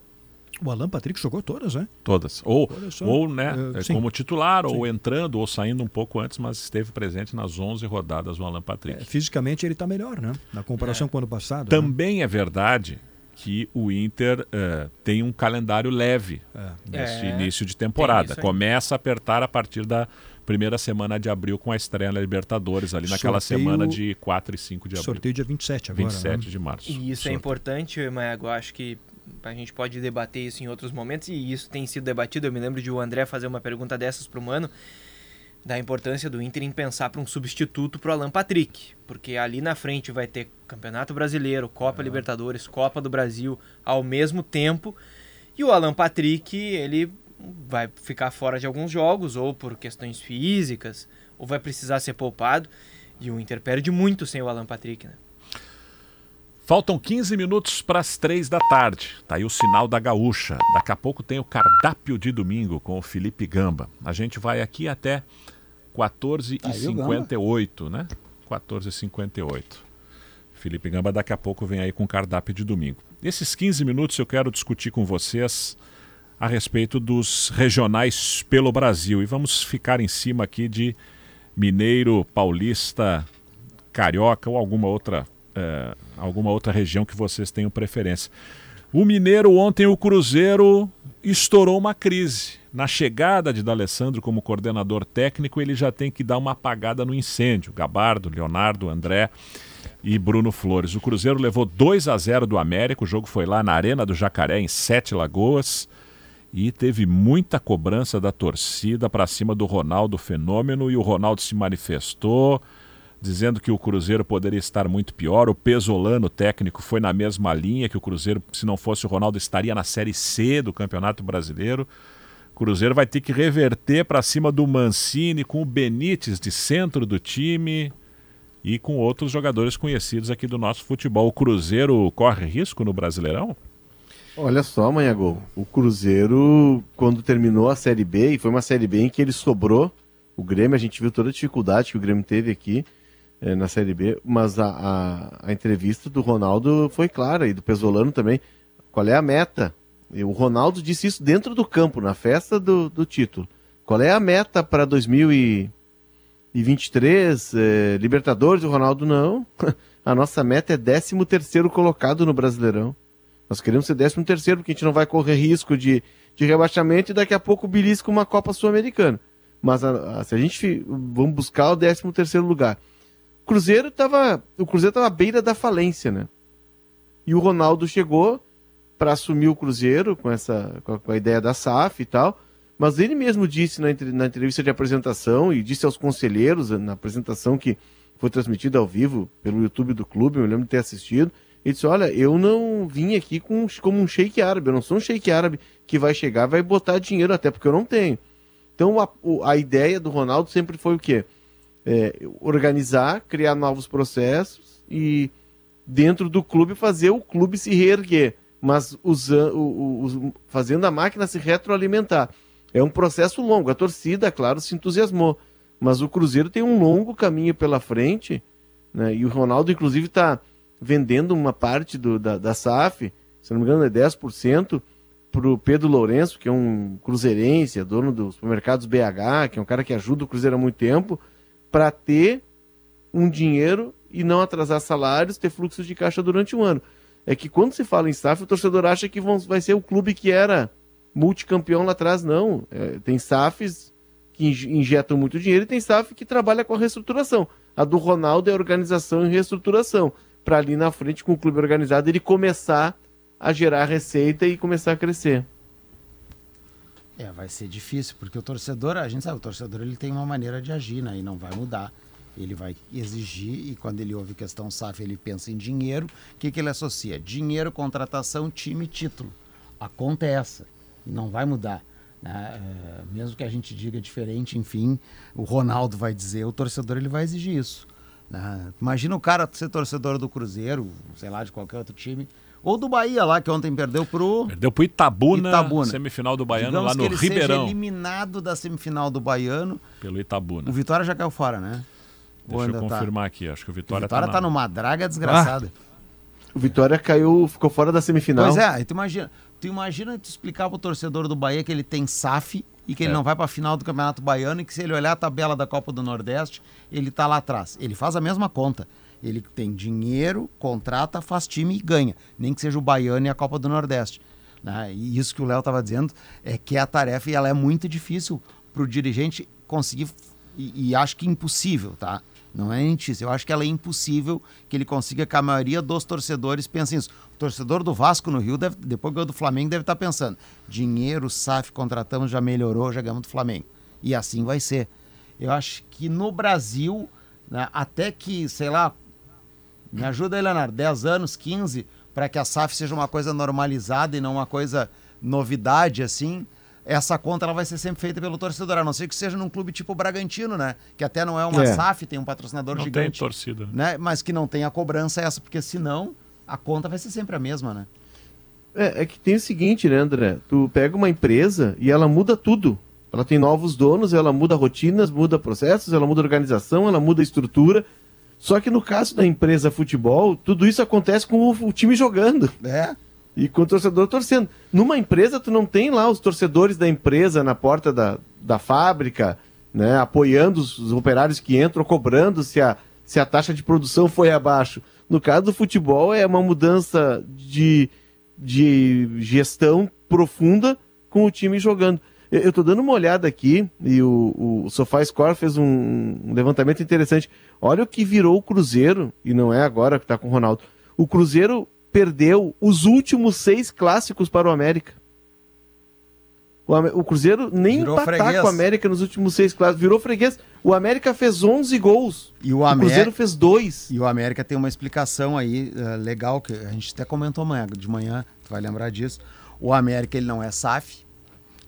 O Alan Patrick jogou todas, né? Todas. Ou, ou né, É, como titular, Sim. ou entrando, ou saindo um pouco antes, mas esteve presente nas 11 rodadas do Alan Patrick. É, fisicamente ele está melhor, né? Na comparação com o ano passado. né? Também é verdade que o Inter eh, tem um calendário leve nesse É, início de tem temporada. Começa a apertar a partir da primeira semana de abril com a estreia na Libertadores, ali naquela Sorteio- semana de 4 e 5 de abril. Sorteio dia 27 agora. 27 né? de março. E isso é Sorteio. importante, Maego. Acho que a gente pode debater isso em outros momentos e isso tem sido debatido. Eu me lembro de o André fazer uma pergunta dessas para o Mano, da importância do Inter em pensar para um substituto para o Alan Patrick, porque ali na frente vai ter Campeonato Brasileiro, Copa Libertadores, Copa do Brasil ao mesmo tempo, e o Alan Patrick, ele vai ficar fora de alguns jogos ou por questões físicas, ou vai precisar ser poupado, e o Inter perde muito sem o Alan Patrick, né? Faltam 15 minutos para as 3 da tarde. Tá aí o sinal da gaúcha. Daqui a pouco tem o cardápio de domingo com o Felipe Gamba. A gente vai aqui até 14h58, né? 14h58. Felipe Gamba daqui a pouco vem aí com o cardápio de domingo. Nesses 15 minutos eu quero discutir com vocês a respeito dos regionais pelo Brasil. E vamos ficar em cima aqui de Mineiro, Paulista, Carioca ou alguma outra, eh, alguma outra região que vocês tenham preferência. O Mineiro ontem, o Cruzeiro estourou uma crise. Na chegada de D'Alessandro como coordenador técnico, ele já tem que dar uma apagada no incêndio. Gabardo, Leonardo, André e Bruno Flores. O Cruzeiro levou 2 a 0 do América. O jogo foi lá na Arena do Jacaré, em Sete Lagoas. E teve muita cobrança da torcida para cima do Ronaldo Fenômeno. E o Ronaldo se manifestou, dizendo que o Cruzeiro poderia estar muito pior. O Pesolano, técnico, foi na mesma linha, que o Cruzeiro, se não fosse o Ronaldo, estaria na Série C do Campeonato Brasileiro. O Cruzeiro vai ter que reverter para cima do Mancini, com o Benítez de centro do time e com outros jogadores conhecidos aqui do nosso futebol. O Cruzeiro corre risco no Brasileirão? Olha só, Manhagol, o Cruzeiro, quando terminou a Série B, e foi uma Série B em que ele sobrou, o Grêmio, a gente viu toda a dificuldade que o Grêmio teve aqui eh, na Série B, mas a, a, a entrevista do Ronaldo foi clara, e do Pesolano também. Qual é a meta? E o Ronaldo disse isso dentro do campo, na festa do, do título. Qual é a meta para 2023? Eh, Libertadores? O Ronaldo, não. A nossa meta é 13 terceiro colocado no Brasileirão. Nós queremos ser 13 terceiro, porque a gente não vai correr risco de, de rebaixamento e daqui a pouco belisca uma Copa Sul-Americana. Mas a- a- se a gente vamos buscar o 13 terceiro lugar. Cruzeiro estava o Cruzeiro estava à beira da falência, né? E o Ronaldo chegou para assumir o Cruzeiro com essa com a, ideia da SAF e tal. Mas ele mesmo disse na, na entrevista de apresentação e disse aos conselheiros na apresentação que foi transmitida ao vivo pelo YouTube do clube, eu lembro de ter assistido. Ele disse: Olha, eu não vim aqui com, como um sheik árabe, eu não sou um sheik árabe que vai chegar vai botar dinheiro, até porque eu não tenho. Então a, a ideia do Ronaldo sempre foi o quê? É, organizar, criar novos processos e dentro do clube fazer o clube se reerguer, mas usando, o, o- fazendo a máquina se retroalimentar. É um processo longo. A torcida, claro, se entusiasmou, mas o Cruzeiro tem um longo caminho pela frente, né? E o Ronaldo, inclusive, está vendendo uma parte do, da, da SAF, se não me engano, é 10%, para o Pedro Lourenço, que é um cruzeirense, é dono dos supermercados BH, que é um cara que ajuda o Cruzeiro há muito tempo, para ter um dinheiro e não atrasar salários, ter fluxo de caixa durante um ano. É que quando se fala em SAF, o torcedor acha que vão, vai ser o clube que era multicampeão lá atrás. Não. É, tem SAFs que inj- injetam muito dinheiro e tem SAF que trabalha com a reestruturação. A do Ronaldo é organização e reestruturação. Para ali na frente, com o clube organizado, ele começar a gerar receita e começar a crescer. É, vai ser difícil, porque o torcedor, a gente sabe, o torcedor ele tem uma maneira de agir, né? E não vai mudar. Ele vai exigir, e quando ele ouve questão SAF, ele pensa em dinheiro. O que, que ele associa? Dinheiro, contratação, time, título. A conta é essa. E não vai mudar. né? É, mesmo que a gente diga diferente, enfim, o Ronaldo vai dizer, o torcedor ele vai exigir isso. Né? Imagina o cara ser torcedor do Cruzeiro, sei lá, de qualquer outro time. Ou do Bahia lá, que ontem perdeu pro. Perdeu pro Itabuna, Itabuna. semifinal do Baiano, Digamos lá que no ele seja Ribeirão. eliminado da semifinal do Baiano. Pelo Itabuna. O Vitória já caiu fora, né? Deixa eu tá? confirmar aqui, acho que o O Vitória, Vitória tá, tá na... numa draga desgraçada. O Vitória caiu, ficou fora da semifinal. Pois é, aí tu imagina, tu imagina tu explicar pro torcedor do Bahia que ele tem SAF e que ele É. não vai pra final do Campeonato Baiano e que se ele olhar a tabela da Copa do Nordeste, ele tá lá atrás. Ele faz a mesma conta. Ele tem dinheiro, contrata, faz time e ganha. Nem que seja o Baiano e a Copa do Nordeste. né? E isso que o Léo estava dizendo é que a tarefa e ela é muito difícil pro dirigente conseguir e, e acho que impossível, tá? Não é mentira. Eu acho que ela é impossível que ele consiga que a maioria dos torcedores pense isso. O torcedor do Vasco no Rio, deve, depois que ganhou do Flamengo, deve estar pensando: dinheiro, SAF, contratamos, já melhorou, já ganhamos do Flamengo. E assim vai ser. Eu acho que no Brasil, né, até que, sei lá, me ajuda aí, Leonardo, 10 anos, 15, para que a SAF seja uma coisa normalizada e não uma coisa novidade assim. Essa conta ela vai ser sempre feita pelo torcedor, a não ser que seja num clube tipo o Bragantino, né? Que até não é uma É. SAF, tem um patrocinador Não tem gigante torcida. né? né? Mas que não tem a cobrança essa, porque senão a conta vai ser sempre a mesma, né? É, é que tem o seguinte, né, André? Tu pega uma empresa e ela muda tudo. Ela tem novos donos, ela muda rotinas, muda processos, ela muda organização, ela muda estrutura. Só que no caso da empresa futebol, tudo isso acontece com o, o time jogando É. e com o torcedor torcendo. Numa empresa, tu não tem lá os torcedores da empresa na porta da, da fábrica, né, apoiando os, os operários que entram, cobrando se a, se a taxa de produção foi abaixo. No caso do futebol, é uma mudança de, de gestão profunda com o time jogando. Eu tô dando uma olhada aqui e o, o SofaScore fez um, um levantamento interessante. Olha o que virou o Cruzeiro, e não é agora que tá com o Ronaldo. O Cruzeiro perdeu os últimos seis clássicos para o América. O, o Cruzeiro nem Virou empatar freguês. com o América nos últimos seis clássicos. Virou freguês. O América fez 11 gols. E o, O Cruzeiro fez dois. e o América tem uma explicação aí eh, legal, que a gente até comentou amanhã, de manhã, tu vai lembrar disso. O América ele não é SAF,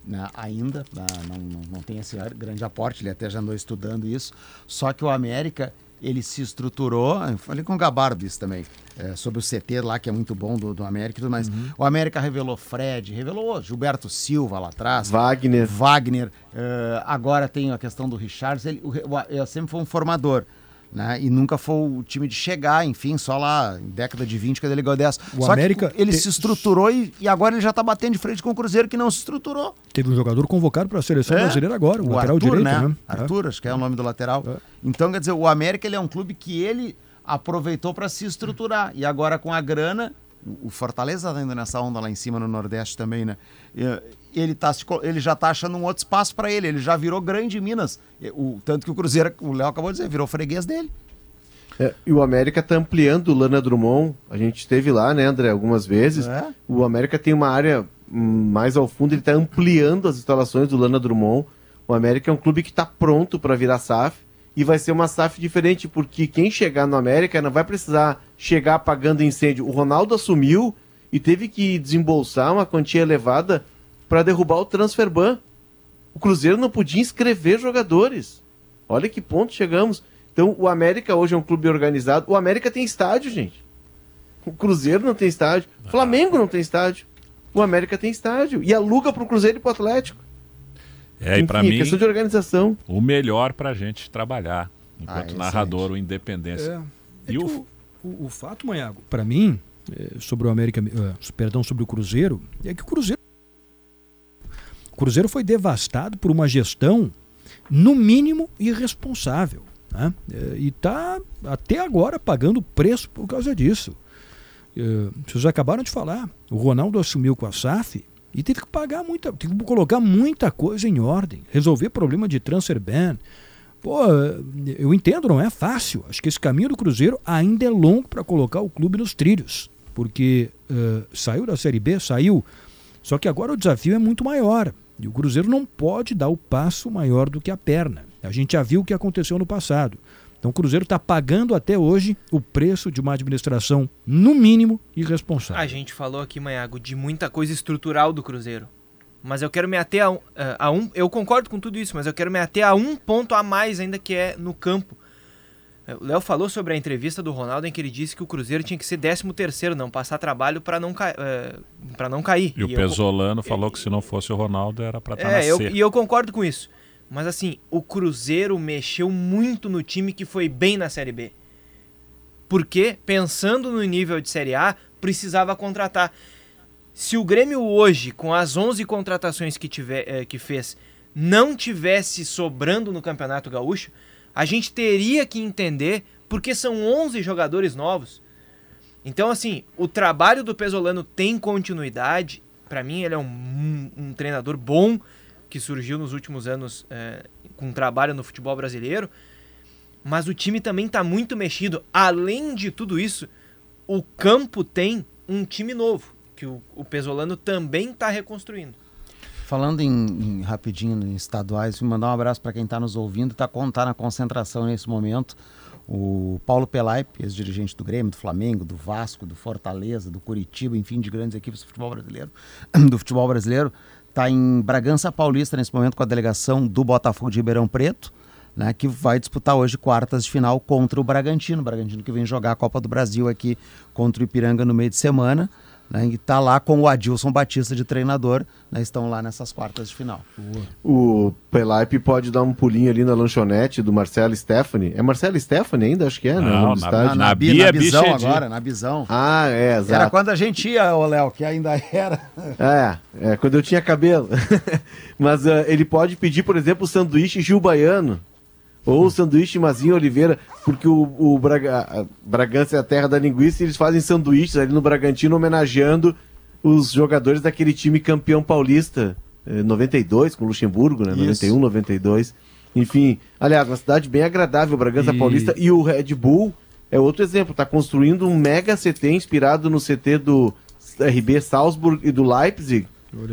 né, ainda, né, não, não, não tem esse grande aporte, ele até já andou estudando isso. Só que o América, ele se estruturou, eu falei com o Gabardo isso também, eh, sobre o CT lá, que é muito bom do, do América e tudo mais. O América revelou Fred, revelou Gilberto Silva lá atrás. Wagner. Wagner, eh, agora tem a questão do Richards, ele, o, o, ele sempre foi um formador. Né? E nunca foi o time de chegar, enfim, só lá em década de 20 quando ele ganhou 10. O só América ele te- se estruturou e, e agora ele já tá batendo de frente com o Cruzeiro que não se estruturou. Teve um jogador convocado para a seleção É. brasileira agora, o, lateral Arthur, direito, né? né? Arthur, acho que é o nome do lateral. É. Então, quer dizer, o América ele é um clube que ele aproveitou para se estruturar. E agora com a grana, o- Fortaleza indo nessa onda lá em cima no Nordeste também, né? E, Ele, tá, ele já tá achando um outro espaço para ele. Ele já virou grande Minas. E, O, tanto que o Cruzeiro, o Léo acabou de dizer, virou freguês dele. É, e o América tá ampliando o Lana Drummond. A gente esteve lá, né, André, algumas vezes. É. O América tem uma área hum, mais ao fundo, ele tá ampliando as instalações do Lana Drummond. O América é um clube que tá pronto para virar SAF e vai ser uma SAF diferente, porque quem chegar no América não vai precisar chegar apagando incêndio. O Ronaldo assumiu e teve que desembolsar uma quantia elevada para derrubar o transfer ban. O Cruzeiro não podia inscrever jogadores. Olha que ponto chegamos. Então, o América hoje é um clube organizado. O América tem estádio, gente. O Cruzeiro não tem estádio. O Flamengo não tem estádio. O América tem estádio. E aluga pro Cruzeiro e pro Atlético. É, e Enfim, é mim, questão de organização. o melhor pra gente trabalhar enquanto Ah, narrador, o Independência. É. E É que o- o, o, fato, Manhago, para mim, é, sobre o América, é, perdão, sobre o Cruzeiro, é que o Cruzeiro o Cruzeiro foi devastado por uma gestão, no mínimo, irresponsável. Né? É, e está até agora pagando preço por causa disso. É, vocês acabaram de falar, o Ronaldo assumiu com a SAF e teve que pagar muita, teve que colocar muita coisa em ordem, resolver problema de transfer ban. Pô, eu entendo, não é fácil. Acho que esse caminho do Cruzeiro ainda é longo para colocar o clube nos trilhos, porque eh, saiu da Série B, saiu. Só que agora o desafio é muito maior. E o Cruzeiro não pode dar o passo maior do que a perna. A gente já viu o que aconteceu no passado. Então o Cruzeiro está pagando até hoje o preço de uma administração, no mínimo, irresponsável. A gente falou aqui, Manhago, de muita coisa estrutural do Cruzeiro. Mas eu quero me ater a um, eh, a um. Eu concordo com tudo isso, mas eu quero me ater a um ponto a mais ainda que é no campo. O Léo falou sobre a entrevista do Ronaldo em que ele disse que o Cruzeiro tinha que ser 13 terceiro, não passar trabalho para não, ca... pra não cair. E, o eu- Pesolano falou que se não fosse o Ronaldo era pra estar É, na eu, C. e eu concordo com isso. Mas assim, o Cruzeiro mexeu muito no time que foi bem na Série B. Porque, pensando no nível de Série A, precisava contratar. Se o Grêmio hoje, com as 11 contratações que, tiver, eh, que fez, não tivesse sobrando no Campeonato Gaúcho, a gente teria que entender porque são 11 jogadores novos. Então, assim, o trabalho do Pesolano tem continuidade. Pra mim, ele é um, um treinador bom que surgiu nos últimos anos eh, com trabalho no futebol brasileiro. Mas o time também tá muito mexido. Além de tudo isso, o campo tem um time novo, que o, o Pesolano também tá reconstruindo. Falando em, em rapidinho em estaduais, vou mandar um abraço para quem está nos ouvindo, está tá na concentração nesse momento. O Paulo Pelaipe, ex-dirigente do Grêmio, do Flamengo, do Vasco, do Fortaleza, do Curitiba, enfim, de grandes equipes do futebol brasileiro, do futebol brasileiro, está em Bragança Paulista nesse momento com a delegação do Botafogo de Ribeirão Preto, né, que vai disputar hoje quartas de final contra o Bragantino. O Bragantino que vem jogar a Copa do Brasil aqui contra o Ipiranga no meio de semana. Né, e está lá com o Adilson Batista de treinador, né, estão lá nessas quartas de final. O Pelaipe pode dar um pulinho ali na lanchonete do Marcelo Stephanie. É Marcelo Stephanie ainda? Acho que é, né? Não, na- na Bi- Bia Bisão Bichedi. agora, na Bisão. Ah, é, Era exato. quando a gente ia, ô Léo, que ainda era. É, é, quando eu tinha cabelo. Mas ah, ele pode pedir, por exemplo, o sanduíche Gil Baiano. Ou o sanduíche Mazinho Oliveira, porque o, o Braga, Bragança é a terra da linguiça e eles fazem sanduíches ali no Bragantino homenageando os jogadores daquele time campeão paulista, eh, 92, com o Luxemburgo, né? Isso. 91, 92. Enfim, aliás, uma cidade bem agradável, Bragança E- Paulista. E o Red Bull é outro exemplo, está construindo um mega CT inspirado no CT do RB Salzburg e do Leipzig.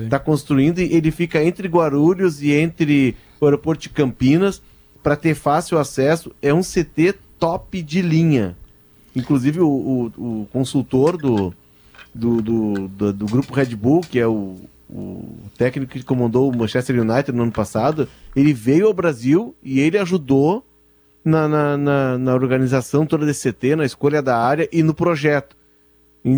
Está construindo e ele fica entre Guarulhos e entre o aeroporto de Campinas para ter fácil acesso. É um CT top de linha. Inclusive o, o- o consultor do, do, do, do- do grupo Red Bull, que é o, o técnico que comandou o Manchester United no ano passado, ele veio ao Brasil e ele ajudou na, na, na, na organização toda desse CT, na escolha da área e no projeto.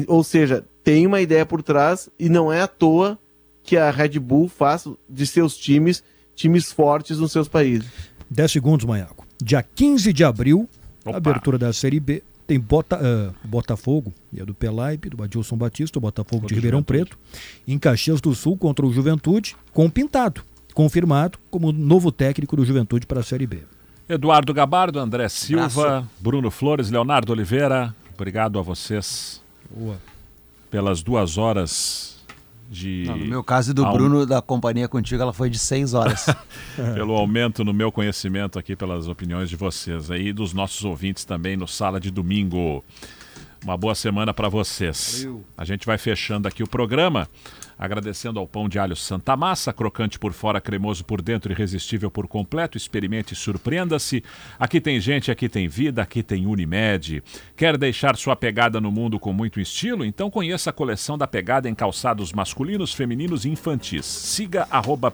Ou seja, tem uma ideia por trás e não é à toa que a Red Bull faz de seus times times fortes nos seus países. 10 segundos, Manhaco. Dia 15 de abril, Opa. abertura da Série B. Tem Bota, ah, Botafogo, e é do Pelaipe, do Adilson Batista, o Botafogo de Contra o Ribeirão Juventude. Preto. Em Caxias do Sul, contra o Juventude, com o Pintado, confirmado como novo técnico do Juventude para a Série B. Eduardo Gabardo, André Silva, Bruno Flores, Leonardo Oliveira, obrigado a vocês Boa. pelas duas horas de. Não, no meu caso e do Bruno, da companhia contigo, ela foi de seis horas. pelo aumento no meu conhecimento aqui, pelas opiniões de vocês aí e dos nossos ouvintes também no Sala de Domingo. Uma boa semana para vocês. A gente vai fechando aqui o programa, agradecendo ao pão de alho Santa Massa, crocante por fora, cremoso por dentro, irresistível por completo. Experimente e surpreenda-se. Aqui tem gente, aqui tem vida, aqui tem Unimed. Quer deixar sua pegada no mundo com muito estilo? Então conheça a coleção da Pegada em calçados masculinos, femininos e infantis. Siga arroba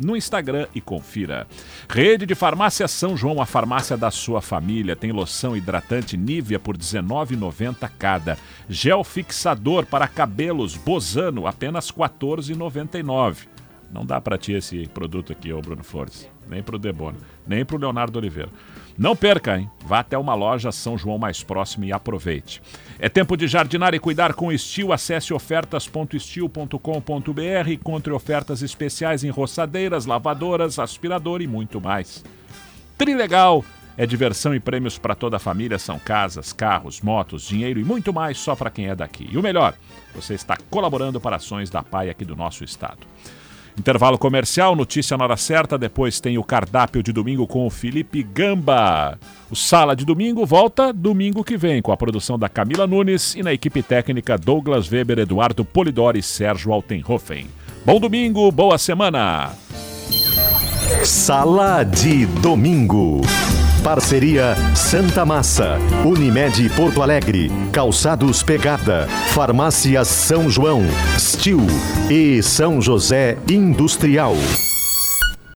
no Instagram e confira. Rede de Farmácia São João, a farmácia da sua família. Tem loção hidratante Nivea por R$19,90 cada. Gel fixador para cabelos Bozano, apenas R$14,99. Não dá para ti esse produto aqui, ô Bruno Flores. Nem pro Debona, nem pro Leonardo Oliveira. Não perca, hein? Vá até uma loja São João mais próxima e aproveite. É tempo de jardinar e cuidar com estilo. Acesse ofertas.estil.com.br e encontre ofertas especiais em roçadeiras, lavadoras, aspirador e muito mais. Trilegal é diversão e prêmios para toda a família, são casas, carros, motos, dinheiro e muito mais só para quem é daqui. E o melhor, você está colaborando para ações da PAI aqui do nosso estado. Intervalo comercial, notícia na hora certa, depois tem o cardápio de domingo com o Felipe Gamba. O Sala de Domingo volta domingo que vem com a produção da Camila Nunes e na equipe técnica Douglas Weber, Eduardo Polidori e Sérgio Altenhofen. Bom domingo, boa semana! Sala de Domingo. Parceria Santa Massa, Unimed Porto Alegre, Calçados Pegada, Farmácia São João, Stil e São José Industrial.